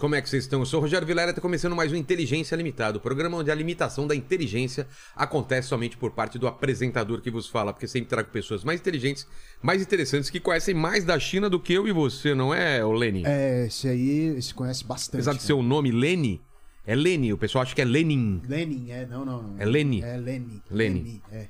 Como é que vocês estão? Eu sou o Rogério Vilela e está começando mais um Inteligência Limitada, o programa onde a limitação da inteligência acontece somente por parte do apresentador que vos fala, porque sempre trago pessoas mais inteligentes, mais interessantes, que conhecem mais da China do que eu e você, não é, o Lenny? É, esse aí esse conhece bastante. Apesar de né? ser o nome Lenny, é Lenny, o pessoal acha que é Lenin. Lenin, é, não, não. não. É Leni? É Lenin. Leni. Leni, é.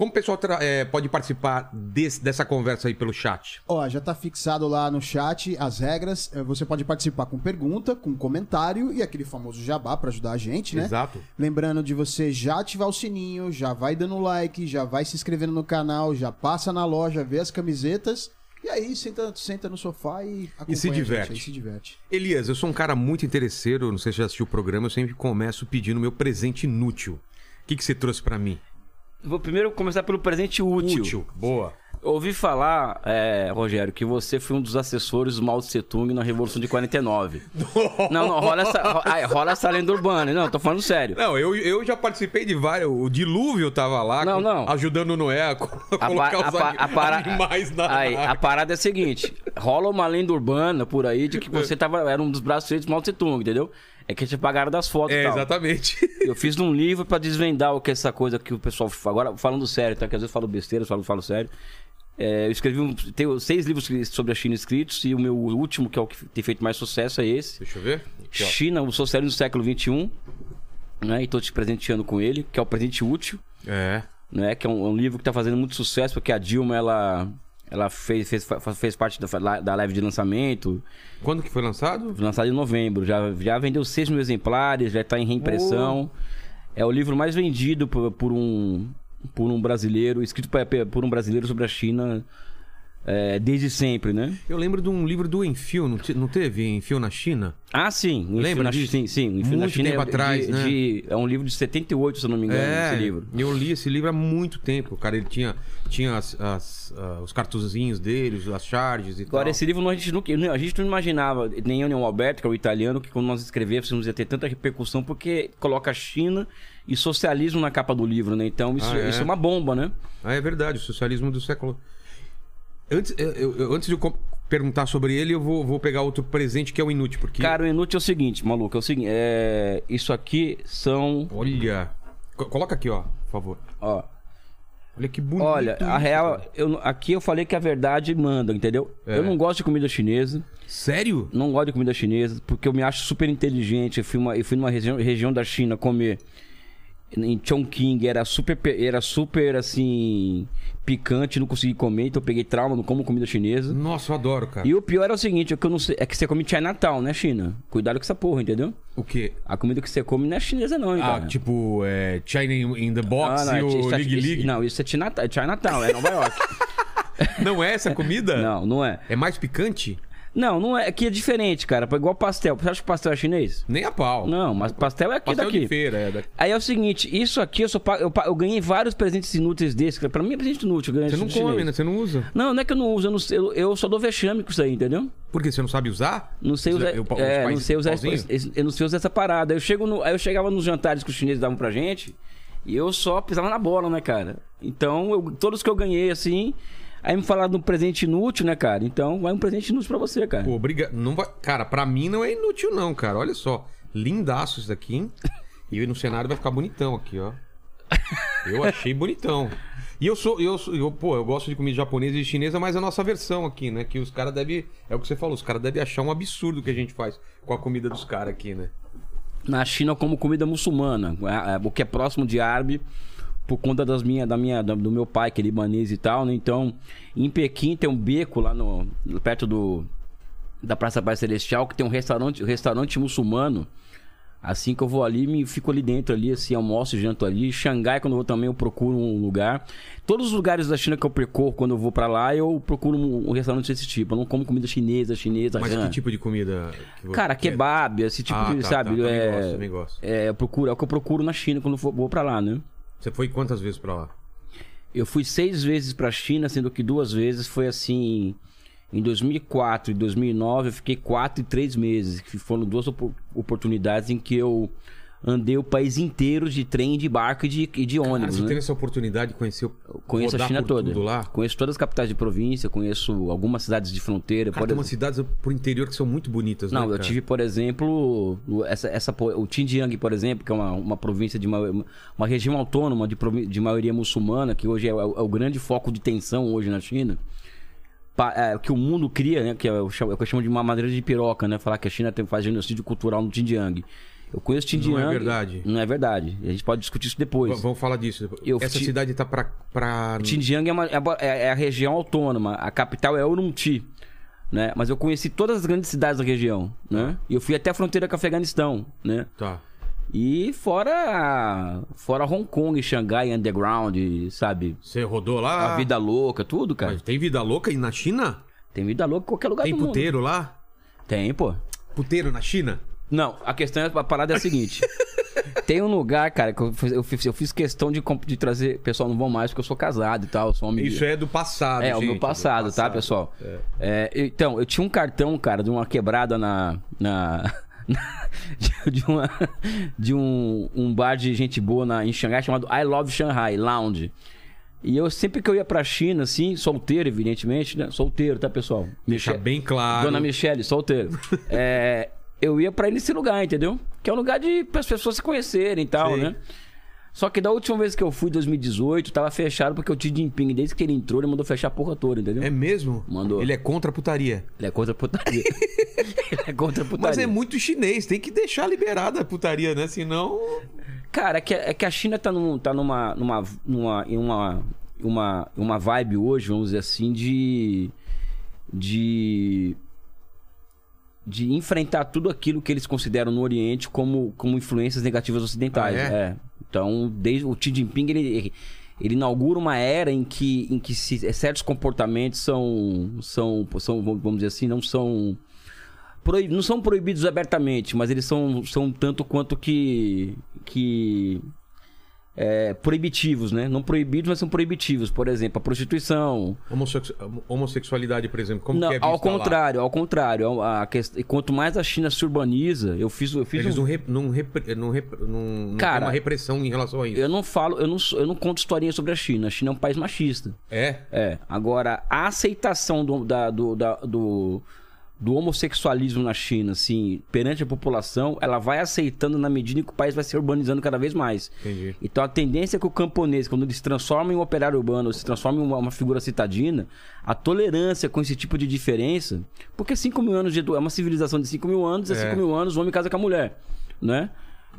Como o pessoal é, pode participar desse- dessa conversa aí pelo chat? Ó, já tá fixado lá no chat as regras. Eh, Você pode participar com pergunta, com comentário e aquele famoso jabá pra ajudar a gente, né? Exato. Lembrando de você já ativar o sininho, já vai dando like, já vai se inscrevendo no canal, já passa na loja, vê as camisetas. E aí, senta, senta no sofá e acompanha se a gente diverte. aí, se diverte. Elias, eu sou um cara muito interesseiro, não sei se já assistiu o programa, eu sempre começo pedindo meu presente inútil. O que, que você trouxe pra mim? Vou primeiro começar pelo presente útil. Boa. Eu ouvi falar, é, Rogério, que você foi um dos assessores do Mao Tse Tung na Revolução de 49. não, não, rola essa, rola essa lenda urbana. Não, tô falando sério. Não, eu, eu já participei de vários. O Dilúvio tava lá Não, com- não. ajudando o Noé a, A, colocar a os a para- animais na aí, a parada é a seguinte: rola uma lenda urbana por aí de que você tava, era um dos braços direitos do Mao Tse Tung, entendeu? É que te pagaram das fotos É, e tal. exatamente. Eu fiz um livro pra desvendar o que é essa coisa que o pessoal. Agora, falando sério, tá? Que às vezes eu falo besteira, eu falo, falo sério. É, eu escrevi um, tenho seis livros sobre a China escritos e o meu último, que é o que tem feito mais sucesso, é esse. Deixa eu ver. Aqui. China, o socialismo do século XXI. Né? E tô te presenteando com ele, que é o presente útil. É. Né? Que é um, um livro que tá fazendo muito sucesso, porque a Dilma, ela. Ela fez, fez, fez parte da, da live de lançamento, Quando que foi lançado? lançado em novembro. Já, já vendeu 6 mil exemplares, já está em reimpressão. É o livro mais vendido por, por um, por um brasileiro, escrito por um brasileiro sobre a China é, desde sempre, né? Eu lembro de um livro do Enfio, não, te- não teve Enfio na China? Ah, sim. Enfio Lembra Sim, sim. o Enfio na Muito China tempo é, atrás, de- né? de- é um livro de 78, se eu não me engano, É, esse livro. eu li esse livro há muito tempo. Cara, ele tinha, tinha as, as, ah, os cartuzinhos deles, as charges e Agora, tal. esse livro a gente, nunca, a gente não imaginava, nem eu nem o Alberto, que é o italiano, que quando nós escrevêssemos ia ter tanta repercussão, porque coloca China e socialismo na capa do livro, né? Então isso, Ah, é? isso é uma bomba, né? Ah, é verdade, o socialismo do século. Antes, eu- eu- antes de eu perguntar sobre ele, eu vou, vou pegar outro presente que é o inútil, porque. Cara, o inútil é o seguinte, maluco, é o seguinte, é... isso aqui são, Olha. Co- Coloca aqui, ó, por favor. ó, Olha que bonito. olha, a real, eu, aqui eu falei que a verdade manda, entendeu? É. Eu não gosto de comida chinesa, Sério? não gosto de comida chinesa, porque eu me acho super inteligente, eu fui, uma, eu fui numa região, região da China comer em Chongqing, era super, pe- era super, assim, picante, não consegui comer, então eu peguei trauma, não como comida chinesa. Nossa, eu adoro, cara. E o pior é o seguinte, é que eu não sei, é que você come Chinatown, né, China? Cuidado com essa porra, entendeu? O quê? A comida que você come não é chinesa não, hein, Ah, cara. tipo, é, China in the Box Ah, e o isso é- League League. Não, isso é Chinatown, é Chinatown, é Nova York. Não é essa comida? não, não é. É mais picante? Não, não é. Aqui é diferente, cara. Igual pastel. Você acha que pastel é chinês? Nem a pau. Não, mas pastel é aqui Pastel daqui. de feira, é. da- Aí é o seguinte, isso aqui eu, só eu, eu ganhei vários presentes inúteis desses. cara. Pra mim é presente inútil. eu Você não de come, chinês. né? Você não usa. Não, não é que eu não uso, eu, não sei, eu, eu só dou vexame com isso aí, entendeu? Por quê? Você não sabe usar? Não sei usar. os é, não sei usar esse- eu não sei usar essa parada. Eu, chego no, aí eu chegava nos jantares que os chineses davam pra gente e eu só pisava na bola, né, cara? Então, eu- todos que eu ganhei, assim. Aí me falaram de um presente inútil, né, cara? Então, vai um presente inútil pra você, cara. Pô, obrigado. Não vai... Cara, pra mim não é inútil, não, cara. Olha só. Lindaço isso daqui, hein? E no cenário vai ficar bonitão aqui, ó. Eu achei bonitão. E eu sou, eu sou, eu, pô, eu gosto de comida japonesa e chinesa, mas a nossa versão aqui, né? Que os caras devem. É o que você falou, os caras devem achar um absurdo o que a gente faz com a comida dos caras aqui, né? Na China eu como comida muçulmana, é, é, o que é próximo de árabe, por conta das minha, da minha, do meu pai, que é libanês e tal, né? Então, em Pequim tem um beco lá no, perto do da Praça Pai Celestial, que tem um restaurante, restaurante muçulmano. Assim que eu vou ali, me fico ali dentro ali, assim, almoço e janto ali. Xangai, quando eu vou também, eu procuro um lugar. Todos os lugares da China que eu percorro quando eu vou pra lá, eu procuro um, restaurante desse tipo. Eu não como comida chinesa, chinesa, Mas rã. que tipo de comida? que Cara, quer? kebab, esse tipo Ah, de, tá, sabe? tá, também é, gosto, gosto. É, eu procuro, é o que eu procuro na China quando eu vou pra lá, né? Você foi quantas vezes pra lá? Eu fui seis vezes pra China, sendo que duas vezes foi assim. Em 2004 e 2009 eu fiquei quatro e três meses, que foram duas opor- oportunidades em que eu andei o país inteiro de trem, de barco e de, e de ônibus. você né? teve essa oportunidade de conhecer o Conheço a China toda. Conheço todas as capitais de província, conheço algumas cidades de fronteira. Cara, tem umas cidades pro interior que são muito bonitas, Não, né, eu cara? tive, por exemplo, o- essa, essa, o Xinjiang, por exemplo, que é uma, uma província de uma, uma região autônoma de, de maioria muçulmana, que hoje é, o- é o grande foco de tensão hoje na China. É, que o mundo cria, né? Que é o, chamo- é eu chamo de uma madeira de piroca, né? Falar que a China tem, faz genocídio cultural no Xinjiang. Eu conheço Xinjiang. Não é verdade. Não é verdade. A gente pode discutir isso V- depois. Vamos falar disso. Eu Essa ti- cidade tá pra. pra... Xinjiang é, uma- é a- é a região autônoma. A capital é Urumqi. Né? Mas eu conheci todas as grandes cidades da região, né? E eu fui até a fronteira com o Afeganistão, né? Tá. E fora fora Hong Kong, Xangai Underground, sabe? Você rodou lá? A vida louca, tudo, cara. Mas tem vida louca aí na China? Tem vida louca em qualquer lugar Tem do mundo. puteiro lá? Tem, pô. Puteiro na China? Não, a questão, é- a parada é a seguinte. Tem um lugar, cara, que eu fiz, eu fiz, eu fiz questão de, de trazer. Pessoal, não vão mais porque eu sou casado e tal, sou homem. Isso é do passado, É, o meu gente, passado, do tá, pessoal? É, então, eu tinha um cartão, cara, de uma quebrada na. na de, uma, de um, um bar de gente boa na, em Xangai chamado I Love Shanghai Lounge. E eu sempre que eu ia pra China, assim, solteiro, evidentemente, né? Solteiro, tá, pessoal? Deixa Miche- bem claro. Dona Michele, solteiro. É, eu ia pra ir nesse lugar, entendeu? Que é um lugar de para as pessoas se conhecerem e tal, Sei. né? Só que da última vez que eu fui, 2018, tava fechado porque o Xi Jinping, desde que ele entrou, ele mandou fechar a porra toda, entendeu? É mesmo? Mandou. Ele é contra a putaria. Ele é contra a putaria. ele é contra a putaria. Mas é muito chinês, tem que deixar liberada a putaria, né? Senão. Cara, é que, é que a China tá, num, tá numa, numa, numa, em uma, uma, uma vibe hoje, vamos dizer assim, de. de. De enfrentar tudo aquilo que eles consideram no Oriente como, como influências negativas ocidentais. Ah, é? Então, desde o Xi Jinping, ele, ele inaugura uma era em que, em que se- certos comportamentos são, são, são, vamos dizer assim, não são não são proibidos abertamente, mas eles são, são tanto quanto que. que é, proibitivos, né? Não proibidos, mas são proibitivos. Por exemplo, a prostituição. Homossexu- homossexualidade, por exemplo, como não, que é ao lá? contrário, ao contrário. A, quest- e quanto mais a China se urbaniza, eu fiz, eu fiz Eles um- não, rep- não, rep- não, não Cara, tem uma repressão em relação a isso. eu não falo, eu não, eu não conto historinha sobre a China. A China é um país machista. É? É. Agora, a aceitação do, da- do, da- do, do homossexualismo na China, assim, perante a população, ela vai aceitando na medida em que o país vai se urbanizando cada vez mais. Entendi. Então a tendência é que o camponês, quando ele se transforma em um operário urbano, se transforma em uma, uma figura citadina, a tolerância com esse tipo de diferença. Porque 5 mil anos de. É uma civilização de 5 mil anos, é É. 5 mil anos, o homem casa com a mulher. Né?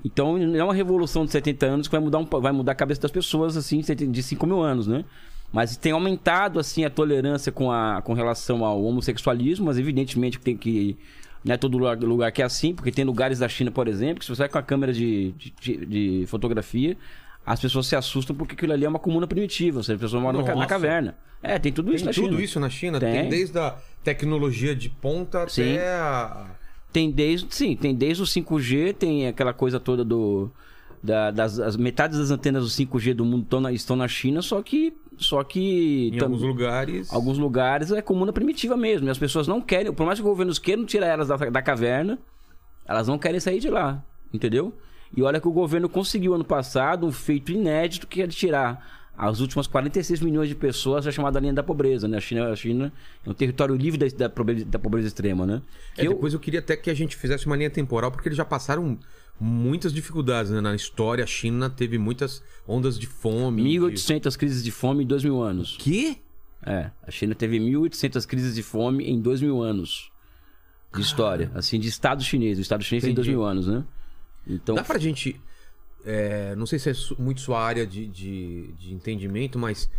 Então não é uma revolução de 70 anos que vai mudar, um, vai mudar a cabeça das pessoas assim de 5 mil anos, né? Mas tem aumentado assim a tolerância com, a, com relação ao homossexualismo, mas evidentemente tem que. Não é todo lugar, lugar que é assim, porque tem lugares da China, por exemplo, que se você vai com a câmera de, de, de- fotografia, as pessoas se assustam porque aquilo ali é uma comuna primitiva, ou seja, as pessoas moram na caverna. É, tem tudo isso Tem na tudo China. isso na China? Tem. Tem. desde a tecnologia de ponta Sim. até a... Tem desde, sim, tem desde o 5G, tem aquela coisa toda do da- das as, metades das antenas do 5G do mundo estão na, estão na China, só que só que Em tam- alguns lugares... alguns lugares é comuna primitiva mesmo, e as pessoas não querem, por mais que os governos queiram tirar elas da, da caverna, elas não querem sair de lá, entendeu? E olha que o governo conseguiu ano passado um feito inédito que é de tirar as últimas 46 milhões de pessoas da chamada linha da pobreza, né? A China, a China é um território livre da, da, pobreza, da pobreza extrema, né? É, eu- Depois eu queria até que a gente fizesse uma linha temporal, porque eles já passaram muitas dificuldades né? na história. A China teve muitas ondas de fome. de- 1.800 crises de fome em 2 mil anos. Que? É, a China teve 1.800 crises de fome em 2 mil anos de história. Assim, de Estado chinês. O Estado chinês tem 2 Entendi. mil anos, né? Então, Dá pra gente. é, não sei se é muito sua área de, de, de entendimento, mas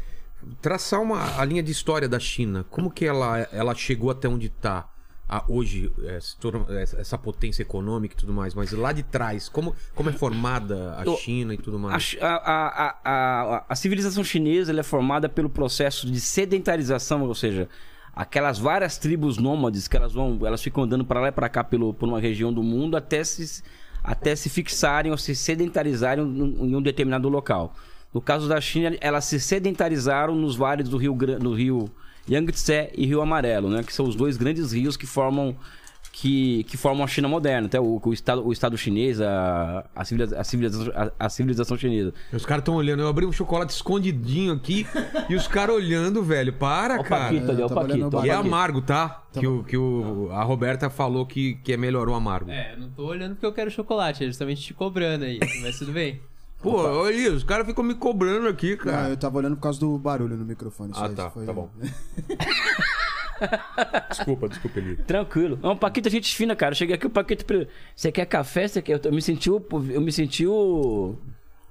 traçar uma, a linha de história da China. Como que ela, ela chegou até onde tá a- hoje, é, torna- essa potência econômica e tudo mais, mas lá de trás, como, como é formada a China e tudo mais? a, a, a, a, civilização chinesa é formada pelo processo de sedentarização, ou seja, aquelas várias tribos nômades que elas vão, elas ficam andando para lá e para cá pelo, por uma região do mundo até se, até se fixarem ou se sedentarizarem em um determinado local. No caso da China, elas se sedentarizaram nos vales do Rio, no Rio Yangtze e Rio Amarelo, né? Que são os dois grandes rios que formam que, que formam a China moderna, até o, o estado o estado chinês, a, a, civilização, a, civilização, a, a civilização chinesa. Os caras estão olhando. Eu abri um chocolate escondidinho aqui e os caras olhando, velho. Para, o cara. Paquito ali, É, o olhando Paquito. E é amargo, tá? Que, o, que o, a Roberta falou que, que é melhor o amargo. É, eu não tô olhando porque eu quero chocolate, é justamente te cobrando aí, mas tudo bem. Pô, olha aí, os caras ficam me cobrando aqui, Não, cara. eu tava olhando por causa do barulho no microfone. isso Ah, aí, tá, foi- tá bom. Desculpa, desculpa, Eli. Tranquilo. Não, o Paquito é gente fina, cara. Eu cheguei aqui, o Paquito. Você quer café? Você quer. Eu me senti o. Eu me senti o.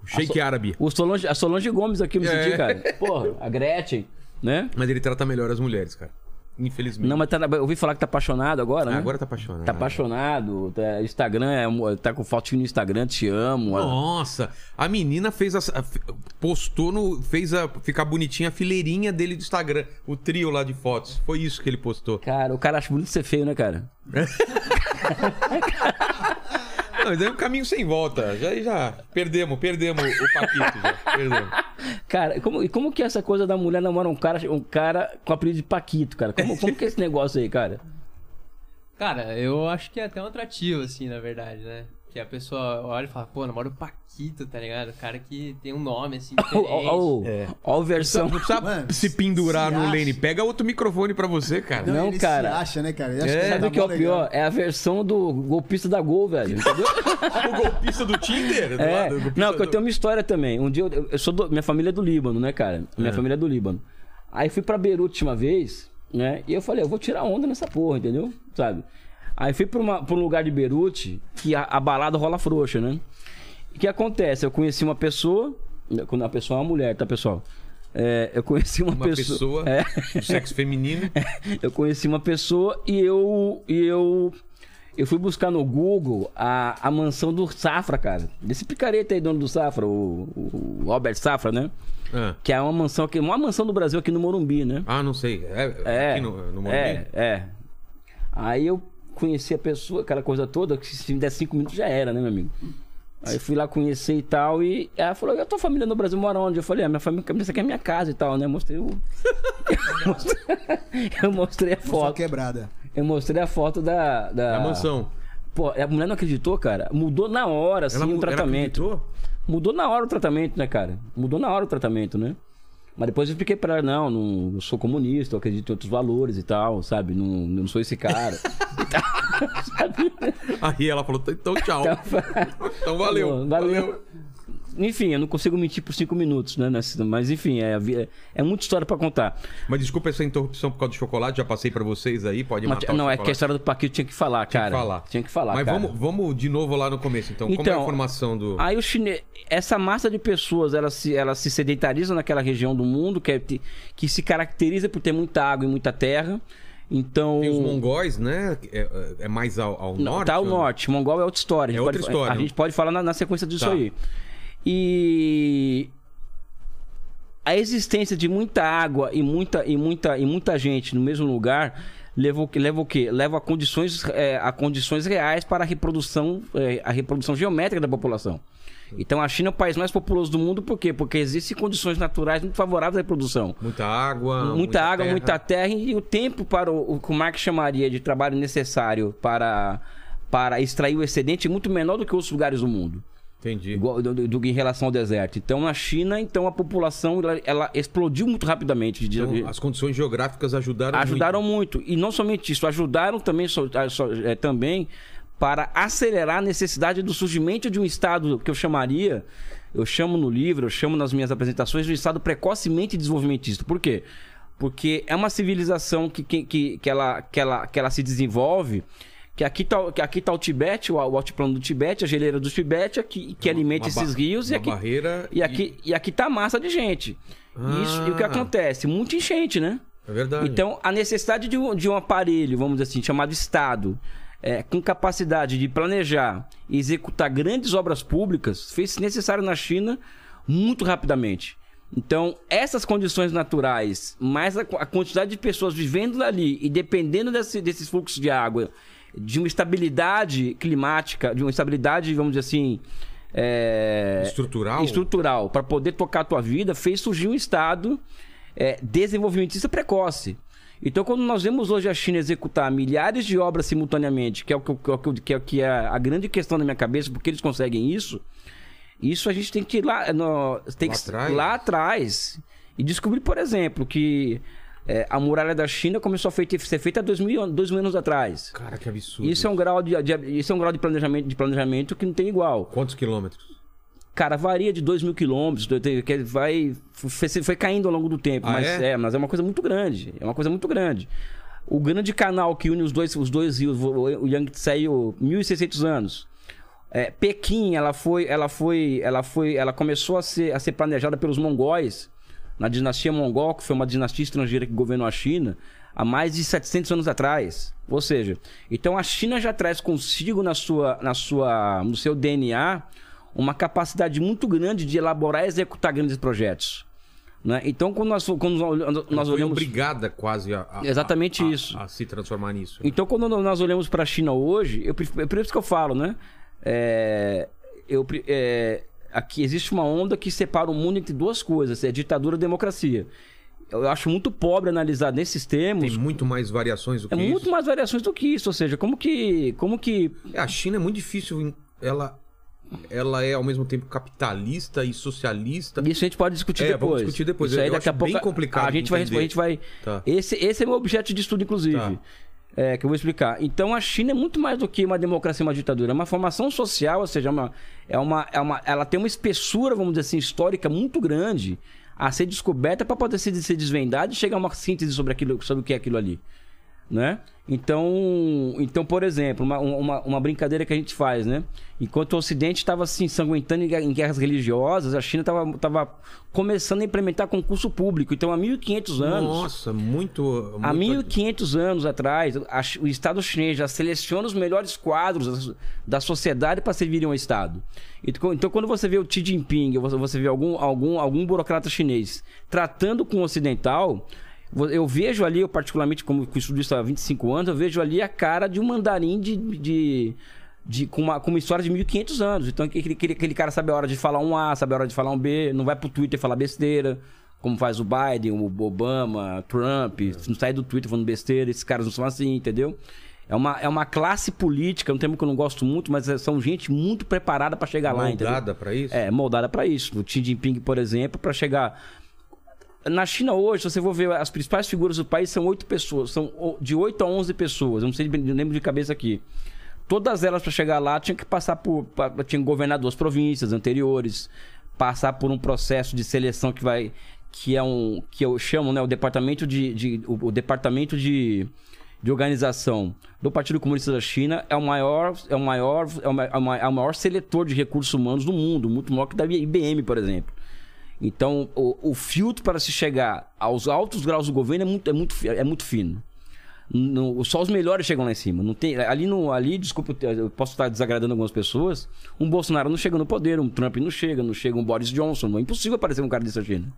Shake árabe. o Solange, a Solange Gomes aqui, eu me É. senti, cara. Porra, a Gretchen, né? Mas ele trata melhor as mulheres, cara. Infelizmente. Não, mas tá, eu ouvi falar que tá apaixonado agora, né? agora tá apaixonado. Tá apaixonado. Tá, Instagram, é, tá com fotinho no Instagram, te amo. Nossa, a menina fez a, a- postou no fez a ficar bonitinha a fileirinha dele do Instagram, o trio lá de fotos. Foi isso que ele postou. Cara, o cara acha bonito ser feio, né, cara? Não, mas é um caminho sem volta. Já já perdemos, perdemos o Paquito já. Perdemos. Cara, como, e como que é essa coisa da mulher namora um cara, um cara com apelido de Paquito, cara? Como, como que é esse negócio aí, cara? Cara, eu acho que é até um atrativo, assim, na verdade, né? Que a pessoa olha e fala, pô, namora o Paquito, tá ligado? O cara que tem um nome, assim, Ó, diferente. ó, ó, ó a versão. Não precisa Mano, se pendurar se no acha. Lane. Pega outro microfone pra você, cara. Não, ele cara. Se acha, né, cara? Ele acha É, que Sabe tá o que é o pior? É a versão do golpista da Gol, velho. Entendeu? o golpista do Tinder? do É. lado, o golpista Não, que eu tenho uma história também. Um dia eu, eu sou do, minha família é do Líbano, né, cara? Minha família é do Líbano. Aí fui pra Beirute uma vez, né? E eu falei, eu vou tirar onda nessa porra, entendeu? Sabe? Aí fui pra, uma, pra um lugar de Beirute que a, a balada rola frouxa, né? O que acontece? Eu conheci uma pessoa, quando a pessoa é uma mulher, tá, pessoal? É, eu conheci uma, Uma pessoa É, do sexo feminino. eu conheci uma pessoa e eu e eu eu fui buscar no Google a, a mansão do Safra, cara. Desse picareta aí, dono do Safra, o, o Robert Safra, né? Ah. Que é uma mansão aqui, uma mansão do Brasil aqui no Morumbi, né? Ah, não sei. É, É. aqui no, no Morumbi? é, é. Aí eu conheci a pessoa, aquela coisa toda, que se me der cinco minutos já era, né, meu amigo? Aí fui lá conhecer e tal, e ela falou, e a tua família no Brasil mora onde? Eu falei, a minha família, essa aqui é minha casa e tal, né? Mostrei o... eu, mostrei... eu a foto. quebrada. Eu mostrei a foto da... da... A mansão. Pô, a mulher não acreditou, cara. Mudou na hora, assim, Ela, o ela tratamento. acreditou? Mudou na hora o tratamento, né, cara? Mudou na hora o tratamento, né? Mas depois eu expliquei pra ela, não, não eu sou comunista, eu acredito em outros valores e tal, sabe? Não, não sou esse cara. Aí ela falou, então tchau. Então valeu. Valeu. Enfim, eu não consigo mentir por cinco minutos, né? nessa- Mas enfim, é, é, é muita história pra contar. Mas desculpa essa interrupção por causa do chocolate, já passei pra vocês aí, pode Mas, matar não, é que a história do Paquito tinha que falar, Tinha cara. que falar. Tinha que falar, Mas cara. vamos, vamos de novo lá no começo, então. Como é a Então, formação do... Aí o chinês, essa massa de pessoas, ela se, ela se sedentariza naquela região do mundo que, é, que se caracteriza por ter muita água e muita terra. Então. Tem os mongóis, né? É, é mais ao, ao Não, norte? tá ao ou- norte. Mongol é outra história. A gente É outra pode, história, A gente pode falar na, na sequência disso Tá. aí. E a existência de muita água e muita, e muita, e muita gente no mesmo lugar leva, leva o quê? Leva a condições, é, a condições reais para a reprodução, é, a reprodução geométrica da população. Então a China é o país mais populoso do mundo, por quê? Porque existem condições naturais muito favoráveis à reprodução. Muita água. Muita, água, terra. muita terra e o tempo para o, o que o Marx chamaria de trabalho necessário para, para extrair o excedente é muito menor do que outros lugares do mundo, Entendi. igual, do, do- do- em relação ao deserto. Então, na China, então a população ela, ela explodiu muito rapidamente. de- de- Então, as condições geográficas ajudaram ajudaram muito. E não somente isso, ajudaram também, so- so- é, também para acelerar a necessidade do surgimento de um estado que eu chamaria, eu chamo no livro, eu chamo nas minhas apresentações, de um estado precocemente desenvolvimentista. Por quê? Porque é uma civilização que, que, que, que, ela, que, ela, que ela se desenvolve. Que aqui tá, que aqui tá o Tibete, o, o altiplano do Tibete, a geleira do Tibete, aqui, que alimenta Uma esses rios. e uma aqui, barreira e, aqui, e aqui tá massa de gente. Isso, e o que Ah. acontece? Muita enchente, né? É verdade. Então, a necessidade de um, de um aparelho, vamos dizer assim, chamado Estado, é, com capacidade de planejar e executar grandes obras públicas, fez necessário na China muito rapidamente. Então, essas condições naturais, mais a, a quantidade de pessoas vivendo ali e dependendo desse- desses fluxos de água, de uma estabilidade climática, de uma estabilidade, vamos dizer assim. é, Estrutural? estrutural para poder tocar a tua vida fez surgir um estado é, desenvolvimentista precoce. Então, quando nós vemos hoje a China executar milhares de obras simultaneamente, que é o que, que, é é, que é a grande questão na minha cabeça, porque eles conseguem isso, isso a gente tem que ir lá, no, tem Lá que, atrás? lá atrás e descobrir, por exemplo, que é, a muralha da China começou a feita- ser feita há dois mil, dois mil anos atrás. Cara, que absurdo. Isso é um grau de, de- isso é um grau de planejamento, de planejamento que não tem igual. Quantos quilômetros? Cara, varia de 2 mil quilômetros, vai foi, foi caindo ao longo do tempo, Ah, mas é? é? mas é uma coisa muito grande, é uma coisa muito grande. O grande canal que une os dois, os dois rios, o o Yangtze e o 1600 anos. É, Pequim, ela foi, ela foi, ela foi, ela começou a ser, a ser planejada pelos mongóis na dinastia mongol, que foi uma dinastia estrangeira que governou a China há mais de 700 anos atrás. Ou seja, então a China já traz consigo na sua, na sua, no seu DNA uma capacidade muito grande de elaborar e executar grandes projetos. Né? Então, quando nós, quando nós, olhamos. obrigada quase a, a- Exatamente a- isso. A, se transformar nisso. Então, quando nós olhamos para a China hoje, eu, é por isso que eu falo, né? É, eu, é, aqui existe uma onda que separa o mundo entre duas coisas: é ditadura e democracia. Eu acho muito pobre analisar nesses termos. Tem muito mais variações do que É isso. muito mais variações do que isso, ou seja, como que, como que É, A China é muito difícil. Ela, ela é ao mesmo tempo capitalista e socialista. isso a gente pode discutir É, depois. vamos discutir depois. Isso aí daqui a pouco bem complicado a gente vai, a gente vai. Tá. Esse, esse é meu objeto de estudo, inclusive. Tá. É, que eu vou explicar. Então a China é muito mais do que uma democracia e uma ditadura. É uma formação social, ou seja, é uma, é uma, é uma, ela tem uma espessura, vamos dizer assim, histórica muito grande a ser descoberta para poder ser, ser desvendada e chegar a uma síntese sobre, aquilo, sobre o que é aquilo ali. Né? Então, então, por exemplo, uma, uma, uma brincadeira que a gente faz, né? Enquanto o Ocidente estava se ensanguentando em guerra- em guerras religiosas, a China estava tava começando a implementar concurso público. Então, há 1.500 anos... Nossa, muito. Há muito- 1.500 anos atrás, a o Estado chinês já seleciona os melhores quadros da- da sociedade para servirem ao Estado. Então, então, quando você vê o Xi Jinping, você- vê algum, algum, algum burocrata chinês tratando com o ocidental, eu vejo ali, eu particularmente, como isso há 25 anos, eu vejo ali a cara de um mandarim de... de de, com, uma, com uma história de 1.500 anos. Então, aquele, aquele, aquele cara sabe a hora de falar um A, sabe a hora de falar um B, não vai pro Twitter falar besteira, como faz o Biden, o Obama, Trump, não sai do Twitter falando besteira, esses caras não são assim, entendeu? É uma, é uma classe política, um termo que eu não gosto muito, mas é- são gente muito preparada para chegar lá, entendeu? moldada pra isso? É, moldada para isso. O Xi Jinping, por exemplo, para chegar. Na China hoje, se você for ver as principais figuras do país, são oito pessoas. São de 8 a 11 pessoas. Eu não sei, não lembro de cabeça aqui. Todas elas, para chegar lá, tinham que passar por. Tinham que governar duas províncias anteriores, passar por um processo de seleção que vai. Que é um. Que eu chamo, né? O departamento de. de- o, o departamento de, de organização do Partido Comunista da China é o maior. É o maior, é o, ma- é é o maior seletor de recursos humanos do mundo, muito maior que da IBM, por exemplo. Então, o, o filtro para se chegar aos altos graus do governo é muito, é muito, é muito fino. No- só os melhores chegam lá em cima. Não tem, ali, no, ali, desculpa, eu posso estar desagradando algumas pessoas. Um Bolsonaro não chega no poder, um Trump não chega, não chega um Boris Johnson. É impossível aparecer um cara desse China.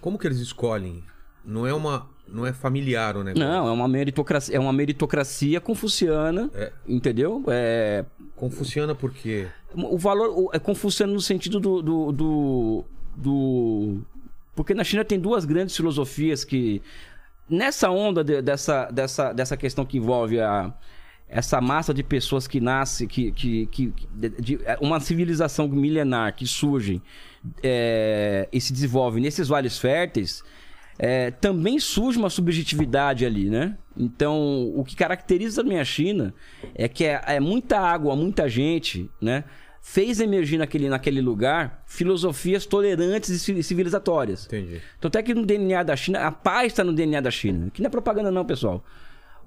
Como que eles escolhem? Não é uma. Não é familiar o negócio. Não, é uma meritocracia, é uma meritocracia confuciana, É. entendeu? É, Confuciana por quê? o valor o- é confuciano no sentido do, do, do, do- porque na China tem duas grandes filosofias que nessa onda de- dessa, dessa, dessa questão que envolve a essa massa de pessoas que nasce que, que, que de- de- uma civilização milenar que surge é, e se desenvolve nesses vales férteis é, também surge uma subjetividade ali, né? Então, o que caracteriza a China é que é, é muita água, muita gente, né? Fez emergir naquele, naquele lugar filosofias tolerantes e ci- civilizatórias. Entendi. Tanto é que no DNA da China, a paz está no DNA da China. Que não é propaganda, não, pessoal.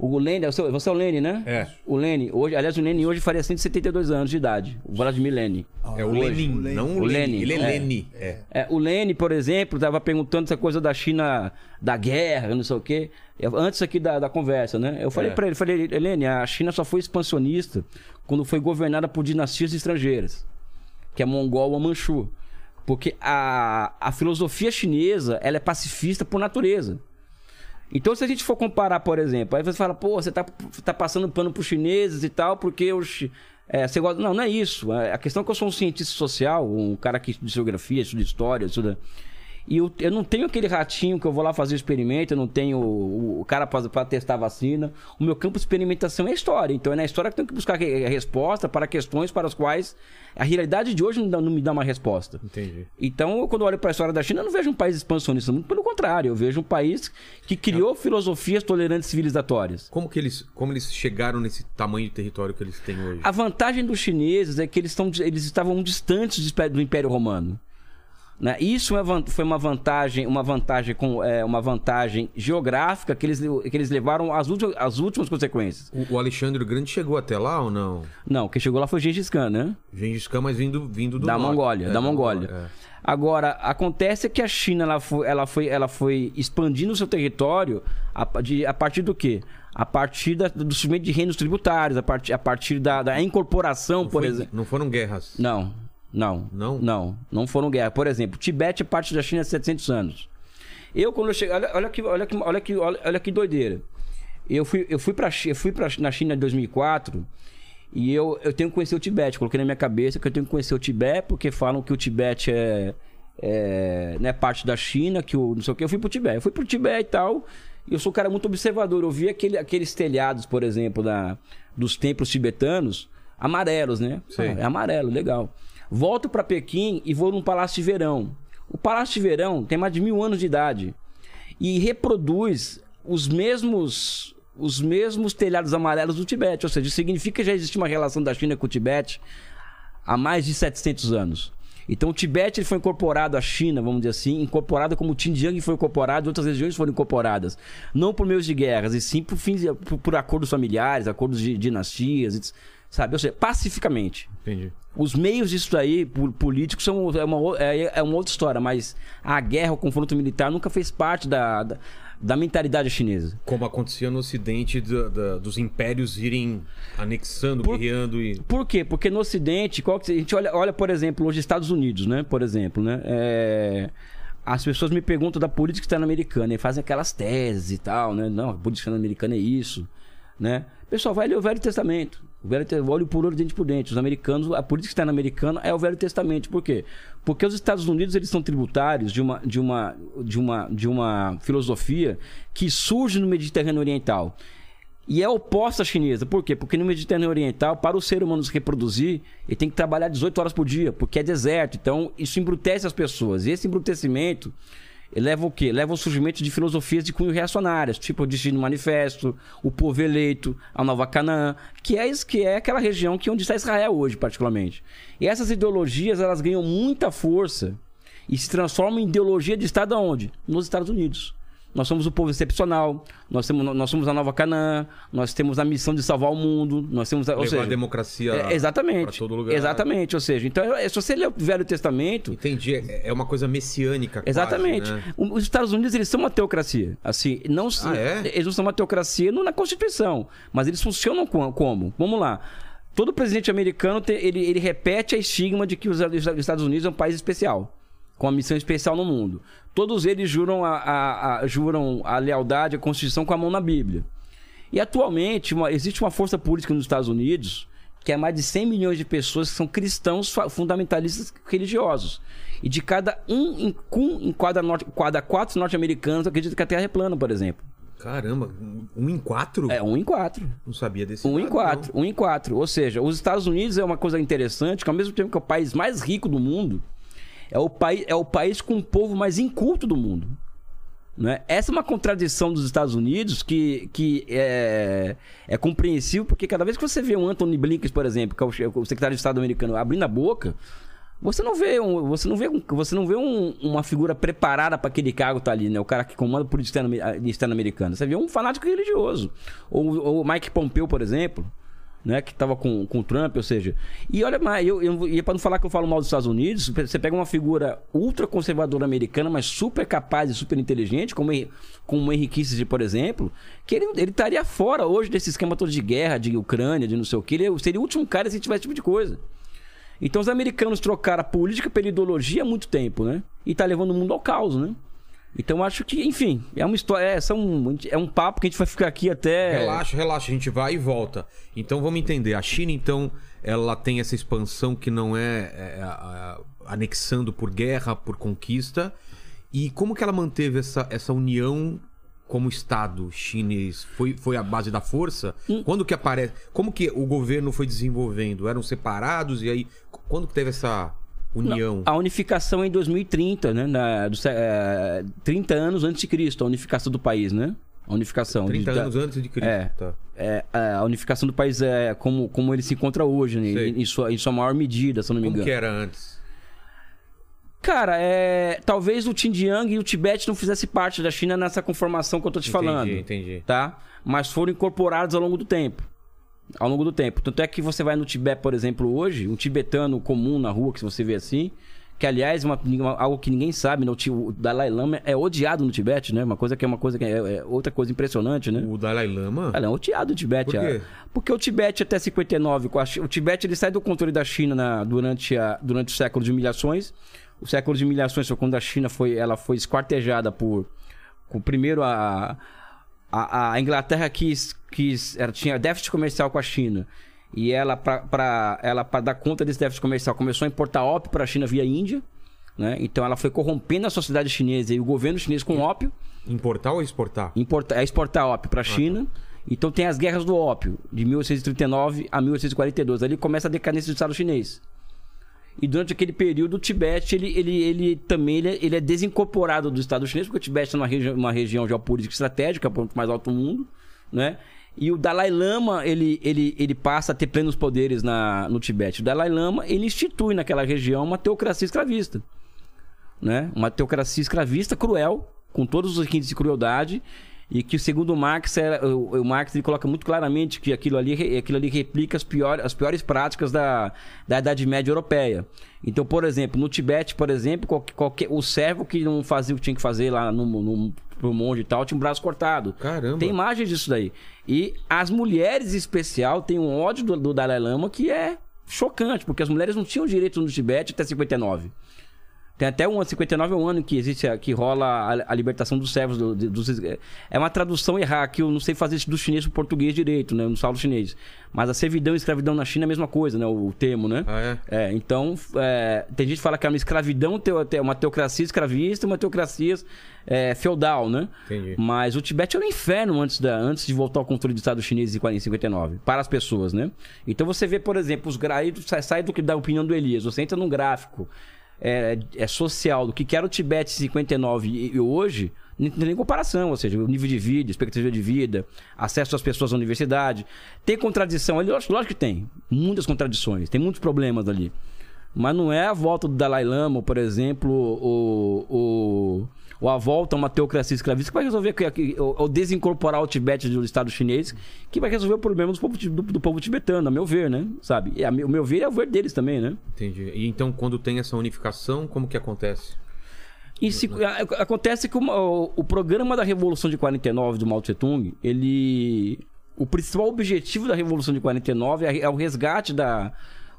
O Lênin, você você é o Lênin, né? É. O Lênin, hoje, aliás, o Lênin hoje faria 172 anos de idade. O Vladimir Lenin. É o Lenin, o Lenin. não o. Lenin, Ele é, é. Leni. É. É, o Lene, por exemplo, estava perguntando essa coisa da China, da guerra, não sei o quê. Eu- antes aqui da, da conversa, né? Eu falei É. pra ele, falei, Helene, a China só foi expansionista quando foi governada por dinastias estrangeiras, que é mongol ou manchu. Porque a, a filosofia chinesa, ela é pacifista por natureza. Então, se a gente for comparar, por exemplo, aí você fala, pô, você tá, tá passando pano pros chineses e tal, porque os. É, você gosta... Não, não é isso. A a questão é que eu sou um cientista social, um cara que estuda geografia, estuda história, estuda. E eu, eu não tenho aquele ratinho que eu vou lá fazer o experimento, eu não tenho o, o cara para testar a vacina. O meu campo de experimentação é história. Então é na história que eu tenho que buscar re- resposta para questões para as quais a realidade de hoje não, dá- não me dá uma resposta. Entendi. Então, eu, quando eu olho para a história da China, eu não vejo um país expansionista, muito pelo contrário, eu vejo um país que criou filosofias tolerantes civilizatórias. Como que eles, como eles chegaram nesse tamanho de território que eles têm hoje? A vantagem dos chineses é que eles, estão, eles estavam distantes do Império Romano. Né? Isso é foi uma vantagem, uma vantagem com é, uma vantagem geográfica que eles, que eles levaram às últimas, às últimas consequências. O, o Alexandre o Grande chegou até lá ou não? Não, quem chegou lá foi Gengis Khan, né? Gengis Khan, mas vindo, vindo do da norte. Mongólia, É, da Mongólia. é. Agora, acontece que a China ela foi, ela foi, ela foi expandindo o seu território a, de- a partir do quê? A partir da- do surgimento de reinos tributários, a partir, a partir da, da incorporação, Não por foi- exemplo. Não foram guerras. Não, não. Não? Não, não foram guerras. Por exemplo, Tibete é parte da China há 700 anos. Eu, quando eu cheguei. Olha, olha, que, olha, que, olha, que, olha, que doideira. Eu fui, eu fui, pra, eu fui pra, na China em 2004 e eu, eu tenho que conhecer o Tibete. Coloquei na minha cabeça que eu tenho que conhecer o Tibete porque falam que o Tibete é, é né, parte da China, que o não sei o que. Eu fui pro Tibete. Eu fui pro Tibete e tal. E eu sou um cara muito observador. Eu vi aquele, aqueles telhados, por exemplo, da, dos templos tibetanos, amarelos, né? Ah, é amarelo, legal. Volto pra Pequim e vou num palácio de verão. O palácio de verão tem mais de mil anos de idade e reproduz os mesmos os mesmos telhados amarelos do Tibete, ou seja, significa que já existe uma relação da China com o Tibete há mais de 700 anos. Então o Tibete ele foi incorporado à China, vamos dizer assim, incorporado como o Xinjiang foi incorporado, outras regiões foram incorporadas, não por meios de guerras, e sim por, fins, por, por acordos familiares, acordos de dinastias, et- sabe? Ou seja, pacificamente. Entendi. Os meios disso aí, po- políticos, são é uma, é, é uma outra história, mas a guerra, o confronto militar nunca fez parte da, da, da mentalidade chinesa. Como acontecia no ocidente da- da- dos impérios irem anexando, Por- guerreando e... Por quê? Porque no Ocidente, qual que- a gente olha, olha, por exemplo, hoje Estados Unidos, né? Por exemplo, né? É, As pessoas me perguntam da política externa americana e fazem aquelas teses e tal, né? Não, a política externa americana é isso, né? Pessoal, vai ler o Velho Testamento. O Velho Te- olho por olho, dente por dente. Os americanos, a política externa americana é o Velho Testamento. Por quê? Porque os Estados Unidos eles são tributários de uma, de uma, de uma, de uma filosofia que surge no Mediterrâneo Oriental. E é oposta à chinesa. Por quê? Porque no Mediterrâneo Oriental, para o ser humano se reproduzir, ele tem que trabalhar 18 horas por dia, porque é deserto. Então, isso embrutece as pessoas. E esse embrutecimento leva o quê? Leva ao surgimento de filosofias de cunho reacionárias, tipo o Destino Manifesto, o Povo Eleito, a Nova Canaã, que é, que é aquela região que é onde está Israel hoje, particularmente. E essas ideologias, elas ganham muita força e se transformam em ideologia de Estado aonde? Nos Estados Unidos. Nós somos o povo excepcional, nós, temos, nós somos a nova Canaã, nós temos a missão de salvar o mundo, nós temos a, ou levar seja, a democracia é, exatamente, pra todo lugar. exatamente, ou seja, então é- se você ler o Velho Testamento, Entendi. É é uma coisa messiânica quase, Exatamente. né? O- Os Estados Unidos, eles são uma teocracia. Assim, não Ah, é? Eles não são uma teocracia não na Constituição, mas eles funcionam co- como? Vamos lá. Todo presidente americano, ele, ele repete a estigma de que os os Estados Unidos é um país especial, com uma missão especial no mundo. Todos eles juram a, a- a- juram a lealdade à Constituição com a mão na Bíblia. E atualmente uma- existe uma força política nos Estados Unidos que é mais de 100 milhões de pessoas que são cristãos fundamentalistas religiosos. E de cada um em, um em cada, norte, cada quatro norte-americanos acreditam que a Terra é plana, por exemplo. Caramba, um em quatro? É um em quatro. Não sabia desse Um em dado, quatro. Um em quatro. Ou seja, os Estados Unidos é uma coisa interessante, que ao mesmo tempo que é o país mais rico do mundo, é o, país, é o país com o povo mais inculto do mundo. Né? Essa é uma contradição dos Estados Unidos que, que é, é compreensível, porque cada vez que você vê um Anthony Blinken, por exemplo, que é o secretário de Estado americano, abrindo a boca, você não vê, um, você não vê, um- você não vê um- uma figura preparada para aquele cargo tá ali, né? O cara que comanda a política externa, externa americana. Você vê um fanático religioso. Ou o Mike Pompeo, por exemplo, né? Que tava com, com o Trump, ou seja. E olha, mais, eu, eu, e para não falar que eu falo mal dos Estados Unidos, você pega uma figura ultra conservadora americana, mas super capaz e super inteligente, como, como o Henry Kissinger, por exemplo, que ele, ele estaria fora hoje desse esquema todo de guerra, de Ucrânia, de não sei o que. Ele seria o último cara se tivesse esse tipo de coisa. Então os americanos trocaram a política pela ideologia há muito tempo, né? E tá levando o mundo ao caos, né? Então acho que, enfim, é uma história, é, são, é um papo que a gente vai ficar aqui até. Relaxa, relaxa, a gente vai e volta. Então vamos entender. A China, então, ela tem essa expansão que não é, é, a- anexando por guerra, por conquista. E como que ela manteve essa, essa união como Estado chinês? Foi, foi a base da força? Hum. Quando que aparece? Como que o governo foi desenvolvendo? Eram separados e aí quando que teve essa união? A unificação é em 2030, né? Na, do, é, 30 anos antes de Cristo, a unificação do país, né? A unificação. 30 de- anos antes de Cristo. É. Tá. é, a unificação do país é como, como ele se encontra hoje, né? Em, em sua, em sua maior medida, se eu não me Como engano. que era antes? Cara, é, talvez o Xinjiang e o Tibete não fizessem parte da China nessa conformação que eu tô te falando. Entendi, entendi. tá? Mas foram incorporados ao longo do tempo. Ao longo do tempo. Tanto é que você vai no Tibete, por exemplo, hoje, um tibetano comum na rua, que você vê assim, que aliás, uma, uma- algo que ninguém sabe, né? o, Dalai Lama é odiado no Tibete, né? Uma coisa que é uma coisa que é, é outra coisa impressionante, né? O Dalai Lama? Ele é odiado no Tibete. Por quê? é. Porque o Tibete até 59, com a Chi- o Tibete ele sai do controle da China na- durante, a, durante o século de humilhações. O século de humilhações foi quando a China foi, ela foi esquartejada por, com, primeiro a, a, a Inglaterra quis, quis ela tinha déficit comercial com a China. E ela, para ela pra dar conta desse déficit comercial, começou a importar ópio para a China via Índia. Né? Então ela foi corrompendo a sociedade chinesa e o governo chinês com ópio Importar ou exportar? importa, é exportar ópio para a China. Então tem as guerras do ópio, de 1839 a 1842. Ali começa a decadência do Estado chinês. E durante aquele período, o Tibete, ele, ele, ele também ele, é- ele é desincorporado do Estado chinês, porque o Tibete é uma, regi uma região geopolítica estratégica, é o ponto mais alto do mundo, né? E o Dalai Lama, ele, ele, ele passa a ter plenos poderes na, no Tibete. O Dalai Lama, ele institui naquela região uma teocracia escravista né? Uma teocracia escravista cruel, com todos os requintes de crueldade, e que segundo o Marx, era, o, o Marx ele coloca muito claramente que aquilo ali, aquilo ali replica as piores, as piores práticas da, da Idade Média Europeia. Então, por exemplo, no Tibete, por exemplo, qualquer, qualquer- o servo que não fazia o que tinha que fazer lá no, no, pro monge e tal, tinha um braço cortado. Caramba. Tem imagens disso daí. E as mulheres, em especial, têm um ódio do, do Dalai Lama que é chocante, porque as mulheres não tinham direito no Tibete até 59. Tem até um ano, 59 é um ano que existe, que rola a, a libertação dos servos. do- dos, é uma tradução errada, que eu não sei fazer isso do chinês pro português direito, né? Eu não falo chinês. Mas a servidão e escravidão na China é a mesma coisa, né? O, o termo, né? Ah, é? É, então, é, tem gente que fala que é uma escravidão, uma teocracia escravista uma teocracia é, feudal, né? Entendi. Mas o Tibete era um inferno antes, da, antes de voltar ao controle do Estado chinês em 40 59, para as pessoas, né? Então você vê, por exemplo, os gráficos, sai, sai do que da opinião do Elias, você entra num gráfico é, é social do que era o Tibete em 59 e, e hoje, não tem nem comparação, ou seja, o nível de vida, expectativa de vida, acesso às pessoas à universidade. Tem contradição ali? Lógico, lógico que tem. Muitas contradições, tem muitos problemas ali. Mas não é a volta do Dalai Lama, por exemplo, o, o, ou a volta a uma teocracia escravista que vai resolver, ou, ou desincorporar o Tibete do Estado chinês, que vai resolver o problema dos povo, do, do povo tibetano, a meu ver, né? Sabe? E a o meu ver é o ver deles também, né? Entendi. E então, quando tem essa unificação, como que acontece? E se- acontece que uma- o, o programa da Revolução de 49 do Mao Tse Tung, ele. O principal objetivo da Revolução de 49 é, é o resgate da.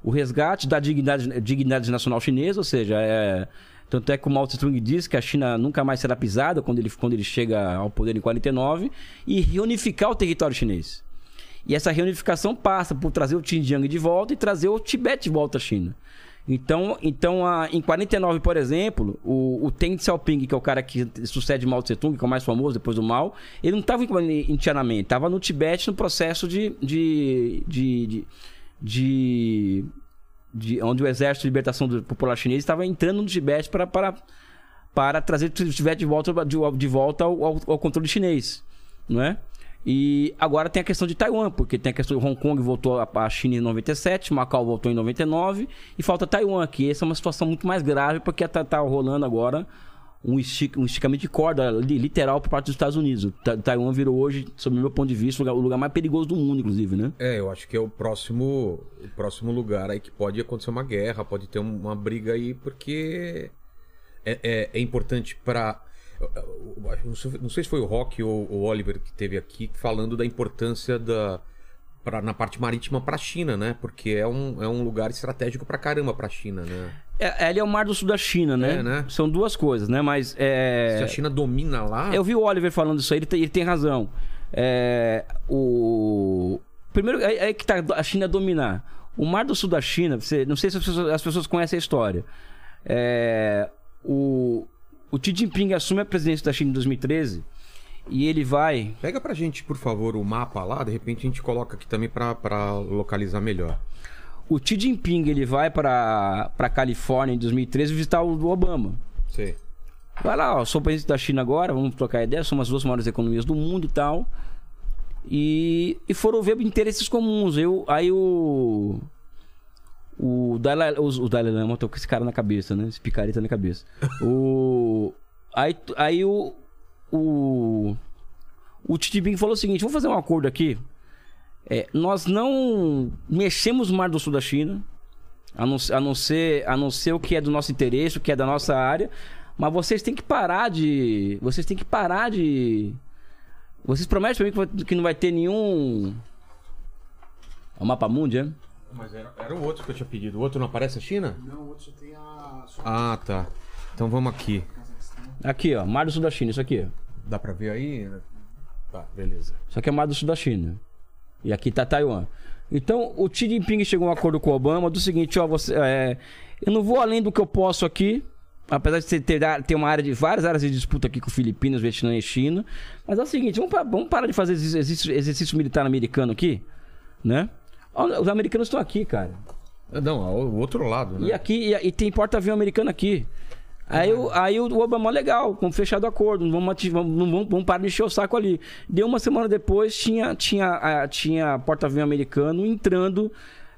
O resgate da dignidade, dignidade nacional chinesa, ou seja, é. Tanto é que o Mao Tse Tung diz que a China nunca mais será pisada quando ele, quando ele chega ao poder em 49 e reunificar o território chinês. E essa reunificação passa por trazer o Xinjiang de volta e trazer o Tibete de volta à China. Então, então a- em 49, por exemplo, o, o Deng Xiaoping, que é o cara que sucede Mao Tse Tung, que é o mais famoso depois do Mao, ele não estava em, em Tiananmen, estava no Tibete no processo de, de, de, de, de- de- onde o Exército de Libertação Popular Chinês estava entrando no Tibete para, para, para trazer o Tibete de volta, de, de volta ao, ao- controle chinês, não é? E agora tem a questão de Taiwan, porque tem a questão de Hong Kong voltou à China em 97, Macau voltou em 99 e falta Taiwan aqui. Essa é uma situação muito mais grave porque tá, tá rolando agora um, um esticamento de corda li- literal por parte dos Estados Unidos. Ta- Taiwan virou hoje, sob meu ponto de vista, o lugar, o lugar mais perigoso do mundo, inclusive, né? É, eu acho que é o próximo, o próximo lugar aí que pode acontecer uma guerra, pode ter um- uma briga aí, porque é, é, é importante para não sei- se foi o Rock ou o Oliver que teve aqui falando da importância da pra, na parte marítima para a China, né? Porque é um, é um lugar estratégico pra caramba para a China, né? É, ele é o Mar do Sul da China, né? É, né? São duas coisas, né? Mas é... Se a China domina lá, Eu vi o Oliver falando isso aí, ele tem, ele tem razão. É, o... Primeiro, é, é que tá a China dominar. O Mar do Sul da China, você, não sei se as pessoas, as pessoas conhecem a história. É, o, o Xi Jinping assume a presidência da China em 2013 e ele vai. Pega pra gente, por favor, o mapa lá, de repente a gente coloca aqui também pra localizar melhor. O Xi Jinping ele vai para para Califórnia em 2013 visitar o Obama. Sei. Vai lá, ó, sou presidente da China agora, vamos trocar ideia, somos as duas maiores economias do mundo e tal. E, e foram ver interesses comuns. Eu, aí o. O Dalai, o, o Dalai Lama, tô com esse cara na cabeça, né? Esse picareta na cabeça. O. Aí, aí o. O. O Xi Jinping falou o seguinte: vamos fazer um acordo aqui. É, nós não mexemos no Mar do Sul da China, a não, a, não ser, a não ser o que é do nosso interesse, o que é da nossa área. Mas vocês têm que parar de. Vocês têm que parar de. Vocês prometem pra mim que não vai ter nenhum. É o mapa mundi, é? Mas era, era o outro que eu tinha pedido. O outro não aparece a China? Não, o outro só tem a. Ah, tá. Então vamos aqui. Aqui, ó. Mar do Sul da China, isso aqui. ó. Dá pra ver aí? Tá, beleza. Isso aqui é o Mar do Sul da China. E aqui tá Taiwan. Então, o Xi Jinping chegou a um acordo com o Obama do seguinte, ó, você, é, eu não vou além do que eu posso aqui, apesar de você ter, ter uma área de várias áreas de disputa aqui com Filipinas, Vietnã e China. Mas é o seguinte, vamos, vamos parar de fazer exercício, exercício- militar americano aqui, né? Os americanos estão aqui, cara. Não, o outro lado, né? E aqui e, e tem porta-avião americano aqui. Aí, o- aí o Obama, legal, com fechado acordo, não vamos, vamos, não vamos, vamos parar de encher o saco ali. Deu uma semana depois, tinha, tinha, tinha porta-avião americano entrando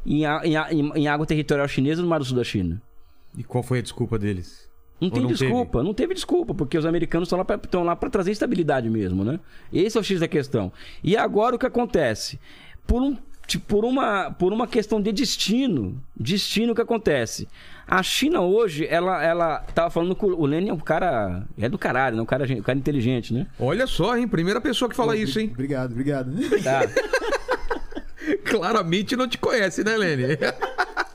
em, em, em- em água territorial chinesa no Mar do Sul da China. E qual foi a desculpa deles? Não Ou tem não desculpa, não teve desculpa, porque os americanos estão lá pra- estão lá para trazer estabilidade mesmo, né? Esse é o X da questão. E agora o que acontece? Por um tipo, por uma, por uma questão de destino, destino que acontece. A China hoje, ela, ela tava falando que o Lenin é um cara, é do caralho, né? Um cara, um cara inteligente, né? Olha só, hein? Primeira pessoa que fala isso, hein? Obrigado, obrigado. Tá. Claramente não te conhece, né, Lene?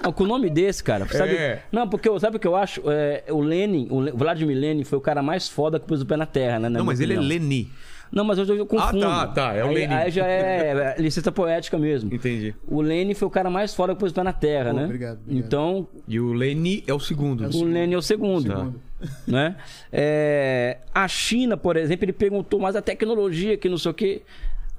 Não, com o nome desse, cara. Sabe? É. Não, porque sabe o que eu acho? É, o Lenin, o Vladimir Lenin foi o cara mais foda que pôs o pé na terra, né? na Não, mas ele é opinião. Não, mas hoje eu confundo. tá, tá, é o aí, Lenin. Aí já é, é licença poética mesmo. Entendi. O Lenin foi o cara mais foda que pôs o pé na terra, Pô, né? obrigado, obrigado. Então, E o Leni é o segundo. o Lenin é o segundo. Tá. Né? É, a China, por exemplo, ele perguntou mais a tecnologia que não sei o quê.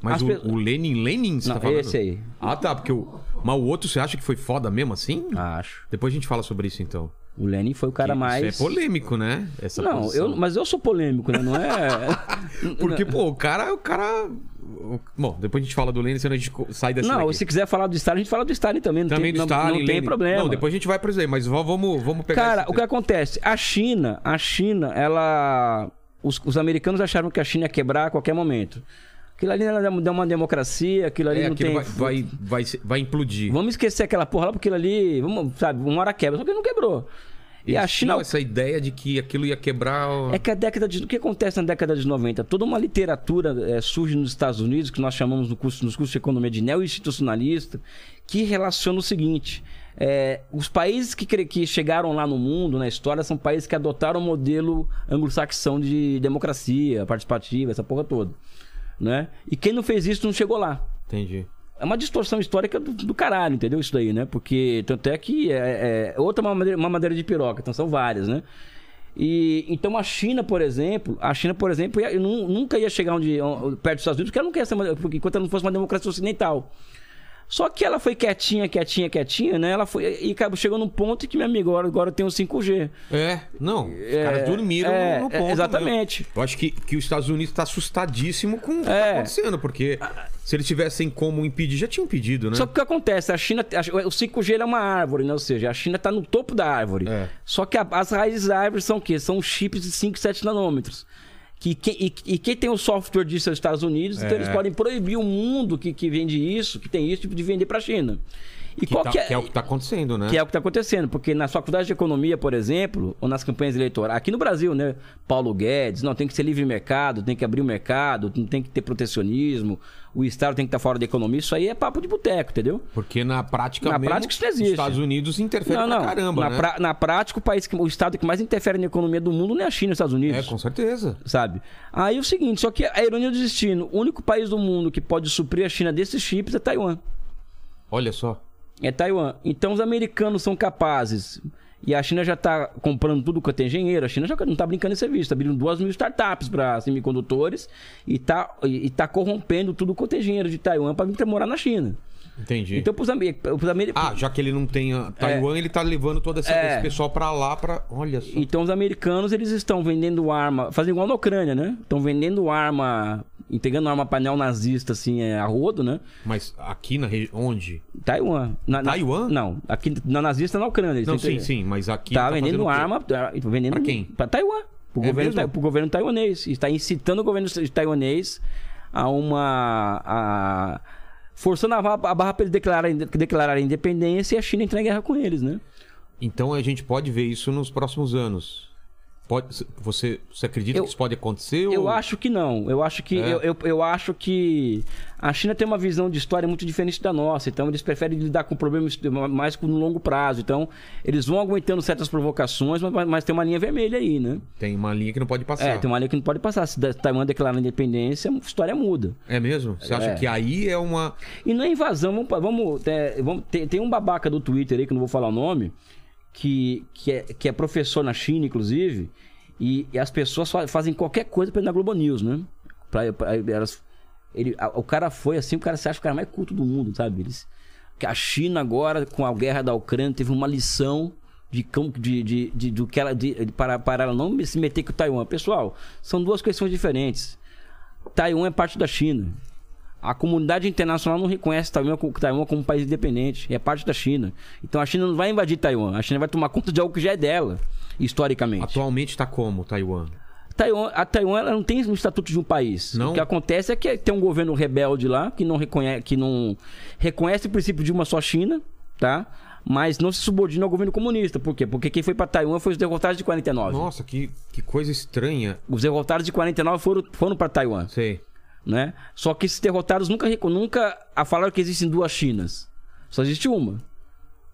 Mas As o, pe- o Lenin, Lenin, você Não, tá falando? esse aí. Ah, tá, porque o... Mas o outro você acha que foi foda mesmo assim? Acho. Depois a gente fala sobre isso então. O Lenin foi o cara mais. Isso é polêmico, né? Essa Não, posição. eu, mas eu sou polêmico, né? Não é. Porque, pô, o cara, o cara. Bom, depois a gente fala do Lenin, senão a gente sai dessa. Não, se quiser falar do Stalin, a gente fala do Stalin também. Não Também tem, do Stalin, não tem problema. Não, depois a gente vai pra isso aí, mas vamos, vamos, pegar. Cara, o que acontece? A China, a China, ela. Os, os americanos acharam que a China ia quebrar a qualquer momento. Aquilo ali ela deu uma democracia, aquilo ali É, não aquilo tem. vai, vai, vai, vai implodir. Vamos esquecer aquela porra lá, porque aquilo ali, vamos, sabe, uma hora quebra, só que não quebrou. E Eles a China. tinham essa ideia de que aquilo ia quebrar. o- É que a década de. O que acontece na década de 90? Toda uma literatura eh, surge nos Estados Unidos, que nós chamamos no curso, nos cursos de economia de neo-institucionalista, que relaciona o seguinte: eh, os países que, que chegaram lá no mundo, na história, são países que adotaram o modelo anglo-saxão de democracia participativa, essa porra toda. Né? E quem não fez isso não chegou lá. Entendi. É uma distorção histórica do, do caralho, entendeu? Isso daí, né? Porque tanto é que é, é outra mamadeira, mamadeira de piroca, então são várias, né? E então a China, por exemplo, a China, por exemplo, ia- nu- nunca ia chegar onde, on- perto dos Estados Unidos, porque ela não quer ser uma, porque enquanto ela não fosse uma democracia ocidental. Só que ela foi quietinha, quietinha, quietinha, né? Ela foi e acabou chegou num ponto que, meu amigo, agora, agora eu tenho 5G. É, não. Os caras dormiram é, no é, ponto. exatamente. mesmo. Eu acho que, que os Estados Unidos tá assustadíssimo com o que É. tá acontecendo, porque se eles tivessem como impedir, já tinham impedido, né? Só que o que acontece? A China, a- o 5G ele é uma árvore, né? Ou seja, a China está no topo da árvore. É. Só que a- as raízes da árvore são o quê? São chips de 5, 7 nanômetros. Que, que- e, e quem tem o software disso é os Estados Unidos, então É. eles podem proibir o mundo que, que vende isso, que tem isso, de vender para a China. E que, tá- que é, que é o que tá acontecendo, né? que é o que está acontecendo, porque nas faculdades de economia, por exemplo, ou nas campanhas eleitorais, aqui no Brasil, né? Paulo Guedes, não, tem que ser livre mercado, tem que abrir o mercado, não tem que ter protecionismo, o Estado tem que estar fora da economia, isso aí é papo de boteco, entendeu? Porque na prática Na mesmo, prática isso não existe. os Estados Unidos interferem não, não. pra caramba, na, né? pra- na prática, o país que, o estado que mais interfere na economia do mundo não é a China, os Estados É, Unidos. com certeza. Sabe? Aí é o seguinte, só que a ironia do destino, o único país do mundo que pode suprir a China desses chips é Taiwan. Olha só. É Taiwan. Então os americanos são capazes. E a China já está comprando tudo quanto é engenheiro. A China já não está brincando em serviço. Está abrindo duas mil startups para semicondutores e está e tá corrompendo tudo quanto é engenheiro de Taiwan para vir morar na China. Entendi. Então, para os americanos. Ah, já que ele não tem Taiwan, ele tá levando todo essa- É. esse pessoal pra lá pra. Olha só. Então os americanos eles estão vendendo arma, fazendo igual na Ucrânia, né? Estão vendendo arma, entregando arma para neonazista assim, é, a rodo, né? Mas aqui na região. Onde? Taiwan. Na, na- Taiwan? Não, aqui na nazista na Ucrânia. Não, sim, sim, mas aqui. Tá, fazendo vendendo arma, tá vendendo Pra quem? Para Taiwan. Pro, É governo, ta- pro governo taiwanês. Está incitando o governo taiwanês a uma. A, forçando a, barra- a barra para eles declararem, declararem independência e a China entrar em guerra com eles, né? Então a gente pode ver isso nos próximos anos. Pode, você, você acredita Eu- que isso pode acontecer? Eu ou- acho que não. Eu acho que É? eu, eu, eu acho que a China tem uma visão de história muito diferente da nossa. Então eles preferem lidar com problemas mais no longo prazo. Então eles vão aguentando certas provocações, mas, mas tem uma linha vermelha aí, né? Tem uma linha que não pode passar. É, tem uma linha que não pode passar. Se Taiwan declarar a independência, a história muda. É mesmo? Você acha É. que aí é uma. E na invasão, vamos, vamos, é, vamos- tem, tem um babaca do Twitter aí, que não vou falar o nome, que, que, é, que é professor na China, inclusive, e, e as pessoas fa- fazem qualquer coisa pra ir na Globo News, né? Pra, pra- elas, ele, a- o cara foi assim, o cara se acha o cara mais culto do mundo, sabe? Eles, que a China agora, com a guerra da Ucrânia, teve uma lição de, como- de, de, de, do que ela, de, de- para, para ela não se meter com Taiwan. Pessoal, são duas questões diferentes. Taiwan é parte da China. A comunidade internacional não reconhece Taiwan como, Taiwan como um país independente. É parte da China. Então a China não vai invadir Taiwan. A China vai tomar conta de algo que já é dela, historicamente. Atualmente tá como, Taiwan? Taiwan, a Taiwan ela não tem um estatuto de um país. Não? O que acontece é que tem um governo rebelde lá que não reconhece, que não reconhece o princípio de uma só China, tá? Mas não se subordina ao governo comunista. Por quê? Porque quem foi para Taiwan foi os derrotados de 49. Nossa, que, que coisa estranha. Os derrotados de 49 foram, foram para Taiwan. Sei. Né? Só que esses derrotados nunca, nunca a falaram que existem duas Chinas. Só existe uma,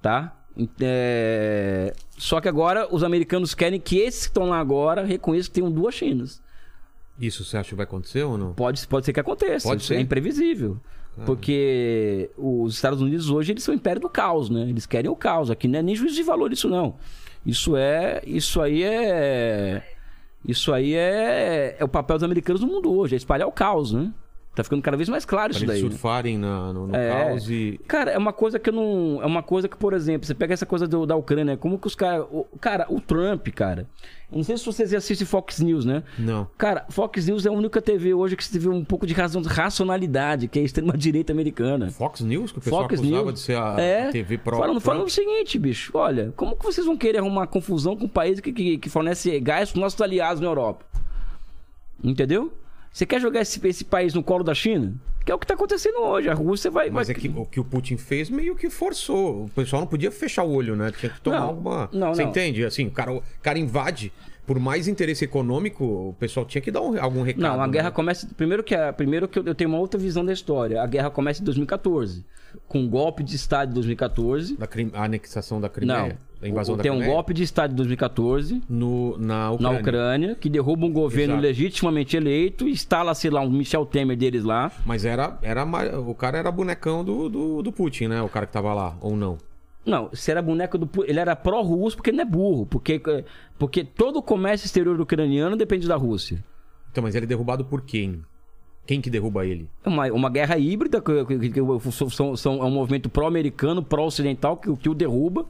tá? É, Só que agora os americanos querem que esses que estão lá agora reconheçam que tem duas Chinas. Isso você acha que vai acontecer ou não? Pode, pode ser que aconteça. Pode Isso ser. É imprevisível. Porque os Estados Unidos hoje eles são o império do caos, né? Eles querem o caos. Aqui não é nem juízo de valor isso não. Isso é, isso aí é, isso aí é, é o papel dos americanos no mundo hoje, é espalhar o caos, né? Tá ficando cada vez mais claro Para isso daí. né? surfarem na- no, no É. caos e. Cara, é uma coisa que eu não. É uma coisa que, por exemplo, você pega essa coisa do- da Ucrânia, como que os caras. Cara, o Trump, cara. Não sei se vocês assistem Fox News, né? Não. Cara, Fox News é a única TV hoje que teve um pouco de razão, racionalidade, que é a extrema-direita americana. Fox News, que o pessoal Fox acusava News. de ser a é, TV pro falando, falando o seguinte, bicho. Olha, como que vocês vão querer arrumar confusão com um país que, que, que fornece gás para nossos aliados na Europa? Entendeu? Você quer jogar esse, esse país no colo da China? Que é o que tá acontecendo hoje. A Rússia vai. Mas vai... é que o que o Putin fez meio que forçou. O pessoal não podia fechar o olho, né? Tinha que tomar Não, alguma. não, Você não. entende? Assim, o cara, o cara invade. Por mais interesse econômico, o pessoal tinha que dar um- algum recado. Não, a né? guerra começa. Primeiro que, a, primeiro que eu, eu tenho uma outra visão da história. A guerra começa em 2014. Com o golpe de Estado de 2014. Da crim- a anexação da Não. Crimeia. Da invasão o- tem um golpe de Estado de 2014 No, na Ucrânia. na Ucrânia, que derruba um governo Exato. legitimamente eleito, instala-se lá um Michel Temer deles lá. Mas era, era o cara era bonecão do, do, do Putin, né? O cara que tava lá, ou não? Não, se era boneco do. Ele era pró-russo porque ele não é burro. Porque, porque todo o comércio exterior ucraniano depende da Rússia. Então, mas ele é derrubado por quem? Quem que derruba ele? É uma, uma guerra híbrida, que, que- que são, são- é um movimento pró-americano, pró-ocidental, que, que o derruba.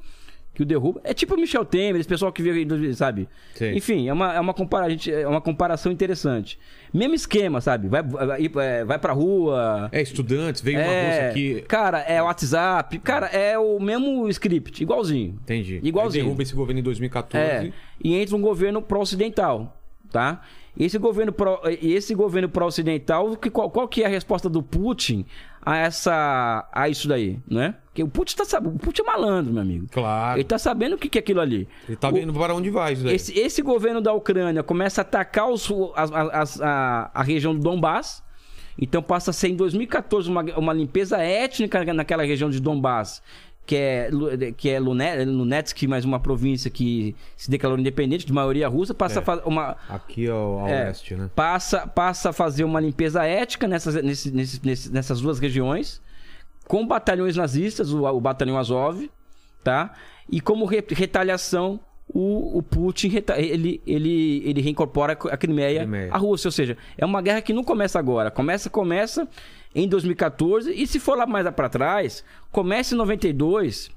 Que o derruba. É tipo o Michel Temer, esse pessoal que veio, sabe? Sei. Enfim, é uma, é, uma compara, gente- é uma comparação interessante. Mesmo esquema, sabe? Vai, vai, vai, vai pra rua. É, estudantes, veio uma É, russa aqui. Cara, é WhatsApp. Cara, é o mesmo script, igualzinho. Entendi. Igualzinho. Derruba esse governo em 2014. É, e entra um governo pró-ocidental, tá? Esse governo pró, e esse governo pró-ocidental, que qual, qual que é a resposta do Putin a essa a isso daí, né? Porque o Putin tá sabendo, o Putin é malandro, meu amigo. Claro. Ele tá sabendo o que que é aquilo ali. Ele tá O- vendo para onde vai isso daí. esse, esse governo da Ucrânia começa a atacar os, as- as- a, a região do Donbass. Então passa a ser em 2014 uma, uma limpeza étnica naquela região de Donbass, que é, que é Lune- Lunetsk, mais uma província que se declarou independente, de maioria russa, passa É. a fazer uma. Aqui ao, ao é, oeste, né? Passa, passa a fazer uma limpeza étnica nessas, nesse- nessas duas regiões, com batalhões nazistas, o, o batalhão Azov, tá? E como re- retaliação, o, o Putin reta- ele, ele, ele reincorpora a Crimeia, Crimeia. à Rússia. Ou seja, é uma guerra que não começa agora. Começa, começa em 2014. E se for lá mais para trás, começa em 92.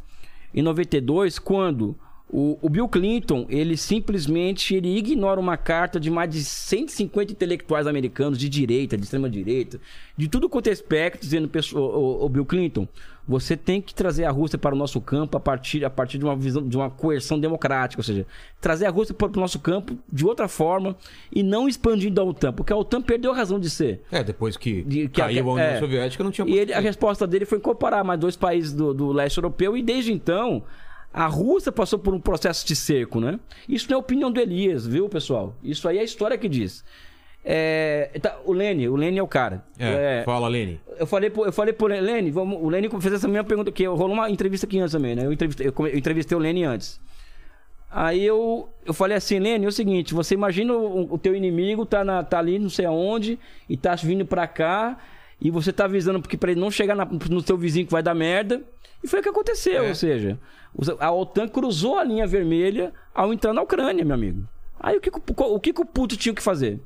Em 92, quando o, o Bill Clinton, ele simplesmente ele ignora uma carta de mais de 150 intelectuais americanos de direita, de extrema direita, de tudo quanto é espectro, dizendo, pessoa- o, o Bill Clinton, você tem que trazer a Rússia para o nosso campo a partir, a partir de uma visão, de uma coerção democrática, ou seja, trazer a Rússia para o nosso campo de outra forma e não expandindo a OTAN, porque a OTAN perdeu a razão de ser. É, depois que, De- que a- caiu a União é. Soviética, não tinha E ele- a resposta dele foi incorporar mais dois países do, do leste europeu e desde então a Rússia passou por um processo de cerco, né? Isso não é opinião do Elias, viu, pessoal? Isso aí é a história que diz. É, tá, o Lene, o Lene é o cara. É, É, fala, Lene. eu falei pro, eu falei pro Lene, vamos, o Lene fez essa mesma pergunta que rolou uma entrevista aqui antes também, né? Eu entrevistei, eu entrevistei o Lene antes. Aí eu, eu falei assim, Lene, é o seguinte, você imagina o, o teu inimigo tá, na, tá ali não sei aonde e tá vindo pra cá e você tá avisando porque para ele não chegar na- no teu vizinho que vai dar merda. E foi o que aconteceu, É. ou seja, a OTAN cruzou a linha vermelha ao entrar na Ucrânia, meu amigo. Aí o que, que o- o que, que o Putin tinha que fazer?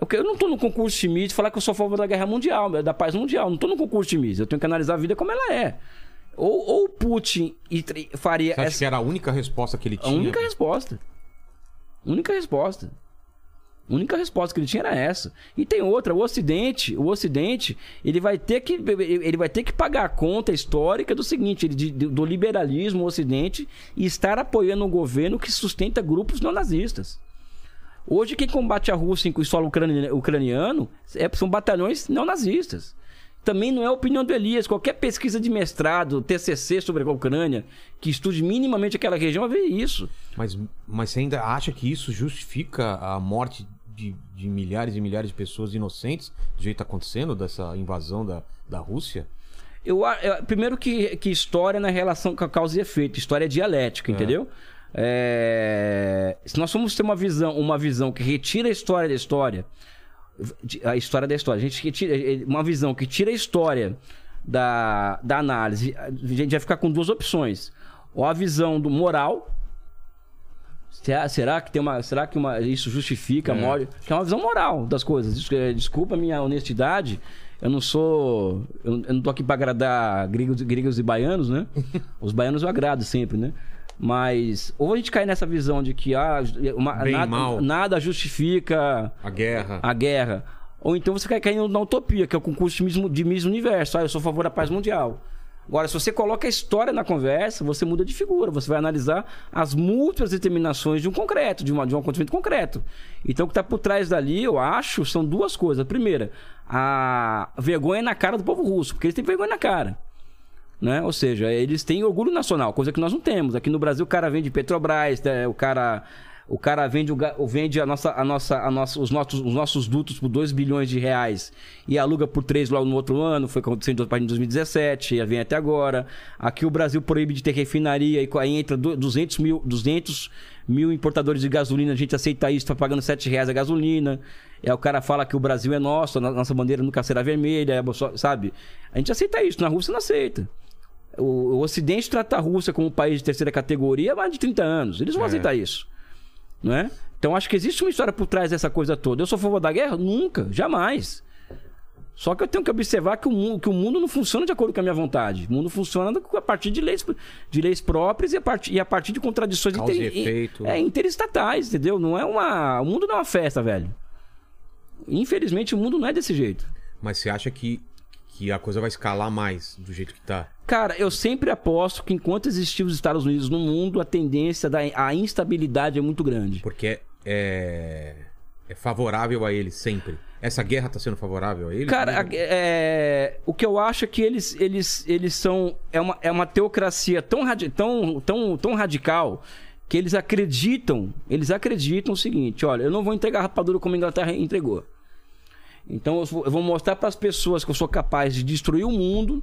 Eu que- Eu não tô no concurso de Schmidt falar que eu sou a favor da guerra mundial, da paz mundial. Não tô no concurso de Schmidt. Eu tenho que analisar a vida como ela é. Ou, ou o Putin e faria Você acha essa. que era a única resposta que ele A tinha? única resposta. Única resposta. A única resposta que ele tinha era essa. E tem outra, o Ocidente, o Ocidente, ele vai ter que ele vai ter que pagar a conta histórica do seguinte, ele- do liberalismo Ocidente e estar apoiando um governo que sustenta grupos neonazistas. Hoje quem combate a Rússia em solo ucrani- ucraniano é- são batalhões neonazistas. Também não é a opinião do Elias. Qualquer pesquisa de mestrado, TCC sobre a Ucrânia, que estude minimamente aquela região, vai ver isso. Mas, mas você ainda acha que isso justifica a morte de, de milhares e milhares de pessoas inocentes do jeito que tá acontecendo, dessa invasão da, da Rússia? Eu, eu- primeiro que, que história na relação com a causa e efeito, história é dialética, entendeu? É, Se nós formos ter uma visão, uma visão que retira a história da história, a história da história, a gente retira eh, uma visão que tira a história da, da análise, a gente vai ficar com duas opções. Ou a visão do moral, Será, será que tem uma. Será que uma, isso justifica a É. morte? Que é uma visão moral das coisas. Eh, Desculpa a minha honestidade. Eu não sou. Eu não tô aqui pra agradar gregos, gregos e baianos, né? Os baianos eu agrado sempre, né? Mas. Ou a gente cai nessa visão de que ah, uma- Bem nada, nada justifica A guerra. a guerra. Ou então você cai caindo na utopia, que é o concurso de Miss, de Miss Universo. Ah, eu sou a favor da paz mundial. Agora, se você coloca a história na conversa, você muda de figura. Você vai analisar as múltiplas determinações de um concreto, de, uma, de um acontecimento concreto. Então, o que está por trás dali, eu acho, são duas coisas. A primeira, a vergonha na cara do povo russo, porque eles têm vergonha na cara. Né? Ou seja, eles têm orgulho nacional, coisa que nós não temos. Aqui no Brasil o cara vende Petrobras, né? o cara o cara vende, o vende a nossa, a nossa, a nossa, os, nossos, os nossos dutos por 2 bilhões de reais e aluga por 3 logo no outro ano, foi acontecendo em 2017, e vem até agora. Aqui o Brasil proíbe de ter refinaria e aí entra du- 200 mil, 200 mil importadores de gasolina, a gente aceita isso, tá pagando 7 reais a gasolina. É, o cara fala que o Brasil é nosso, a nossa bandeira nunca será vermelha, é, sabe? A gente aceita isso, na Rússia não aceita. O, o Ocidente trata a Rússia como um país de terceira categoria há mais de 30 anos. Eles vão É. aceitar isso. Não é? Então acho que existe uma história por trás dessa coisa toda. Eu sou a favor da guerra? Nunca, jamais. Só que eu tenho que observar que o mundo, que o mundo não funciona de acordo com a minha vontade. O mundo funciona a partir de leis, de leis próprias e a partir, e a partir de contradições e inter- efeito. é, interestatais, entendeu? Não é uma. O mundo não é uma festa, velho. Infelizmente, o mundo não é desse jeito. Mas você acha que, que a coisa vai escalar mais do jeito que tá? Cara, eu sempre aposto que enquanto existir os Estados Unidos no mundo, a tendência da a instabilidade é muito grande. Porque é, é favorável a eles sempre. Essa guerra tá sendo favorável a eles? Cara, a- é, o que eu acho é que eles, eles, eles são. É uma, é uma teocracia tão, radi- tão, tão, tão radical que eles acreditam. Eles acreditam o seguinte: olha, eu não vou entregar rapadura como a Inglaterra entregou. Então eu vou, mostrar para as pessoas que eu sou capaz de destruir o mundo,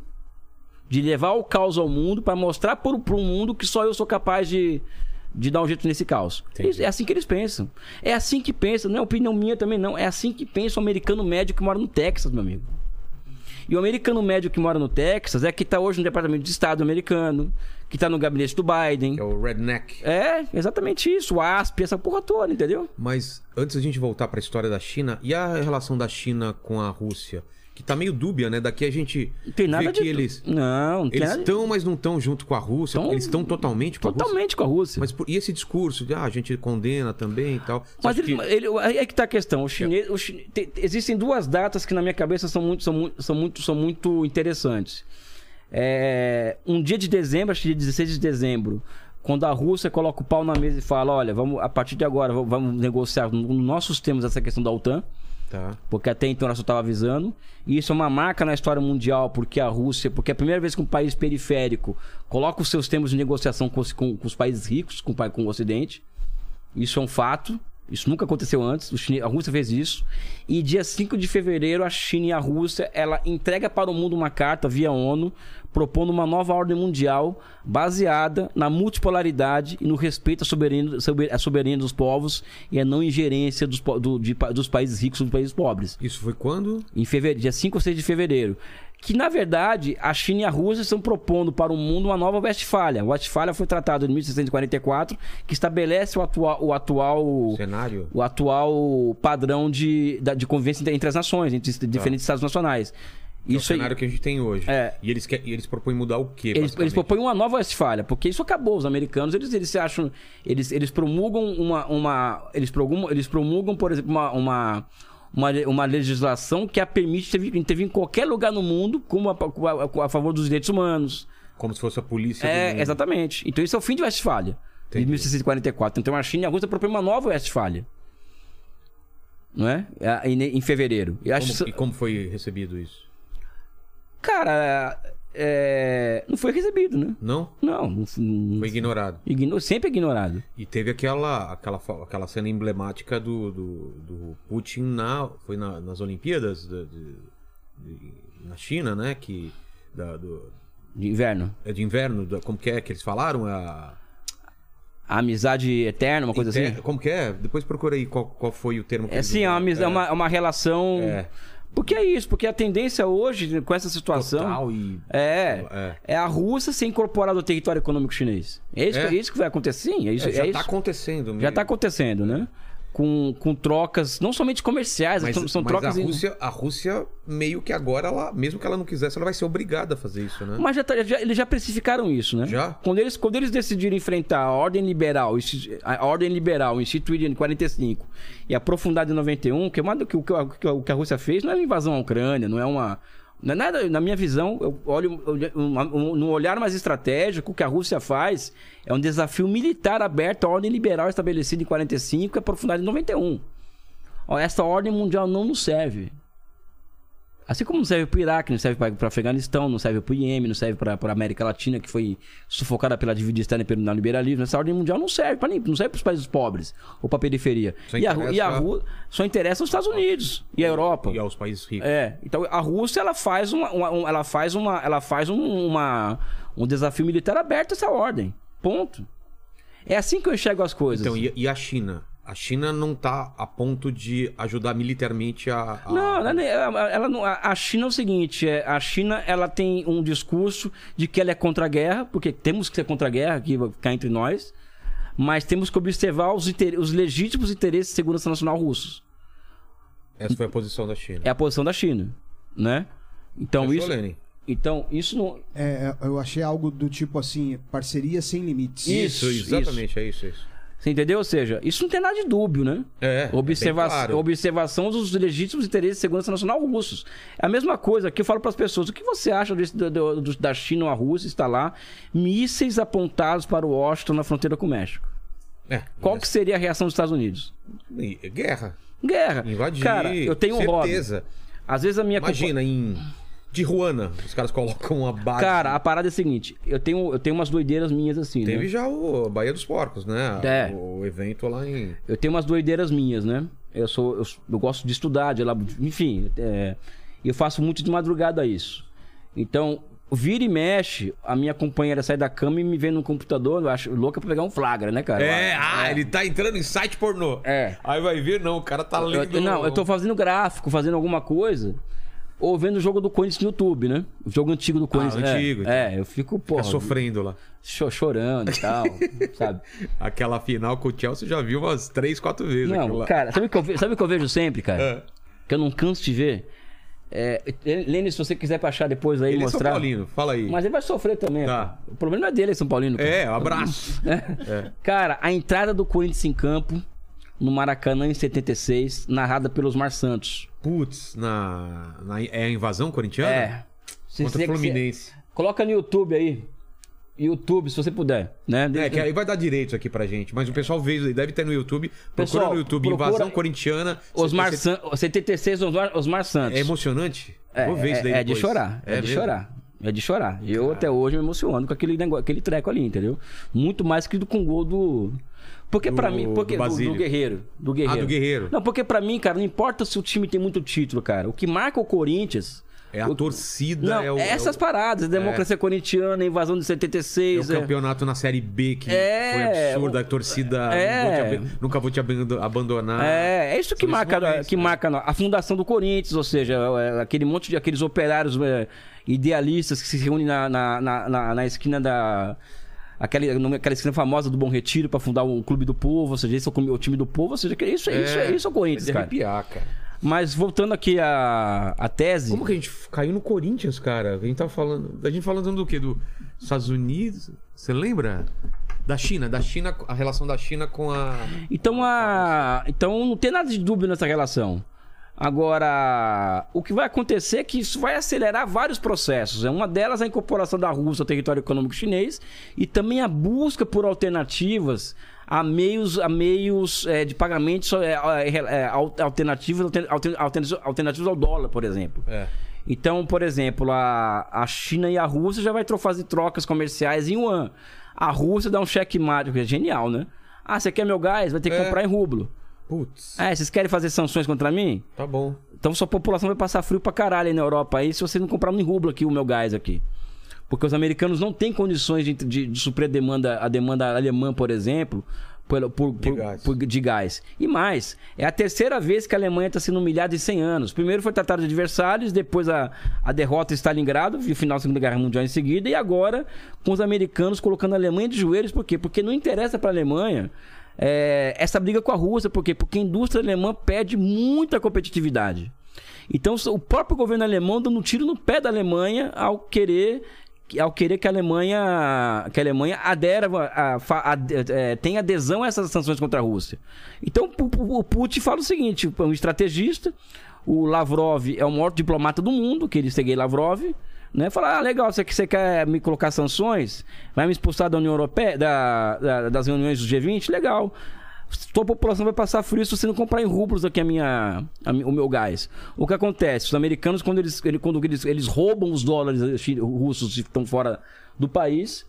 de levar o caos ao mundo, para mostrar para o mundo que só eu sou capaz de, de dar um jeito nesse caos. Entendi. É assim que eles pensam. É assim que pensa, não é opinião minha também, não. É assim que pensa o americano médio que mora no Texas, meu amigo. E o americano médio que mora no Texas é que está hoje no Departamento de Estado americano, que tá no gabinete do Biden. É o redneck. É, exatamente isso. O ASP, essa porra toda, entendeu? Mas antes da gente voltar pra história da China, e a relação da China com a Rússia? Que tá meio dúbia, né? Daqui a gente tem nada vê de. que eles... Não, não tem Eles nada estão, mas não estão junto com a Rússia. Tão- Eles estão totalmente com a Rússia. Totalmente com a Rússia. Mas por- e esse discurso de ah, a gente condena também e tal? Você Mas ele, que- ele- aí é que tá a questão. O chinês, o chine- tem- existem duas datas que na minha cabeça são muito, são muito, são muito, são muito interessantes. É, um dia de dezembro, acho que dia 16 de dezembro, quando a Rússia coloca o pau na mesa e fala: olha, vamos, a partir de agora vamos- negociar nos nossos termos essa questão da OTAN. Tá. Porque até então ela só estava avisando. E isso é uma marca na história mundial, porque a Rússia, porque é a primeira vez que um país periférico coloca os seus termos de negociação com os, com- com os países ricos, com, com o Ocidente. Isso é um fato. Isso nunca aconteceu antes. A Rússia fez isso. E dia 5 de fevereiro, a China e a Rússia ela entrega para o mundo uma carta via ONU propondo uma nova ordem mundial baseada na multipolaridade e no respeito à soberania, sober- à soberania dos povos e a não ingerência dos, do- de dos países ricos dos países pobres Isso foi quando? em fevereiro, dia 5 ou 6 de fevereiro. Que, na verdade, a China e a Rússia estão propondo para o mundo uma nova Westfália. O Westfália foi tratado em 1644, que estabelece o atual, o atual, Cenário? o atual padrão de, de convivência entre- as nações, entre os diferentes estados nacionais. É o Isso aí, cenário que a gente tem hoje. É. E eles, quer, e eles propõem mudar o quê? eles, eles propõem uma nova Westfália, porque isso acabou. Os americanos, eles, eles se acham. Eles, eles promulgam uma. uma eles, promulgam, eles promulgam, por exemplo, uma, uma, uma, uma legislação que a permite intervir, em qualquer lugar no mundo como a, a- a favor dos direitos humanos. Como se fosse a polícia do É, exatamente. Então isso é o fim de Westfália. De Entendi. 1644. Então a China e a Rússia propõem uma nova Westfália. Não é? É, Em, em fevereiro. E acho Como- e como foi recebido isso? Cara, é, não foi recebido, né? Não? Não, não, não Foi ignorado. igno- sempre ignorado. E teve aquela, aquela, aquela cena emblemática do, do, do Putin na, foi na- nas Olimpíadas da- de- de- na China, né? Que, da, do, De inverno. é de inverno, da- como que é que eles falaram? A, A amizade eterna, uma coisa inter- assim. Como que é? Depois procura aí qual, qual foi o termo que É assim, é uma, amizade- é uma, é uma relação. É. Porque é isso, porque a tendência hoje, com essa situação. E... É, É. é a Rússia ser incorporada ao território econômico chinês. É isso, É. é isso que vai acontecer, sim. É isso, É, já é tá isso. acontecendo. Já mesmo. tá acontecendo, né? Com, com trocas, não somente comerciais, Mas, são, são mas trocas. a, em- Rússia, a Rússia, meio que agora, ela, mesmo que ela não quisesse, ela vai ser obrigada a fazer isso, né? Mas já, tá- já- eles já precificaram isso, né? Já? Quando eles, quando eles decidiram enfrentar a ordem liberal, a ordem liberal instituída em 45 e aprofundada em 91, que, é uma, que, o- que a- que o que a Rússia fez não é uma invasão à Ucrânia, não é uma. Não é nada, na minha visão, eu olho um- um- no olhar mais estratégico, o que a Rússia faz é um desafio militar aberto à ordem liberal estabelecida em 45 e aprofundada em 91. Ó, essa ordem mundial não nos serve. Assim como não serve para o Iraque, não serve para o Afeganistão, não serve para o Iêmen, não serve para a América Latina, que foi sufocada pela dívida externa e pelo neoliberalismo, essa ordem mundial não serve para não serve para os países pobres ou para a periferia. Só E a, interessa- e a Rú- só interessa aos Estados Unidos e a Europa. E aos países ricos. É, então a Rússia ela faz uma, uma- um- ela faz uma, ela faz um, uma, um desafio militar aberto a essa ordem. Ponto. É assim que eu enxergo as coisas. Então, e, e a China? A China não tá a ponto de ajudar militarmente a. a- Não, ela, ela- ela não- a China é o seguinte, é, a China ela tem um discurso de que ela é contra a guerra, porque temos que ser contra a guerra aqui cá entre nós, mas temos que observar os, inter- os legítimos interesses de segurança nacional russos. Essa foi a posição da China. É a posição da China, né? Então isso, então isso não, É, eu achei algo do tipo assim, parceria sem limites. Isso, Isso, exatamente, é isso, é isso. Você entendeu? Ou seja, isso não tem nada de dúbio, né? É, Observa é bem claro. Observação dos legítimos interesses de segurança nacional russos. É a mesma coisa que eu falo para as pessoas. O que você acha desse- do- do- da China ou a Rússia instalar mísseis apontados para o Washington na fronteira com o México? É, Qual que seria a reação dos Estados Unidos? guerra. Guerra. Invadir. Cara, eu tenho um hobby. certeza. Às vezes a minha Imagina, em Tijuana, os caras colocam uma base. Cara, a parada é a seguinte, eu tenho, eu tenho umas doideiras minhas assim, Teve né? já o Baía dos Porcos, né? É. O, evento lá em. Eu tenho umas doideiras minhas, né? Eu sou, eu, eu gosto de estudar, de elab- enfim, é, eu faço muito de madrugada isso. Então, vira e mexe, a minha companheira sai da cama e me vê no computador, eu acho louca pra pegar um flagra, né, cara? É, ah, ele tá entrando em site pornô. É. Aí vai ver, não, o cara tá Eu- lendo. não, eu tô fazendo gráfico, fazendo alguma coisa. Ou vendo o jogo do Corinthians no YouTube, né? O jogo antigo do Corinthians. é, antigo, então. É, eu fico, pô, sofrendo lá. cho- chorando e tal, sabe? Aquela final com o Chelsea já viu umas três, quatro vezes. Não, cara, sabe o que eu, sabe o que eu vejo sempre, cara? É. Que eu não canso de ver? É, Lênin, se você quiser achar depois aí Ele é São mostrar. Paulino, fala aí. Mas ele vai sofrer também. Tá. O problema não é dele, é São Paulino. cara. É, um abraço. É. Cara, a entrada do Corinthians em campo no Maracanã em 76, narrada pelos Mar Santos. Putz, na, na- É a invasão corintiana? É. Se Contra o Fluminense. Coloca no YouTube aí. YouTube, se você puder, né? É, que aí vai dar direitos aqui pra gente. Mas o pessoal vê, deve ter no YouTube. Procura Pessoal, no YouTube, procura- invasão corintiana. Osmar Você- San... 76, Osmar, Osmar Santos. É emocionante? É, Vou ver isso daí é, é de depois. chorar. É, de mesmo? chorar. É de chorar. Eu até hoje me emociono com aquele, negócio, aquele treco ali, entendeu? Muito mais que do com o gol do. Porque pra mim. Porque, do do, do Guerreiro. Do Guerreiro. Ah, do Guerreiro. Não, porque pra mim, cara, não importa se o time tem muito título, cara. O que marca o Corinthians. É a o- torcida, Não, é o, essas é o, paradas, a democracia corintiana, a invasão de é 76. o é- campeonato na Série B que É, foi absurdo. A torcida é. vou te nunca vou te abando- abandonar. É, é isso que São marca, esses momentos, que né? marca a fundação do Corinthians, ou seja, é, aquele monte de aqueles operários é, idealistas que se reúnem na, na, na, na- na esquina da. Aquela, aquela esquina famosa do Bom Retiro para fundar um clube do povo, ou seja, esse é o, o time do povo, ou seja, que isso é, isso é, isso é o Corinthians, cara. arrepiar, cara. Mas voltando aqui à, à tese. Como que a gente caiu no Corinthians, cara? A gente tava falando. A gente falando do quê? Dos Estados Unidos? Você lembra? Da China, da China, a relação da China com a. Então, a... então não tem nada de dúvida nessa relação. Agora, o que vai acontecer é que isso vai acelerar vários processos. É uma delas a incorporação da Rússia ao território econômico chinês e também a busca por alternativas a meios, a meios eh, de pagamento eh, eh, al- alternativos, alter- alter- alternativos, ao dólar, por exemplo. É. Então, por exemplo, a, a China e a Rússia já vai fazer trocas comerciais em yuan. A Rússia dá um cheque que é genial, né? Ah, você quer meu gás? Vai ter que É. comprar em rublo. Putz, Ah, vocês querem fazer sanções contra mim? tá bom. Então sua população vai passar frio pra caralho aí na Europa aí se você não comprar em rublo aqui o meu gás aqui. Porque os americanos não têm condições de, de, de suprir a demanda, a demanda alemã, por exemplo, por, por- De por- gás. por- de gás. E mais, é a terceira vez que a Alemanha está sendo humilhada em 100 anos. Primeiro foi tratado de adversários, depois a, a derrota em Stalingrado, e o final da Segunda Guerra Mundial em seguida, e agora com os americanos colocando a Alemanha de joelhos. Por quê? Porque não interessa para a Alemanha é, essa briga com a Rússia. Por quê? Porque a indústria alemã perde muita competitividade. Então, o próprio governo alemão dando um tiro no pé da Alemanha ao querer ao querer que a Alemanha que a Alemanha adera a, fa- a- é, tenha adesão a essas sanções contra a Rússia. Então o, o- Putin fala o seguinte, é um estrategista, o Lavrov é o maior diplomata do mundo, que ele Sergei Lavrov, né? Fala, ah, legal, você, você quer me colocar sanções? Vai me expulsar da União Europeia, da- da- das reuniões do G20? Legal. Tua população vai passar frio se você não comprar em rublos aqui a minha, a o meu gás. O que acontece? Os americanos, quando eles, ele- quando eles, eles roubam os dólares chi- russos que estão fora do país,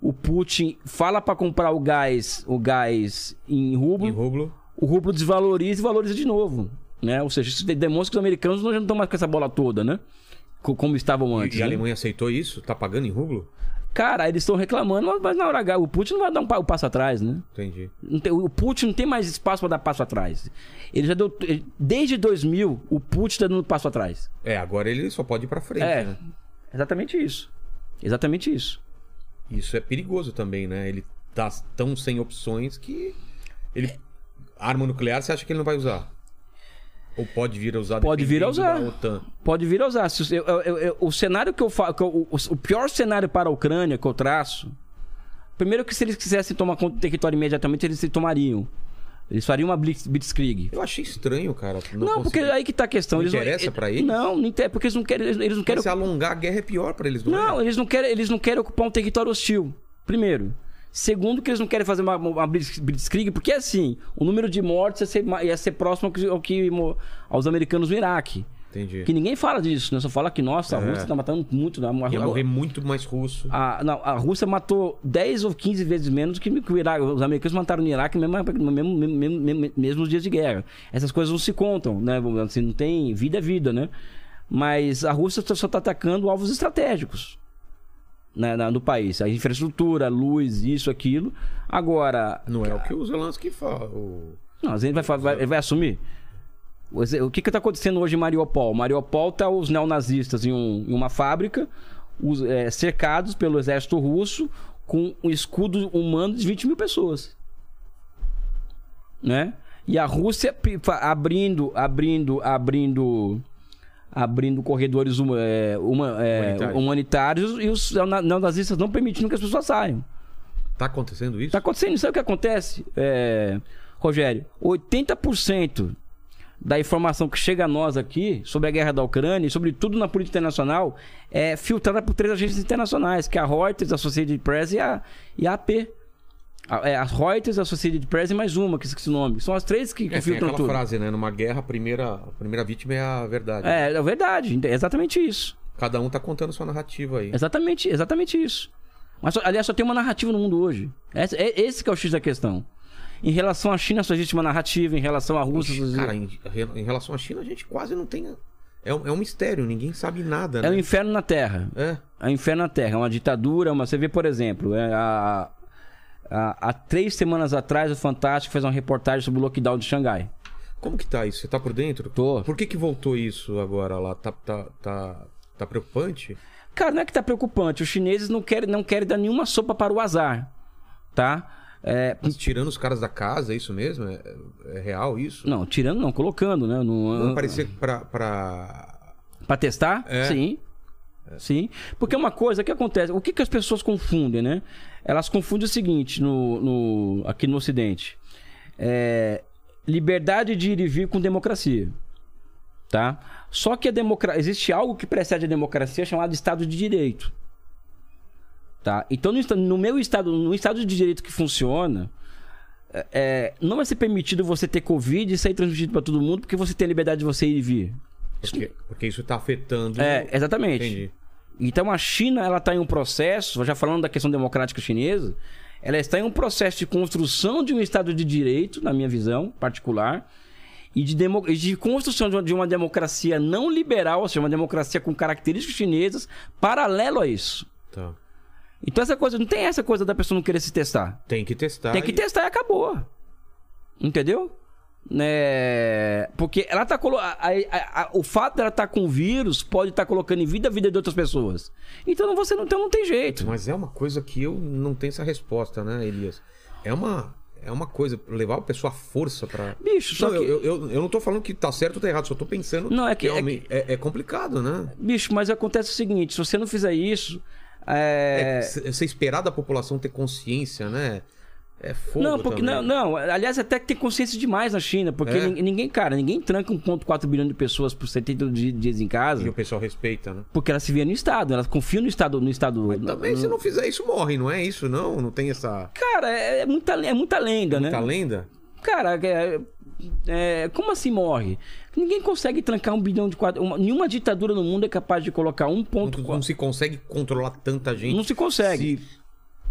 o Putin fala para comprar o gás, o gás em rublo, Em rublo. o rublo desvaloriza e valoriza de novo. Né? Ou seja, isso demonstra que os americanos não estão mais com essa bola toda, né? Co- Como estavam antes. E a né? Alemanha aceitou isso? Tá pagando em rublo? Cara, eles estão reclamando, mas- na hora H, o Putin não vai dar um pa- um passo atrás, né? Entendi. Tem- o Putin não tem mais espaço para dar passo atrás. Ele já deu. ele- Desde 2000, o Putin está dando passo atrás. É, agora ele só pode ir pra frente, É. né? Exatamente isso. Exatamente isso. Isso é perigoso também, né? Ele tá tão sem opções que ele arma nuclear, você acha que ele não vai usar? Ou pode vir a usar Pode vir a usar. Pode vir a usar. Se- eu- eu- eu- o cenário que eu falo. o, o pior cenário para a Ucrânia que eu traço. Primeiro que se eles quisessem tomar conta do território imediatamente, eles se tomariam. Eles fariam uma blitz- blitzkrieg. Eu achei estranho, cara. Não, porque conseguir. aí que tá a questão. Não eles interessa pra eles? Não, não interessa, porque eles não querem. Eles não querem Se alongar a guerra é pior pra eles, não, Não, é? eles não querem, eles não querem ocupar um território hostil. Primeiro. Segundo, que eles não querem fazer uma, uma blitz- blitzkrieg, porque assim, o número de mortes ia ser, ia ser próximo ao que, ao que aos americanos no Iraque. Entendi. Que ninguém fala disso, né? Só fala que, nossa, a É. Rússia tá matando muito. né? A, Ia morrer muito mais russo. a, não, a Rússia matou 10 ou 15 vezes menos que, que o Iraque. Os americanos mataram no Iraque mesmo, mesmo, mesmo, mesmo, mesmo nos dias de guerra. Essas coisas não se contam, né? Assim, não tem vida é vida, né? Mas a Rússia só está atacando alvos estratégicos né, na- no país. A infraestrutura, a luz, isso, aquilo. Agora. Não é o que o Zelensky fala. O... Não, a gente vai, vai, ele vai assumir. O que está acontecendo hoje em Mariupol? Mariupol tá os neonazistas em, um- em uma fábrica, os, é, cercados pelo exército russo, com um escudo humano de 20 mil pessoas. Né? E a Rússia abrindo, abrindo, abrindo, abrindo corredores é, uma- é, Humanitários. humanitários e os neona- neonazistas não permitindo que as pessoas saiam. Tá acontecendo isso? Tá acontecendo, sabe o que acontece, é, Rogério? 80% da informação que chega a nós aqui sobre a guerra da Ucrânia e sobretudo na política internacional é filtrada por três agências internacionais, que é a Reuters, a Associated Press e a, e a AP. A, é, a Reuters, a Associated Press e mais uma, que esqueci o nome. São as três que, que É, filtram aquela tudo. frase, né? Numa guerra, a primeira, a primeira vítima é a verdade. É, é verdade, é exatamente isso. Cada um tá contando sua narrativa aí. Exatamente, exatamente isso. Mas, aliás, só tem uma narrativa no mundo hoje. Esse, é, esse que é o X da questão. Em relação à China, só existe uma narrativa. Em relação à Rússia, existe... Cara, em, em relação à China, a gente quase não tem. É um, é um mistério, ninguém sabe nada, é né? o inferno na Terra. É. É o inferno na Terra. É uma ditadura. Uma... Você vê, por exemplo, é, a- a- há três semanas atrás, o Fantástico fez uma reportagem sobre o lockdown de Xangai. Como que tá isso? Você tá por dentro? Tô. Por que que voltou isso agora lá? Tá, tá, tá, tá preocupante? Cara, não é que tá preocupante. Os chineses não querem, não querem dar nenhuma sopa para o azar. Tá? É, Mas tirando os caras da casa, é isso mesmo? É, é real isso? não, tirando não, colocando, né? No, Não parecia que pra, pra... Pra testar? É. Sim. Sim. Porque uma coisa que acontece, o que, que as pessoas confundem, né? Elas confundem o seguinte no, no- aqui no Ocidente: É, liberdade de ir e vir com democracia. Tá? Só que a democracia. Existe algo que precede a democracia chamado Estado de Direito. Tá? Então, no, no meu estado, no Estado de Direito que funciona, é, é, não vai ser permitido você ter Covid e sair transmitido para todo mundo porque você tem a liberdade de você ir e vir. Porque, porque isso tá afetando... É, exatamente. Entendi. Então a China, ela está em um processo, já falando da questão democrática chinesa, ela está em um processo de construção de um Estado de Direito, na minha visão particular, e de, de construção de uma, de uma democracia não liberal, ou seja, uma democracia com características chinesas, paralelo a isso. Tá. Então essa coisa, não tem essa coisa da pessoa não querer se testar. Tem que testar. Tem que e- testar e acabou. Entendeu? Né? Porque ela tá colo... a- a- a- o fato dela estar com o vírus pode estar colocando em vida a vida de outras pessoas. Então você não, então não tem jeito. Mas é uma coisa que eu não tenho essa resposta, né, Elias? É uma, é uma coisa, levar a pessoa à força pra. Bicho, só não, que- eu, eu, eu não tô falando que tá certo ou tá errado, só tô pensando. Não, é que- é realmente- é, é complicado, né? Bicho, mas acontece o seguinte: se você não fizer isso. É, É... Você esperar da população ter consciência, né? É fogo Não, porque também. não, não, aliás, até que tem consciência demais na China, porque É? nin- ninguém, cara, ninguém tranca 1,4 bilhão de pessoas por 70 di- dias em E casa, o pessoal respeita, né? porque elas se vêem no Estado, elas confiam no Estado, no Estado. Mas também, se não fizer isso, morre, não é isso, não? Não tem essa Cara, é, é muita, é muita lenda, muita né? lenda? Cara, é, é, como assim morre? Ninguém consegue trancar um bilhão de quadros. uma- nenhuma ditadura no mundo é capaz de colocar um Não, ponto. não se consegue controlar tanta gente. Não se consegue. Se,